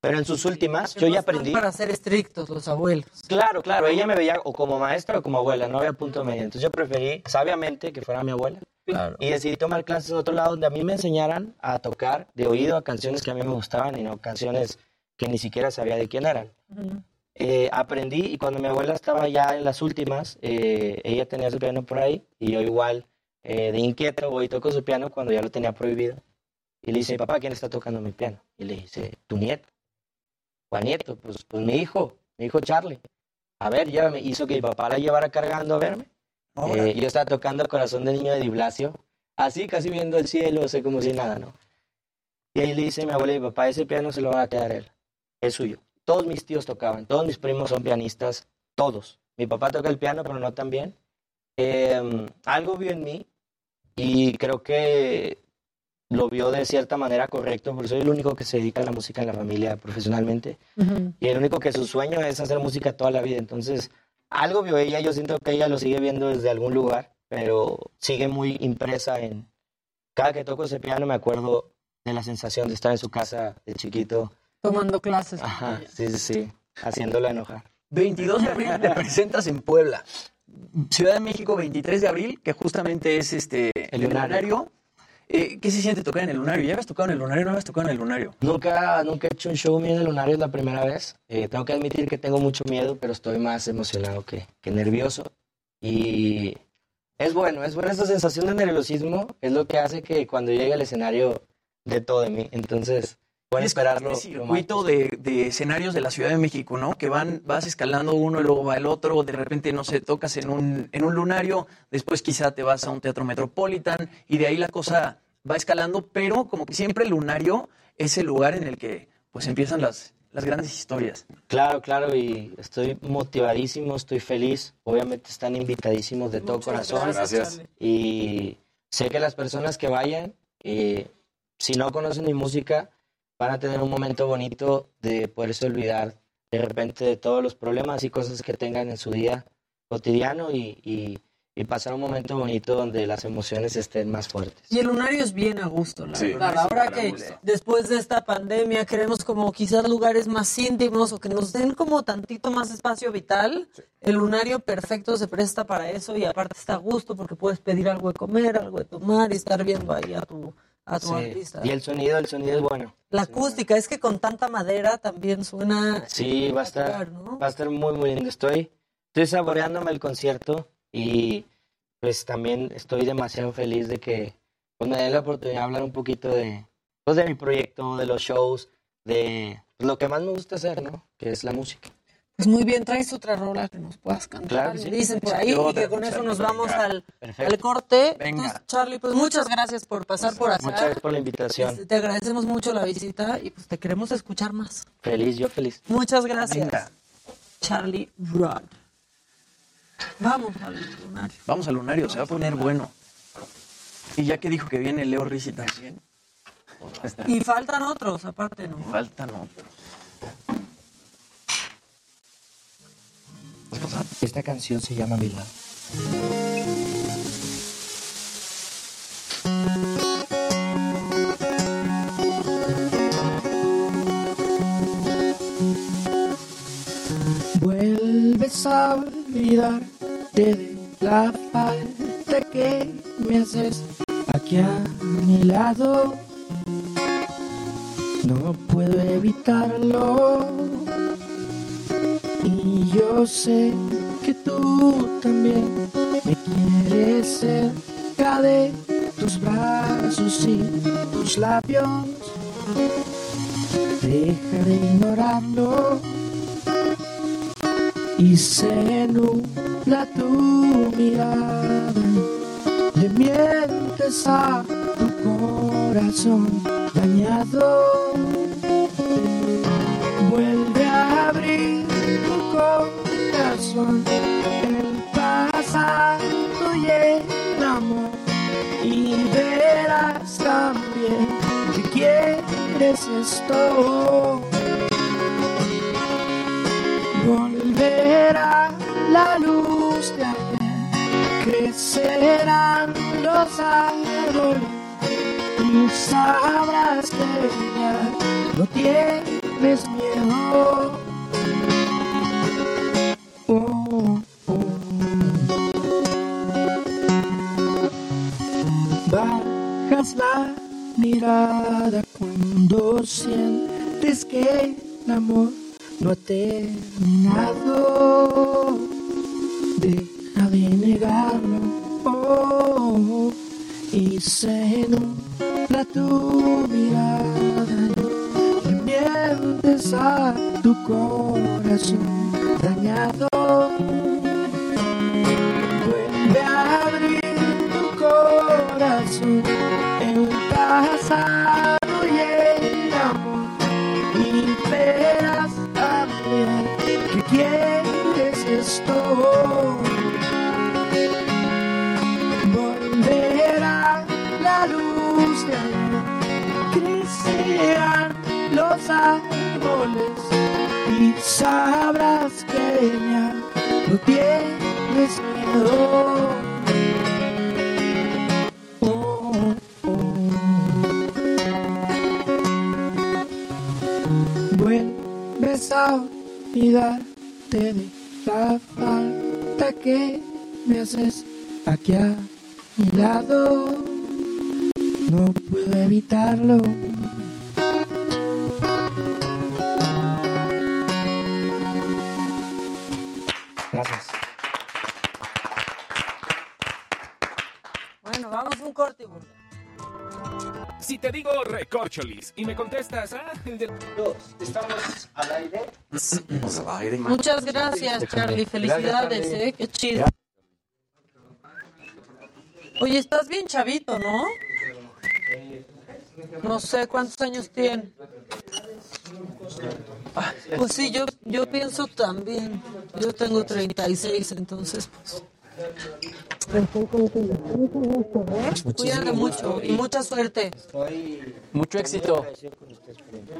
Pero en sus últimas, yo ya aprendí. Para ser estrictos los abuelos. Claro, claro, ella me veía o como maestra o como abuela, no había punto medio. Entonces yo preferí, sabiamente, que fuera mi abuela. Y decidí tomar clases en otro lado donde a mí me enseñaran a tocar de oído a canciones que a mí me gustaban y no canciones que ni siquiera sabía de quién eran. Eh, aprendí y cuando mi abuela estaba ya en las últimas, eh, ella tenía su piano por ahí y yo igual eh, de inquieto voy y toco su piano cuando ya lo tenía prohibido. Y le dice, papá, ¿quién está tocando mi piano? Y le dice, tu nieto. ¿Cuál nieto? Pues, pues mi hijo, mi hijo Charlie. A ver, llévame. Hizo que mi papá la llevara cargando a verme. Eh, yo estaba tocando el corazón de niño de Di Blasio, así casi viendo el cielo, sé como si nada, ¿no? Y ahí le dice mi abuela y mi papá, ese piano se lo va a quedar él, es suyo. Todos mis tíos tocaban, todos mis primos son pianistas, todos. Mi papá toca el piano, pero no tan bien. Eh, algo vio en mí y creo que lo vio de cierta manera correcto, porque soy el único que se dedica a la música en la familia profesionalmente y el único que su sueño es hacer música toda la vida. Entonces, algo vio ella, yo siento que ella lo sigue viendo desde algún lugar, pero sigue muy impresa en... Cada que toco ese piano me acuerdo de la sensación de estar en su casa de chiquito. Tomando clases. Ajá, sí, sí, sí, haciéndola enojar. 22 de abril te presentas en Puebla. Ciudad de México, 23 de abril, que justamente es este el lunario. Eh, ¿Qué se siente tocar en el lunario? ¿Ya habías tocado en el lunario o no habías tocado en el lunario? Nunca, nunca he hecho un show mío en el lunario, es la primera vez. Eh, tengo que admitir que tengo mucho miedo, pero estoy más emocionado que, que nervioso. Y es bueno, es buena esa sensación de nerviosismo, es lo que hace que cuando llegue al escenario de todo de mí. Entonces, pueden Es esperarlo. este lo circuito de, de escenarios de la Ciudad de México, ¿no? Que van, vas escalando uno y luego va el otro, de repente, no sé, tocas en un, en un lunario, después quizá te vas a un teatro metropolitan y de ahí la cosa va escalando, pero como que siempre el lunario es el lugar en el que pues empiezan las, las grandes historias. Claro, claro, y estoy motivadísimo, estoy feliz. Obviamente están invitadísimos de todo Muchas corazón. gracias. Y sé que las personas que vayan, eh, si no conocen mi música, van a tener un momento bonito de poderse olvidar de repente de todos los problemas y cosas que tengan en su día cotidiano y, y- y pasar un momento bonito donde las emociones estén más fuertes. Y el lunario es bien a gusto, la Sí, verdad. sí, Ahora que gusto. después de esta pandemia queremos como quizás lugares más íntimos o que nos den como tantito más espacio vital, el lunario perfecto se presta para eso y aparte está a gusto porque puedes pedir algo de comer, algo de tomar y estar viendo ahí a tu, a tu Sí, artista. Y el sonido, el sonido es bueno. La acústica, es que con tanta madera también suena... Sí, va a estar, va a estar muy, muy lindo. Estoy, estoy saboreándome el concierto y pues también estoy demasiado feliz de que pues, me den la oportunidad de hablar un poquito de, pues, de mi proyecto, de los shows, de pues, lo que más me gusta hacer, ¿no? Que es la música. Pues muy bien, traes otra rola que nos puedas cantar. Claro que sí. Dicen por ahí y que con eso nos vamos al, corte. Venga. Entonces, Charlie, pues muchas gracias por pasar por acá. Muchas gracias por la invitación. Este, Te agradecemos mucho la visita y pues te queremos escuchar más. Feliz, yo feliz. Muchas gracias. Venga. Charlie Rod. Vamos al lunario. Vamos al lunario, se va a poner bueno. Y ya que dijo que viene Leo Rizzi también. Y faltan otros, aparte, ¿no? Faltan otros. Esta canción se llama Mi. Vuelves a olvidarte de la falta que me haces aquí a mi lado. No puedo evitarlo. Y yo sé que tú también me quieres cerca de tus brazos y tus labios. Deja de ignorarlo y se nubla tu mirada. Le mientes a tu corazón dañado. Corazón. El pasado y el amor. Y verás también que quieres esto. Volverá la luz de ayer, crecerán los árboles y sabrás que ya no tienes miedo. La mirada cuando sientes que el amor no ha terminado. Deja de negarlo oh, y se nubla tu mirada. Le mientes a tu corazón dañado. Vuelve a abrir tu corazón, pasado amor y verás también que quieres esto. Volverá la luz de ayer, crecerán los árboles y sabrás que ya no tienes miedo. Olvidarte de la falta que me haces aquí a mi lado. No puedo evitarlo. Gracias. Bueno, vamos a un corte. Si te digo recorcholis y me contestas, ah, el de... Estamos al aire. Estamos al aire. Muchas gracias, Charlie. Felicidades, ¿eh? Qué chido. Oye, estás bien chavito, ¿no? No sé cuántos años tiene. Pues sí, yo, yo pienso también. Yo tengo 36, entonces pues... Cuídate mucho y mucha suerte. Mucho éxito.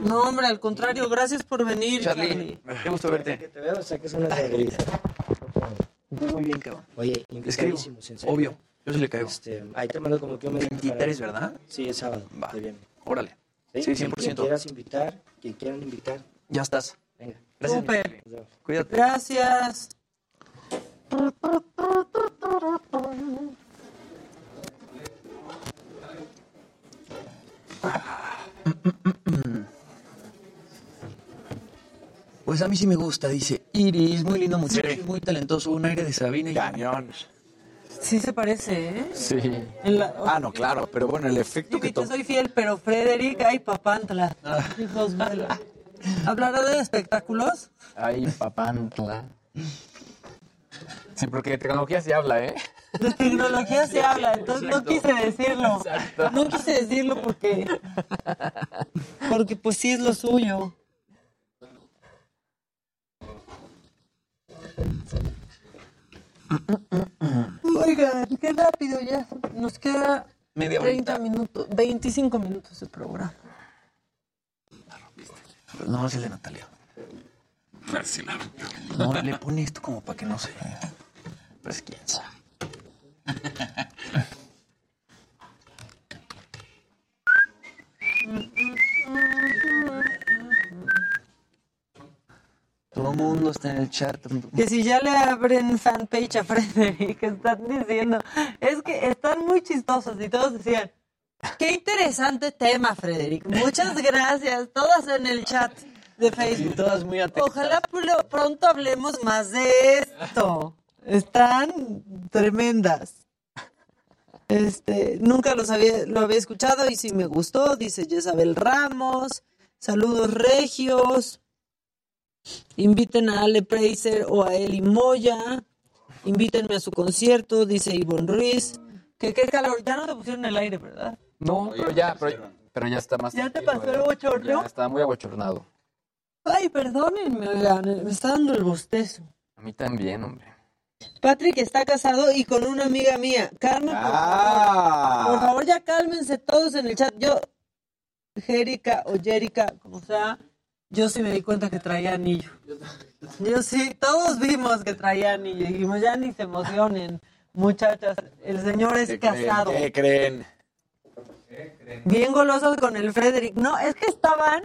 No, hombre, al contrario, gracias por venir, Charlie. Qué gusto verte. Que te veo, o sea que es una celebridad. Muy bien, cabrón. Oye, serio. obvio. Yo sí le caigo. Este, ahí te mando como que un mensaje 23, para- ¿verdad? Sí, es sábado. Va. bien. Órale. Sí, Quien 100%. quieras invitar, quien quieran invitar. Ya estás. Venga. Gracias. Cuídate. Gracias. Pues a mí sí me gusta, dice Iris, muy lindo muchacho, muy talentoso, un aire de Sabina y Cañón. Sí se parece, ¿eh? Sí. Ah, no, claro, pero bueno, el efecto que tomó. soy fiel, pero Frederick, ay, papantla. Hijos de la- ¿Hablará de espectáculos? Ay, papantla. Sí, porque tecnología se habla, ¿eh? De tecnología se habla, entonces no quise decirlo. No quise decirlo porque. Porque pues sí es lo suyo. Oigan, qué rápido ya. Nos queda Media 30 minutos, 25 minutos de programa. No, es el de Natalia. No, le pone esto como para que no se... Pues quién sabe. Todo el mundo está en el chat. Que si ya le abren fanpage a Frederick, están diciendo, es que están muy chistosos y todos decían, qué interesante tema, Frederick. Muchas gracias, todas en el chat de Y Facebook. todas muy atentas. Ojalá pr- pronto hablemos más de esto. Están tremendas. Este, nunca los había, lo había escuchado y sí me gustó, dice Jezabel Ramos. Saludos regios. Inviten a Ale Preiser o a Eli Moya. Invítenme a su concierto, dice Ivonne Ruiz. Que qué calor, ya no te pusieron el aire, ¿verdad? No, pero ya, pero, pero ya está más. ¿Ya te pasó el ¿eh? bochorno? Ya está muy abochornado. Ay, perdónenme, oigan, me está dando el bostezo. A mí también, hombre. Patrick está casado y con una amiga mía. Carmen, por Ah. favor. Por favor, ya cálmense todos en el chat. Yo, Jerica o Jerica, como sea, yo sí me di cuenta que traía anillo. Yo sí, todos vimos que traía anillo. Dijimos, ya ni se emocionen, muchachas. El señor es ¿Qué creen? casado. ¿Qué creen? Bien golosos con el Frederick. No, es que estaban.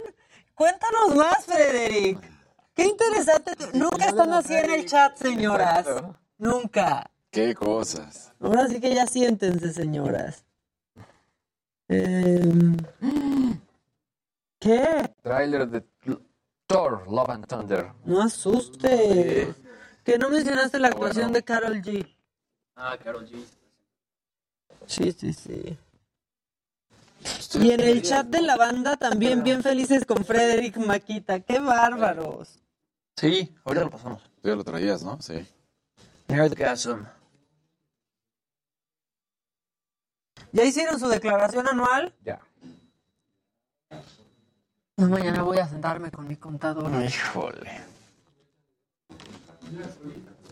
Cuéntanos más, Frederick. Qué interesante. Nunca están así en el chat, señoras. Nunca. ¿Qué cosas? Ahora sí que ya siéntense, señoras. Em, ¿Qué? Trailer de Thor, Love and Thunder. No asuste. Que no mencionaste la actuación de Carol G. Ah, Carol G. Sí, sí, sí. Y en el chat de la banda también bien felices con Frederick Maquita. ¡Qué bárbaros! Sí, ahorita lo pasamos. Tú ya lo traías, ¿no? Sí. Nerdgasm. ¿Ya hicieron su declaración anual? Ya. No, mañana voy a sentarme con mi contador. Híjole.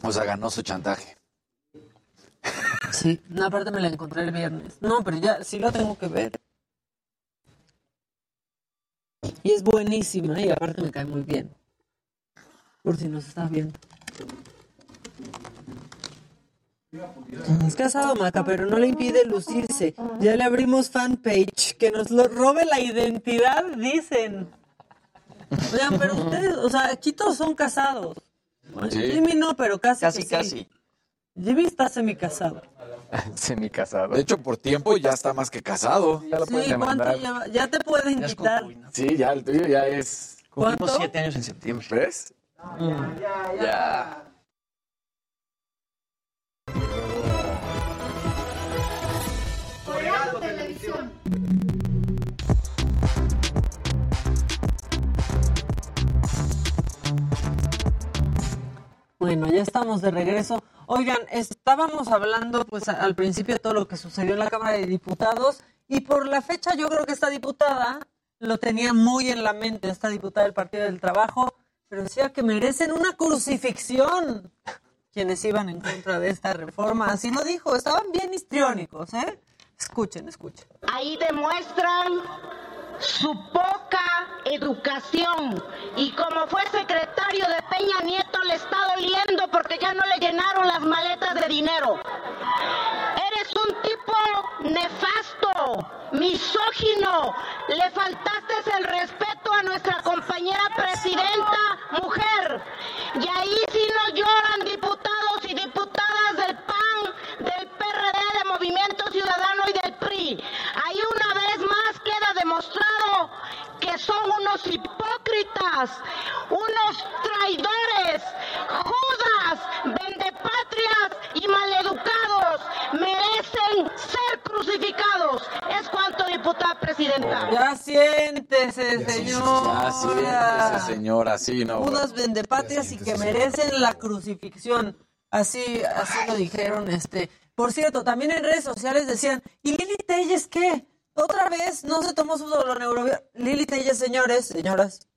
O sea, ganó su chantaje. Sí, no, aparte me la encontré el viernes. No, pero ya sí la tengo que ver. Y es buenísima y aparte me cae muy bien. Por si nos estás viendo. Es casado, Maca, pero no le impide lucirse. Ya le abrimos fanpage. Que nos lo robe la identidad, dicen. Oigan, pero ustedes, o sea, aquí todos son casados. Sí. Jimmy no, pero casi. Casi, que sí. casi. Jimmy está semicasado. Semicasado. De hecho, por tiempo ya está más que casado. Ya lo pueden Sí, ¿cuánto demandar. lleva? Ya te pueden quitar. Sí, ya el tuyo ya es. ¿Cuánto? Cumplimos siete años en septiembre. ¿Ves? Ya. Bueno, ya estamos de regreso. Oigan, estábamos hablando pues al principio de todo lo que sucedió en la Cámara de Diputados y por la fecha yo creo que esta diputada lo tenía muy en la mente, esta diputada del Partido del Trabajo, pero decía que merecen una crucifixión quienes iban en contra de esta reforma. Así lo dijo, estaban bien histriónicos, ¿eh? Escuchen, escuchen. Ahí demuestran su poca educación y como fue secretario de Peña Nieto le está doliendo porque ya no le llenaron las maletas de dinero. Eres un tipo nefasto, misógino, le faltaste el respeto a nuestra compañera presidenta mujer y ahí sí no lloran diputados y diputadas del PAN, del PRD, de Movimiento Ciudadano y del PRI. Ahí una vez demostrado que son unos hipócritas, unos traidores, judas, vendepatrias y maleducados. Merecen ser crucificados. Es cuanto, diputada presidenta. Ya siéntese, Ya señora. siéntese, señora, sí, no. Judas vendepatrias y que merecen la crucifixión. Así, así lo dijeron. Este, por cierto, también en redes sociales decían, ¿y Lili Telles qué? Otra vez no se tomó su doloneurobión. Lili Telles, señores, señoras,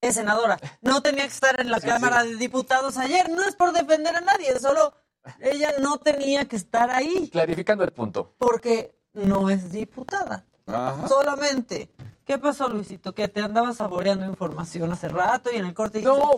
es senadora. No tenía que estar en la Cámara de Diputados ayer. No es por defender a nadie, solo ella no tenía que estar ahí Clarificando el punto. porque no es diputada. Ajá. Solamente. ¿Qué pasó, Luisito? Que te andabas saboreando información hace rato y en el corte No.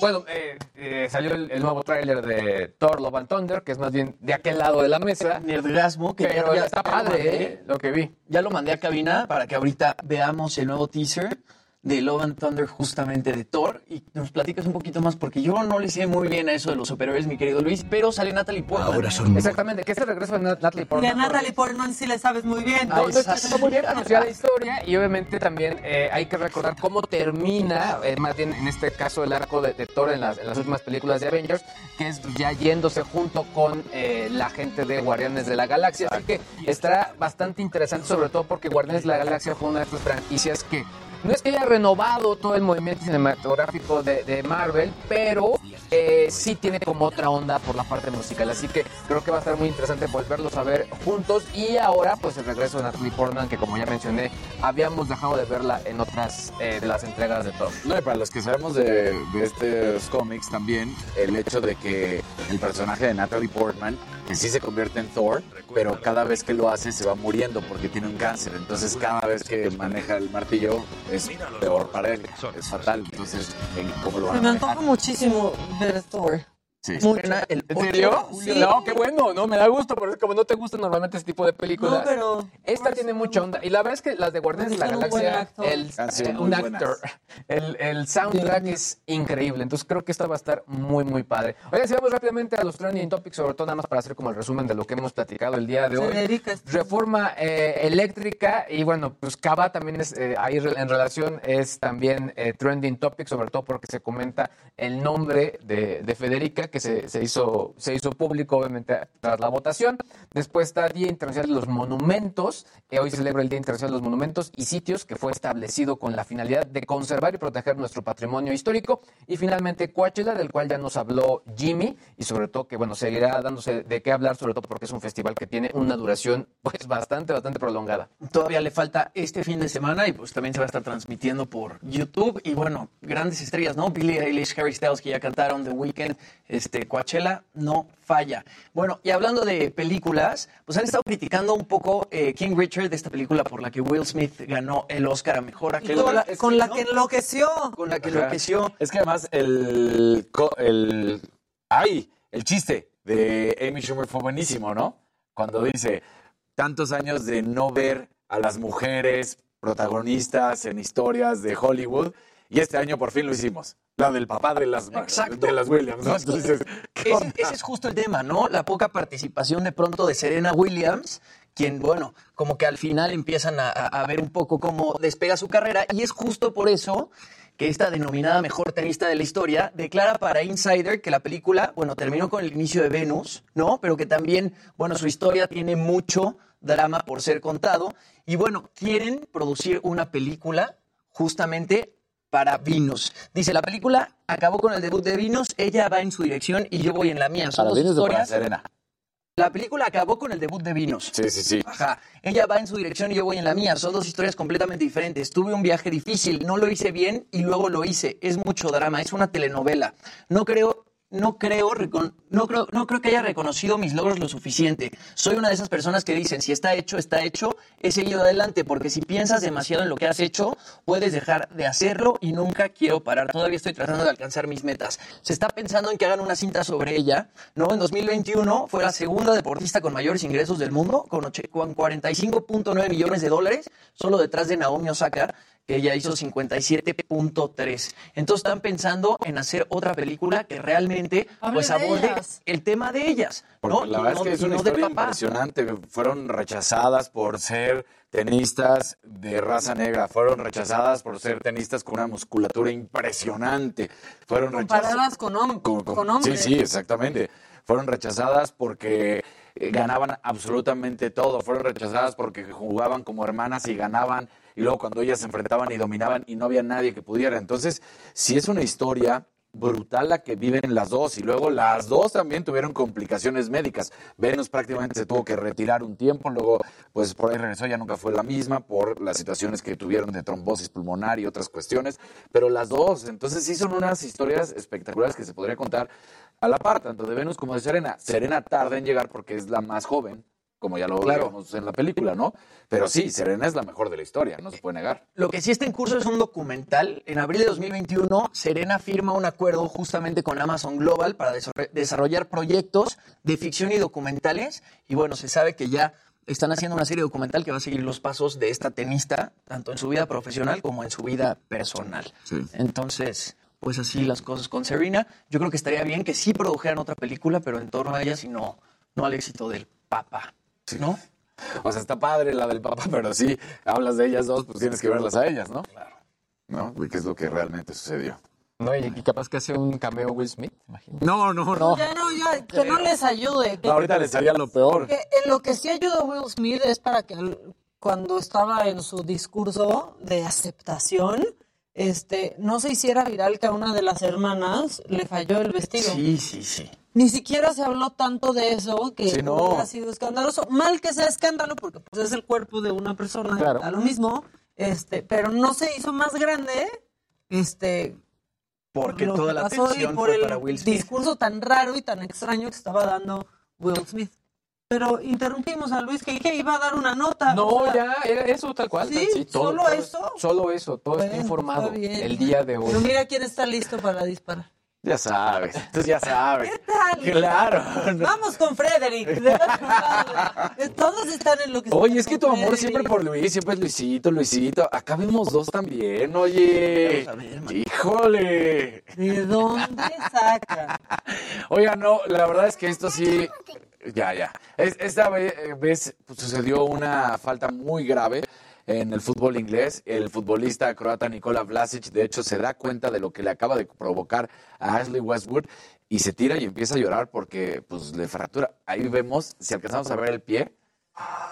Bueno, eh, eh, salió el, el nuevo tráiler de Thor Love and Thunder, que es más bien de aquel lado de la mesa. Nerdgasmo, que Pero ya, está padre. ¿eh? Lo que vi. Ya lo mandé a cabina para que ahorita veamos el nuevo teaser de Love and Thunder justamente de Thor y nos platicas un poquito más porque yo no le sé muy bien a eso de los superhéroes, mi querido Luis, pero sale Natalie Portman. Ahora son Exactamente, que es el regreso de Nat- Natalie Portman. a Natalie Portman sí le sabes muy bien. No, no, es que está muy bien conocida la historia y obviamente también eh, hay que recordar cómo termina, eh, más bien en este caso el arco de, de Thor en las, en las últimas películas de Avengers, que es ya yéndose junto con eh, la gente de Guardianes de la Galaxia. Así que estará bastante interesante, sobre todo porque Guardianes de la Galaxia fue una de estas franquicias que no es que haya renovado todo el movimiento cinematográfico de, Marvel, pero eh, sí tiene como otra onda por la parte musical. Así que creo que va a estar muy interesante volverlos a ver juntos. Y ahora, pues el regreso de Natalie Portman, que como ya mencioné, habíamos dejado de verla en otras eh, de las entregas de Thor. No, y para los que sabemos de, de estos cómics también, el hecho de que el personaje de Natalie Portman, que sí se convierte en Thor, pero cada vez que lo hace se va muriendo porque tiene un cáncer. Entonces cada vez que maneja el martillo es peor para él, es fatal. Entonces, ¿en ¿cómo lo van Se a me antoja muchísimo ver Thor. Sí. Mucho. el ¿En serio? Sí. No, qué bueno, no, me da gusto, porque como no te gusta normalmente este tipo de películas. No, pero- Esta tiene mucha onda. Y la verdad es que las de Guardianes de la Galaxia, actor. el, sido eh, un actor, el, el soundtrack es increíble. Entonces creo que esta va a estar muy, muy padre. Oigan, si vamos rápidamente a los trending topics, sobre todo nada más para hacer como el resumen de lo que hemos platicado el día de hoy. Reforma eh, eléctrica y bueno, pues Cava también es eh, ahí en relación es también eh, trending topic, sobre todo porque se comenta el nombre de, de Federica que se, hizo se hizo público obviamente tras la votación. Después está Día Internacional de los Monumentos. eh, hoy se celebra el Día Internacional de los Monumentos y Sitios que fue establecido con la finalidad de conservar y proteger nuestro patrimonio histórico. Y finalmente Coachella, del cual ya nos habló Jimmy y sobre todo que bueno, seguirá dándose de qué hablar, sobre todo porque es un festival que tiene una duración pues bastante, bastante prolongada. Todavía le falta este fin de semana y pues también se va a estar transmitiendo por YouTube. Y bueno, grandes estrellas, ¿no? Billie Eilish, Harry Styles, que ya cantaron The Weeknd, este, Coachella, no falla. Bueno, y hablando de películas, pues han estado criticando un poco eh, King Richard, esta película por la que Will Smith ganó el Oscar a Mejor Actor. con la, con la que enloqueció. Con la que Ajá. enloqueció. Es que además el, el, ay, el chiste de Amy Schumer fue buenísimo, ¿no? Cuando dice tantos años de no ver a las mujeres protagonistas en historias de Hollywood Y este año por fin lo hicimos. La del papá de las, de las Williams, ¿no? Entonces, ¿qué Ese, es justo el tema, ¿no? La poca participación de pronto de Serena Williams, quien, bueno, como que al final empiezan a- a ver un poco cómo despega su carrera, y es justo por eso que esta denominada mejor tenista de la historia declara para Insider que la película, bueno, terminó con el inicio de Venus, ¿no? Pero que también, bueno, su historia tiene mucho drama por ser contado, y bueno, quieren producir una película justamente para Venus. Dice, la película acabó con el debut de Venus, ella va en su dirección y yo voy en la mía. Son ¿Para dos historias. Serena? La película acabó con el debut de Venus. Sí, sí, sí. Ajá. Ella va en su dirección y yo voy en la mía. Son dos historias completamente diferentes. Tuve un viaje difícil, no lo hice bien y luego lo hice. Es mucho drama, es una telenovela. No creo, no creo, no no creo que haya reconocido mis logros lo suficiente. Soy una de esas personas que dicen, si está hecho, está hecho, he seguido adelante, porque si piensas demasiado en lo que has hecho, puedes dejar de hacerlo y nunca quiero parar. Todavía estoy tratando de alcanzar mis metas. Se está pensando en que hagan una cinta sobre ella, ¿no? En 2021 fue la segunda deportista con mayores ingresos del mundo, con 45.9 millones de dólares, solo detrás de Naomi Osaka, que ella hizo 57.3. Entonces están pensando en hacer otra película que realmente Hable pues de aborde ellas. el tema de ellas. Porque ¿no? la verdad no- es que es una no historia impresionante. Fueron rechazadas por ser tenistas de raza negra. Fueron rechazadas por ser tenistas con una musculatura impresionante. Fueron rechazadas. Comparadas con, hom- con- con- con hombres. Sí, sí, exactamente. Fueron rechazadas porque ganaban absolutamente todo. Fueron rechazadas porque jugaban como hermanas y ganaban. Y luego cuando ellas se enfrentaban y dominaban y no había nadie que pudiera. Entonces, si es una historia brutal la que viven las dos y luego las dos también tuvieron complicaciones médicas. Venus prácticamente se tuvo que retirar un tiempo, luego pues por ahí regresó, ya nunca fue la misma por las situaciones que tuvieron de trombosis pulmonar y otras cuestiones, pero las dos, entonces sí son unas historias espectaculares que se podría contar a la par, tanto de Venus como de Serena. Serena tarda en llegar porque es la más joven, como ya lo Claro. vemos en la película, ¿no? Pero sí, Serena es la mejor de la historia, no se puede negar. Lo que sí está en curso es un documental. En abril de 2021, Serena firma un acuerdo justamente con Amazon Global para desarroll- desarrollar proyectos de ficción y documentales. Y bueno, se sabe que ya están haciendo una serie documental que va a seguir los pasos de esta tenista, tanto en su vida profesional como en su vida personal. Entonces, pues así las cosas con Serena. Yo creo que estaría bien que sí produjeran otra película, pero en torno a ellas y no, no al éxito del Papa. ¿No? O sea, está padre la del papá, pero sí, hablas de ellas dos, pues tienes que verlas a ellas, ¿no? Claro. ¿No? Porque es lo que realmente sucedió. No, y, y capaz que hace un cameo Will Smith, imagino. No, no, no. Ya no, ya, que no les ayude. que- ahorita les haría lo peor. que en lo que sí ayuda Will Smith es para que al- cuando estaba en su discurso de aceptación, este, no se hiciera viral que a una de las hermanas le falló el vestido. Sí, sí, sí. Ni siquiera se habló tanto de eso que Sí, no. hubiera sido escandaloso. Mal que sea escándalo, porque pues, es el cuerpo de una persona, Claro. a lo mismo, este, pero no se hizo más grande, este, Porque toda la atención por fue el para Will Smith. discurso tan raro y tan extraño que estaba dando Will Smith. Pero interrumpimos a Luis que, que iba a dar una nota. No, o sea, ya, era eso tal cual. ¿Sí? todo- ¿Solo todo- eso? Solo eso, todo está informado está el día de hoy. Pero mira quién está listo para disparar. Ya sabes, tú ya sabes. ¿Qué tal? Claro. Vamos con Frederick. de. Todos están en lo que Oye, es que tu amor Frederick. siempre por Luis, siempre es Luisito, Luisito. Acá vemos dos también, oye. Híjole. ¿De dónde saca? Oiga, no, la verdad es que esto sí. Ya, ya. Es- esta ve- vez sucedió una falta muy grave en el fútbol inglés. El futbolista croata Nikola Vlasic, de hecho, se da cuenta de lo que le acaba de provocar a Ashley Westwood y se tira y empieza a llorar porque pues le fractura. Ahí vemos, si alcanzamos a ver el pie,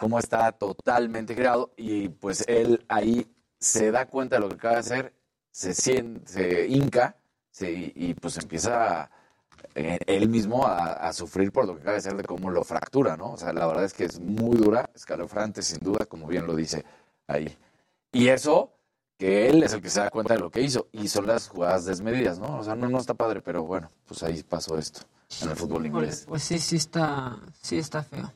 cómo está totalmente girado y pues él ahí se da cuenta de lo que acaba de hacer, se siente, se hinca se- y, pues empieza eh, él mismo a, a sufrir por lo que acaba de hacer de cómo lo fractura, ¿no? O sea, la verdad es que es muy dura, escalofriante sin duda, como bien lo dice ahí. Y eso, que él es el que se da cuenta de lo que hizo y son las jugadas desmedidas, ¿no? O sea, no, no está padre, pero bueno, pues ahí pasó esto en el fútbol inglés. Pues sí, sí está, sí está feo.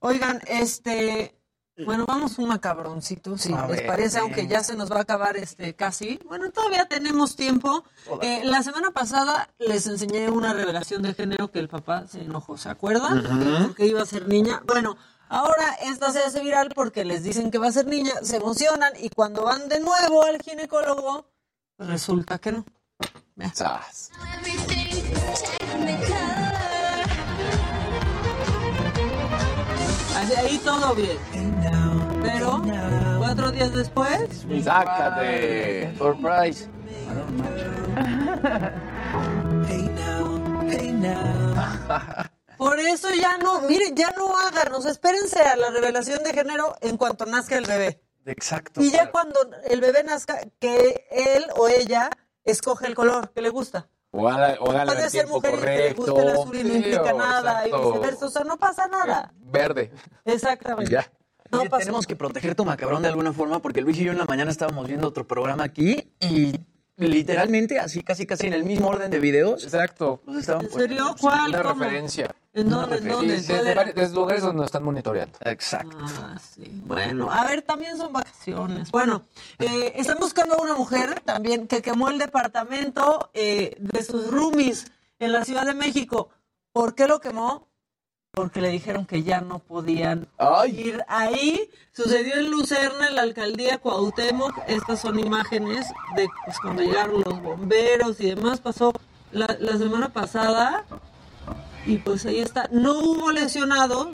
Oigan, este, bueno, vamos un macabroncito, si A les ver, parece, aunque ya se nos va a acabar este casi. Bueno, todavía tenemos tiempo. Eh, la semana pasada les enseñé una revelación de género que el papá se enojó, ¿se acuerdan? Ujú. Porque iba a ser niña. Bueno, ahora esta se hace viral porque les dicen que va a ser niña, se emocionan y cuando van de nuevo al ginecólogo Resulta que no. Así, Ahí todo bien. Pero cuatro días después, Sácate. Surprise. por eso ya no, miren, ya no hagan, o sea, espérense a la revelación de género en cuanto nazca el bebé. Exacto. Y ya cuando el bebé nazca, que él o ella escoge el color que le gusta. O haga- o en Puede ser tiempo mujer y que le guste el azul y no implica nada, y exacto. viceversa, o sea, no pasa nada. Verde. Exactamente. Ya. No Oye, pasa tenemos que proteger tu macabrón de alguna forma porque Luis y yo en la mañana estábamos viendo otro programa aquí y literalmente así casi casi en el mismo orden de videos. Exacto. Estaban ¿En serio? ¿Cuál? Una ¿Cómo? referencia. ¿En dónde? ¿En dónde? Desde, lugares donde nos están monitoreando. Exacto. Ah, sí. Bueno, a ver, también son vacaciones. Bueno, eh, están buscando a una mujer también que quemó el departamento eh, de sus roomies en la Ciudad de México. ¿Por qué lo quemó? Porque le dijeron que ya no podían Ay. ir ahí. Sucedió en Lucerna, en la alcaldía Cuauhtémoc. Estas son imágenes de pues, cuando llegaron los bomberos y demás. Pasó la, la semana pasada y pues ahí está. No hubo lesionados,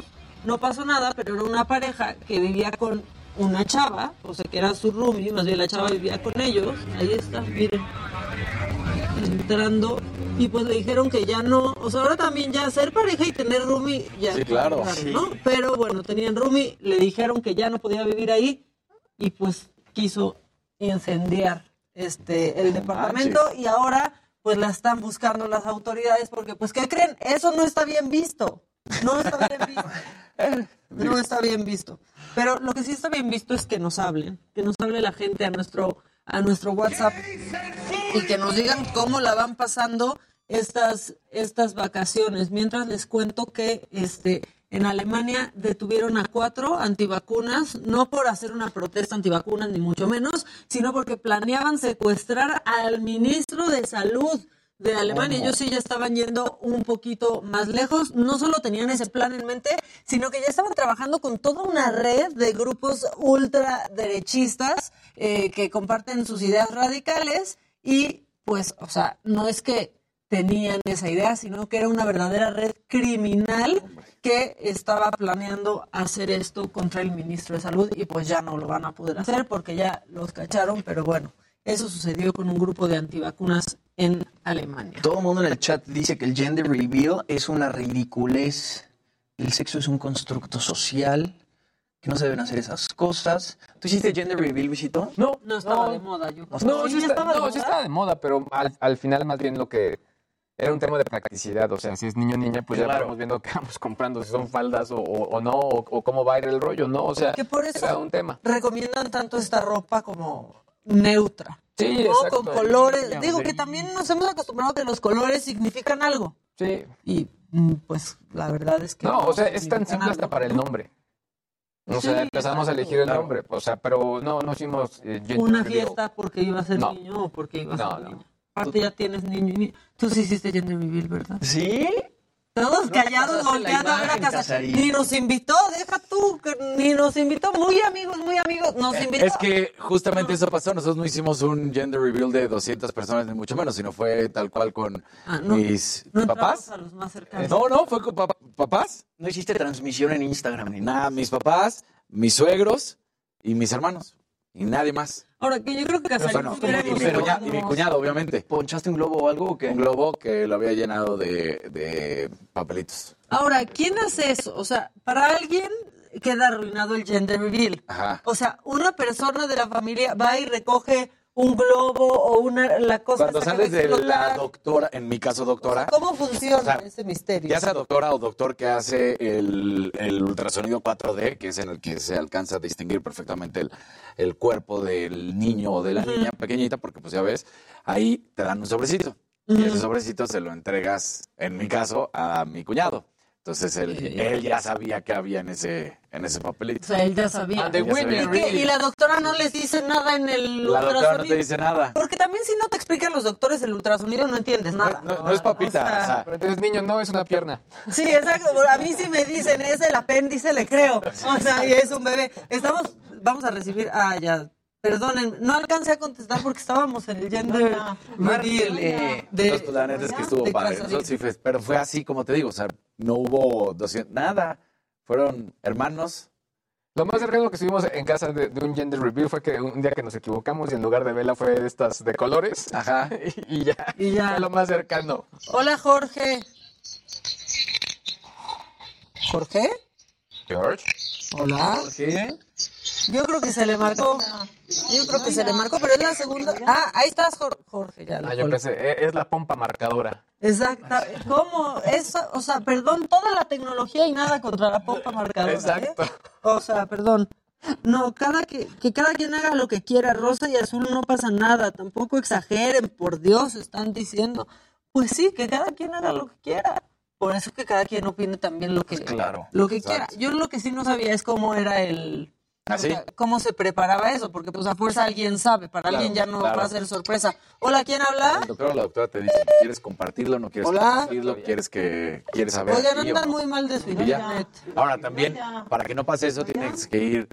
no pasó nada, pero era una pareja que vivía con una chava, o sea que era su roomie, más bien la chava vivía con ellos. Ahí está, miren. Entrando. Y pues le dijeron que ya no, o sea, ahora también ya ser pareja y tener roomie ya Sí, claro. raro, Sí. ¿no? Pero bueno, tenían roomie, le dijeron que ya no podía vivir ahí y pues quiso incendiar este el departamento y ahora pues la están buscando las autoridades porque pues ¿qué creen? Eso no está bien visto. No está bien visto. No está bien visto. Pero lo que sí está bien visto es que nos hablen, que nos hable la gente a nuestro a nuestro WhatsApp y que nos digan cómo la van pasando estas estas vacaciones. Mientras les cuento que este en Alemania detuvieron a cuatro antivacunas, no por hacer una protesta antivacunas, ni mucho menos, sino porque planeaban secuestrar al ministro de Salud de Alemania. Ellos sí ya estaban yendo un poquito más lejos. No solo tenían ese plan en mente, sino que ya estaban trabajando con toda una red de grupos ultraderechistas eh, que comparten sus ideas radicales y pues, o sea, no es que tenían esa idea, sino que era una verdadera red criminal que estaba planeando hacer esto contra el ministro de Salud y pues ya no lo van a poder hacer porque ya los cacharon, pero bueno, eso sucedió con un grupo de antivacunas en Alemania. Todo el mundo en el chat dice que el gender reveal es una ridiculez. El sexo es un constructo social. Que no se deben hacer esas cosas. ¿Tú hiciste gender reveal, Luisito? No, No estaba no. de moda, yo. No, sí, estaba de no, sí estaba de moda, pero al, al final más bien lo que era un tema de practicidad. O sea, si es niño o niña, pues ya estamos viendo qué vamos comprando, si son faldas o, o- o no, o, o cómo va a ir el rollo, ¿no? O sea, Que por eso era un tema. recomiendan tanto esta ropa como neutra. Sí, ¿no? exacto. Con colores. Ya, Digo sí. que también nos hemos acostumbrado a que los colores significan algo. Sí. Y mm, pues la verdad es que. No, o sea, es tan simple hasta para el nombre. O Sí, empezamos a elegir el nombre, o sea, pero no, no hicimos eh, Una fiesta porque iba a ser No. niño o porque iba a No, ser no. niña. Aparte ya tienes niño y niña. Tú sí hiciste gender reveal, ¿verdad? ¿Sí? Todos callados, volteando a ver a casa. Casarín. Ni nos invitó, deja tú, que ni nos invitó. Muy amigos, muy amigos. Nos invitó. Es que justamente eso pasó. Nosotros no hicimos un gender reveal de 200 personas, ni mucho menos, sino fue tal cual con Ah, no. mis No papás. a los más cercanos. No, no, fue con pap- papás. No hiciste transmisión en Instagram ni nada. Nada, mis papás, mis suegros y mis hermanos. Y nadie más. Ahora, que yo creo que Casarín Bueno, y, mi hecho- cuña- y mi cuñado, obviamente. ¿Ponchaste un globo o algo o qué? Un globo que lo había llenado de, de papelitos. Ahora, ¿quién hace eso? O sea, para alguien queda arruinado el gender reveal. Ajá. O sea, una persona de la familia va y recoge un globo o una la cosa Cuando sales de la doctora, en mi caso doctora, ¿Cómo funciona O sea, ese misterio? ya sea doctora o doctor que hace el, el ultrasonido 4D, que es en el que se alcanza a distinguir perfectamente el, el cuerpo del niño o de la niña pequeñita, porque pues ya ves, ahí te dan un sobrecito. Y ese sobrecito se lo entregas, en mi caso, a mi cuñado. Entonces él, él ya sabía que había en ese, en ese O papelito. sea, él ya sabía. Ah, Ya sabía. ¿Y, la doctora no les dice nada en el La doctora no te ultrasonido. dice nada. Porque también si no te explican los doctores el ultrasonido no entiendes nada. No, no es papita. O sea, o sea, Pero entonces, niño, no es una pierna. Sí, exacto. A mí si me dicen es el apéndice, le creo. O sea, y es un bebé. Estamos, vamos a recibir. Ah, ya. Perdonen, no alcancé a contestar porque estábamos en el gender reveal Entonces, de, pues, la neta es que estuvo padre. Sí fue- pero fue así como te digo, o sea, no hubo 200, nada. Fueron hermanos. Lo más cercano que estuvimos en casa de, de un gender reveal fue que un día que nos equivocamos y en lugar de vela fue de estas de colores. Ajá. Y, ya. Y ya. Fue lo más cercano. Hola, Jorge. ¿Jorge? George. Hola. ¿Qué? Yo creo que se le marcó. Yo creo que se le marcó, pero es la segunda. Ah, ahí estás, Jor- Jorge. Ya Ah, yo pensé, e- es la pompa marcadora. Exacto. ¿Cómo? Eso, o sea, perdón, toda la tecnología y nada contra la pompa marcadora. ¿eh? Exacto. O sea, perdón. No, cada que, que cada quien haga lo que quiera, rosa y azul no pasa nada, tampoco exageren, por Dios, están diciendo. Pues sí, que cada quien haga lo que quiera. Por eso que cada quien opine también lo que, Claro. lo que Exacto. quiera. Yo lo que sí no sabía es cómo era el... ¿Ah, o sí? cómo se preparaba eso, porque pues a fuerza alguien sabe, para Claro, alguien ya no claro. va a ser sorpresa. Hola, ¿quién habla? El doctor o la doctora te dice, ¿quieres compartirlo? ¿No quieres Hola. compartirlo? ¿Quieres que quieres saber? Oigan, andan no? muy mal de su internet. Ahora también, para que no pase eso, tienes que ir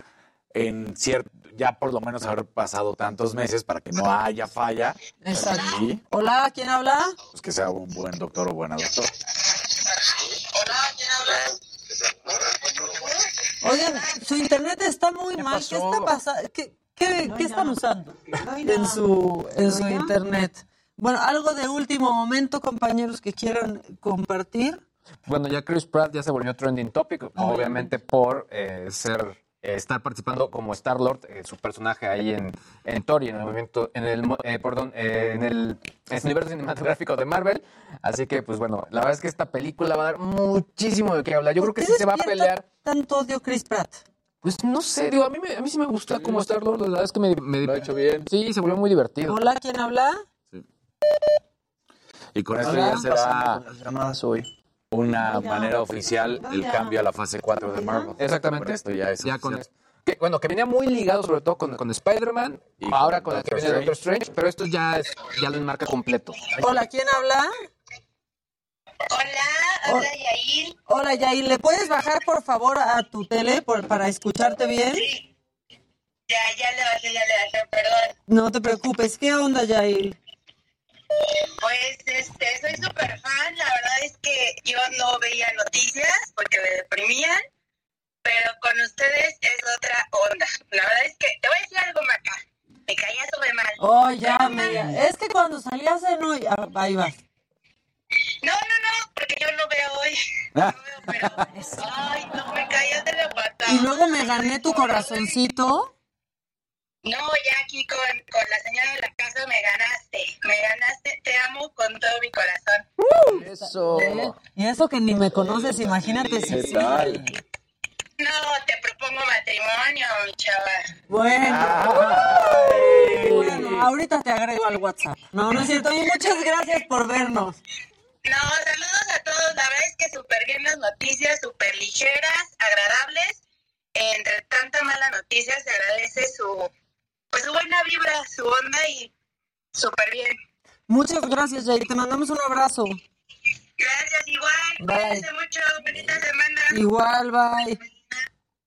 en cierto, ya por lo menos haber pasado tantos meses para que no haya falla. Exacto. Y Hola, ¿quién habla? pues que sea un buen doctor o buena doctora. Oigan, su internet está muy mal. ¿Qué está pasando? ¿Qué, qué, qué están usando en su, en su internet? Bueno, algo de último momento, compañeros, que quieran compartir. Bueno, ya Chris Pratt ya se volvió trending topic, obviamente por eh, ser estar participando como Star Lord, su personaje ahí en, en Thor y en el movimiento, en el, mo- eh, perdón, eh, en el, en el universo cinematográfico de Marvel. Así que, pues bueno, la verdad es que esta película va a dar muchísimo de qué hablar. Yo creo que sí se va a pelear. tanto odio Chris Pratt? Pues no sé, digo, a mí, me- a mí sí me gustó como Star Lord, la verdad es que me, me Lo ha hecho bien. Sí, se volvió muy divertido. Hola, ¿quién habla? Y con esto ya será Las llamadas hoy. Una manera oficial el cambio a la fase 4 de Marvel. Exactamente. Esto ya es Ya con esto. Que, bueno, que venía muy ligado sobre todo con, con Spider-Man, Y ahora con con el que Doctor viene Doctor Strange, pero esto ya es ya lo enmarca completo. Hola, ¿quién habla? Hola, hola Yair. Hola, Yair, ¿le puedes bajar por favor a tu tele por- para escucharte bien? Ya, ya le bajé, ya le bajé, perdón. No te preocupes, ¿qué onda, Yair? Pues, este, soy súper fan. La verdad es que yo no veía noticias porque me deprimían, pero con ustedes es otra onda. La verdad es que te voy a decir algo, Maca. Me caía súper mal. Oh, ya, me... Es que cuando salías en hoy... ah, ahí vas. No, no, no, porque yo no veo hoy. Ah. No veo, pero... Ay, no me caías de la pata. Y luego me gané tu corazoncito. No, ya aquí con, con la señora de la casa me ganaste. Me ganaste. Te amo con todo mi corazón. Eso. Y eso que ni me conoces, imagínate si ¿Qué sí. tal? No, te propongo matrimonio, mi chava. Bueno. Bueno, ahorita te agrego al WhatsApp. No, no es cierto. Y muchas gracias por vernos. No, saludos a todos. La verdad es que súper bien las noticias, súper ligeras, agradables. Entre tanta mala noticia se agradece su, pues, su buena vibra, su onda y súper bien. Muchas gracias, Jair. Te mandamos un abrazo. Gracias, igual. Bye. Cuídense mucho. Bonita semana. Igual, bye.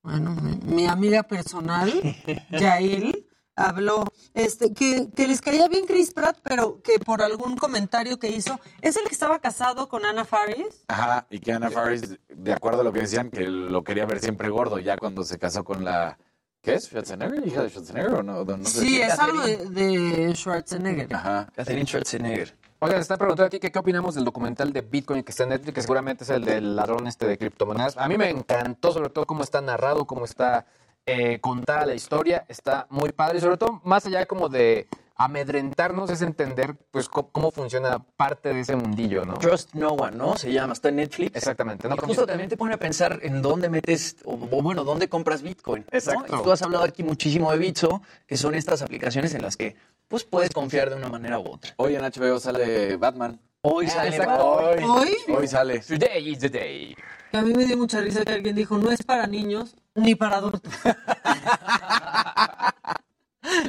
Bueno, mi, mi amiga personal, Yael, habló este, que, que les caía bien Chris Pratt, pero que por algún comentario que hizo, es el que estaba casado con Ana Faris. Ajá, y que Anna Faris, de acuerdo a lo que decían, que lo quería ver siempre gordo, ya cuando se casó con la... ¿Qué es? ¿Schwarzenegger? ¿Hija de Schwarzenegger o no? no sé Sí, es algo de, de Schwarzenegger. Ajá. Catherine Schwarzenegger. Oigan, están preguntando aquí que qué opinamos del documental de Bitcoin que está en Netflix, que seguramente es el del ladrón este de criptomonedas. A mí me encantó sobre todo cómo está narrado, cómo está eh, contada la historia, está muy padre y sobre todo más allá como de amedrentarnos es entender pues cómo, cómo funciona parte de ese mundillo, ¿no? Trust No One, ¿no? Se llama, está en Netflix. Exactamente. ¿no? Y justo también te pone a pensar en dónde metes, o, o bueno, dónde compras Bitcoin. ¿no? Exacto. Y Tú has hablado aquí muchísimo de Bitso, que son estas aplicaciones en las que pues puedes confiar de una manera u otra. Hoy en HBO sale Batman. Hoy sale Hoy, ¿Hoy? hoy sale. Today is the day. Que a mí me dio mucha risa que alguien dijo, no es para niños ni para adultos.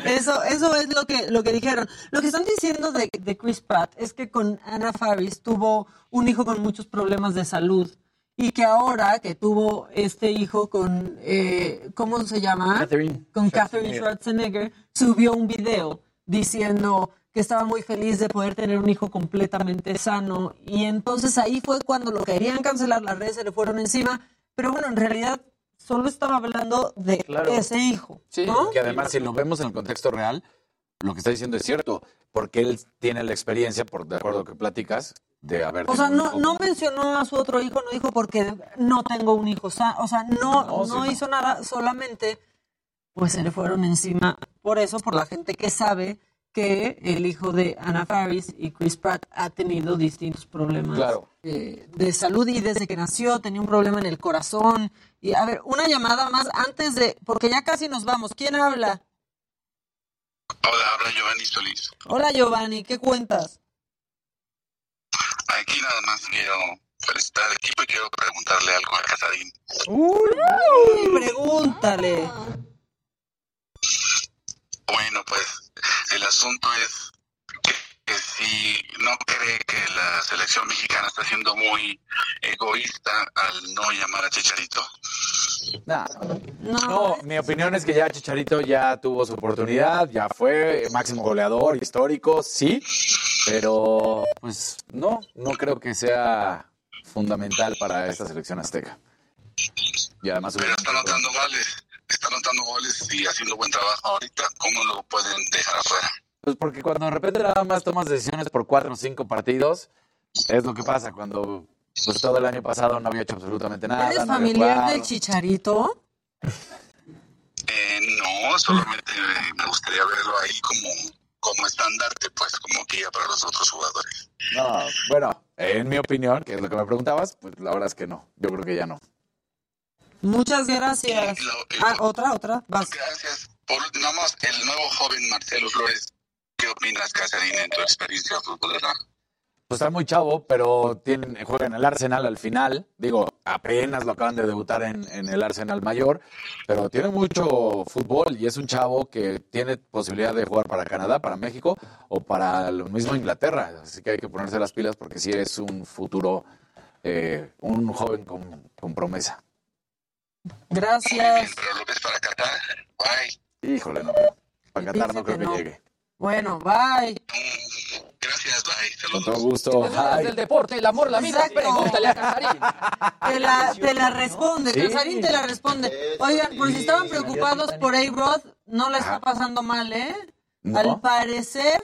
Eso, eso es lo que, lo que dijeron. Lo que están diciendo de, de Chris Pratt es que con Anna Faris tuvo un hijo con muchos problemas de salud y que ahora que tuvo este hijo con, eh, ¿cómo se llama? Catherine con Catherine Schwarzenegger, subió un video diciendo que estaba muy feliz de poder tener un hijo completamente sano. Y entonces ahí fue cuando lo querían cancelar, las redes se le fueron encima. Pero bueno, en realidad solo estaba hablando de ese hijo. Sí, ¿no? que además si lo vemos en el contexto real, lo que está diciendo es cierto, porque él tiene la experiencia, por de acuerdo que platicas, de haber O sea, no, no mencionó a su otro hijo, no dijo porque no tengo un hijo. O sea, no, No, no sí, hizo nada, solamente pues se le fueron encima. Por eso, por la gente que sabe que el hijo de Anna Faris y Chris Pratt ha tenido distintos problemas Claro. eh, de salud y desde que nació tenía un problema en el corazón. Y a ver, una llamada más antes de, porque ya casi nos vamos. ¿Quién habla? Hola, habla Giovanni Solís. Hola Giovanni, ¿qué cuentas? Aquí nada más quiero felicitar al equipo y quiero preguntarle algo a Casarín. Uy, pregúntale. Bueno, pues el asunto es que, si no cree que la selección mexicana está siendo muy egoísta al no llamar a Chicharito. Nah. No. mi opinión es que ya Chicharito ya tuvo su oportunidad, ya fue máximo goleador histórico, sí, pero pues no, no creo que sea fundamental para esta selección azteca. Y además Pero está anotando goles, está anotando goles y haciendo buen trabajo ahorita. ¿Cómo lo pueden dejar afuera? Pues porque cuando de repente nada más tomas decisiones por cuatro o cinco partidos, es lo que pasa cuando pues todo el año pasado no había hecho absolutamente nada. ¿Eres no familiar del Chicharito? Eh, no, solamente eh, me gustaría verlo ahí como, como estandarte, pues como guía para los otros jugadores. No, bueno, en mi opinión, que es lo que me preguntabas, pues la verdad es que no. Yo creo que ya no. Muchas gracias. Ah, otra, otra. Vas. Gracias. Por nada más, el nuevo joven Marcelo Flores, ¿qué opinas, Casarín, en tu experiencia futbolera? Pues está muy chavo, pero tiene, juega en el Arsenal al final. Digo, apenas lo acaban de debutar en, en el Arsenal mayor, pero tiene mucho fútbol y es un chavo que tiene posibilidad de jugar para Canadá, para México o para lo mismo Inglaterra. Así que hay que ponerse las pilas porque sí es un futuro, eh, un joven con, con promesa. Gracias. Pero lo ves para Qatar. Bye. Híjole, no. Para Qatar no creo que que no. llegue. Bueno, bye. Gracias, bye. Con todo gusto. Bye. el deporte, el amor, la vida, Exacto. pregúntale a Casarín. Te la, te la responde, Sí. Casarín te la responde. Oigan, por si estaban preocupados por A-Rod, no le está pasando mal, ¿eh? No. Al parecer,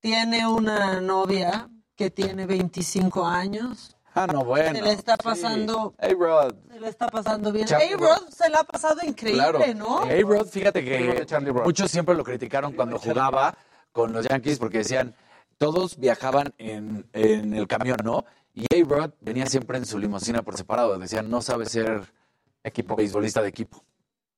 tiene una novia que tiene 25 años. Ah, no, bueno. Se le está sí. pasando, Hey, Rod. se le está pasando bien. Charlie A-Rod se la ha pasado increíble, Claro. ¿no? A-Rod, fíjate que muchos siempre lo criticaron cuando jugaba con los Yankees porque decían, todos viajaban en, en el camión, ¿no? Y A-Rod venía siempre en su limusina por separado. Decían, no sabe ser equipo beisbolista de equipo.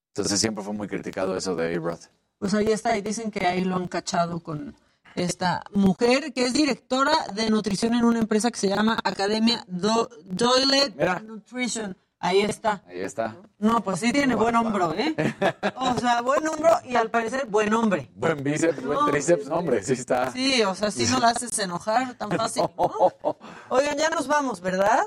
Entonces siempre fue muy criticado eso de A-Rod. Pues ahí está, y dicen que ahí lo han cachado con esta mujer que es directora de nutrición en una empresa que se llama Academia Do Doyle. Nutrition. Ahí está. Ahí está. No, pues sí tiene buen hombro, ¿eh? O sea, buen hombro y al parecer buen hombre. Buen bíceps, buen tríceps, no, hombre, sí está. Sí, o sea, sí no la haces enojar tan fácil. ¿no? Oigan, ya nos vamos, ¿verdad?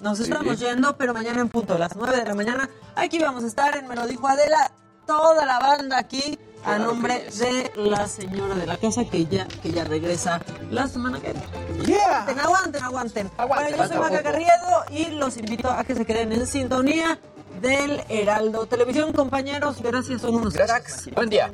Nos Sí. estamos yendo, pero mañana en punto, a las 9 de la mañana, aquí vamos a estar en Me lo dijo Adela, toda la banda aquí, a nombre de la señora de la casa que ya, que ya regresa la semana que viene. Yeah. Aguanten, aguanten, aguanten. Bueno, yo soy Maca Carriedo y los invito a que se queden en sintonía del Heraldo Televisión, compañeros. Gracias, son unos cracks. Buen día.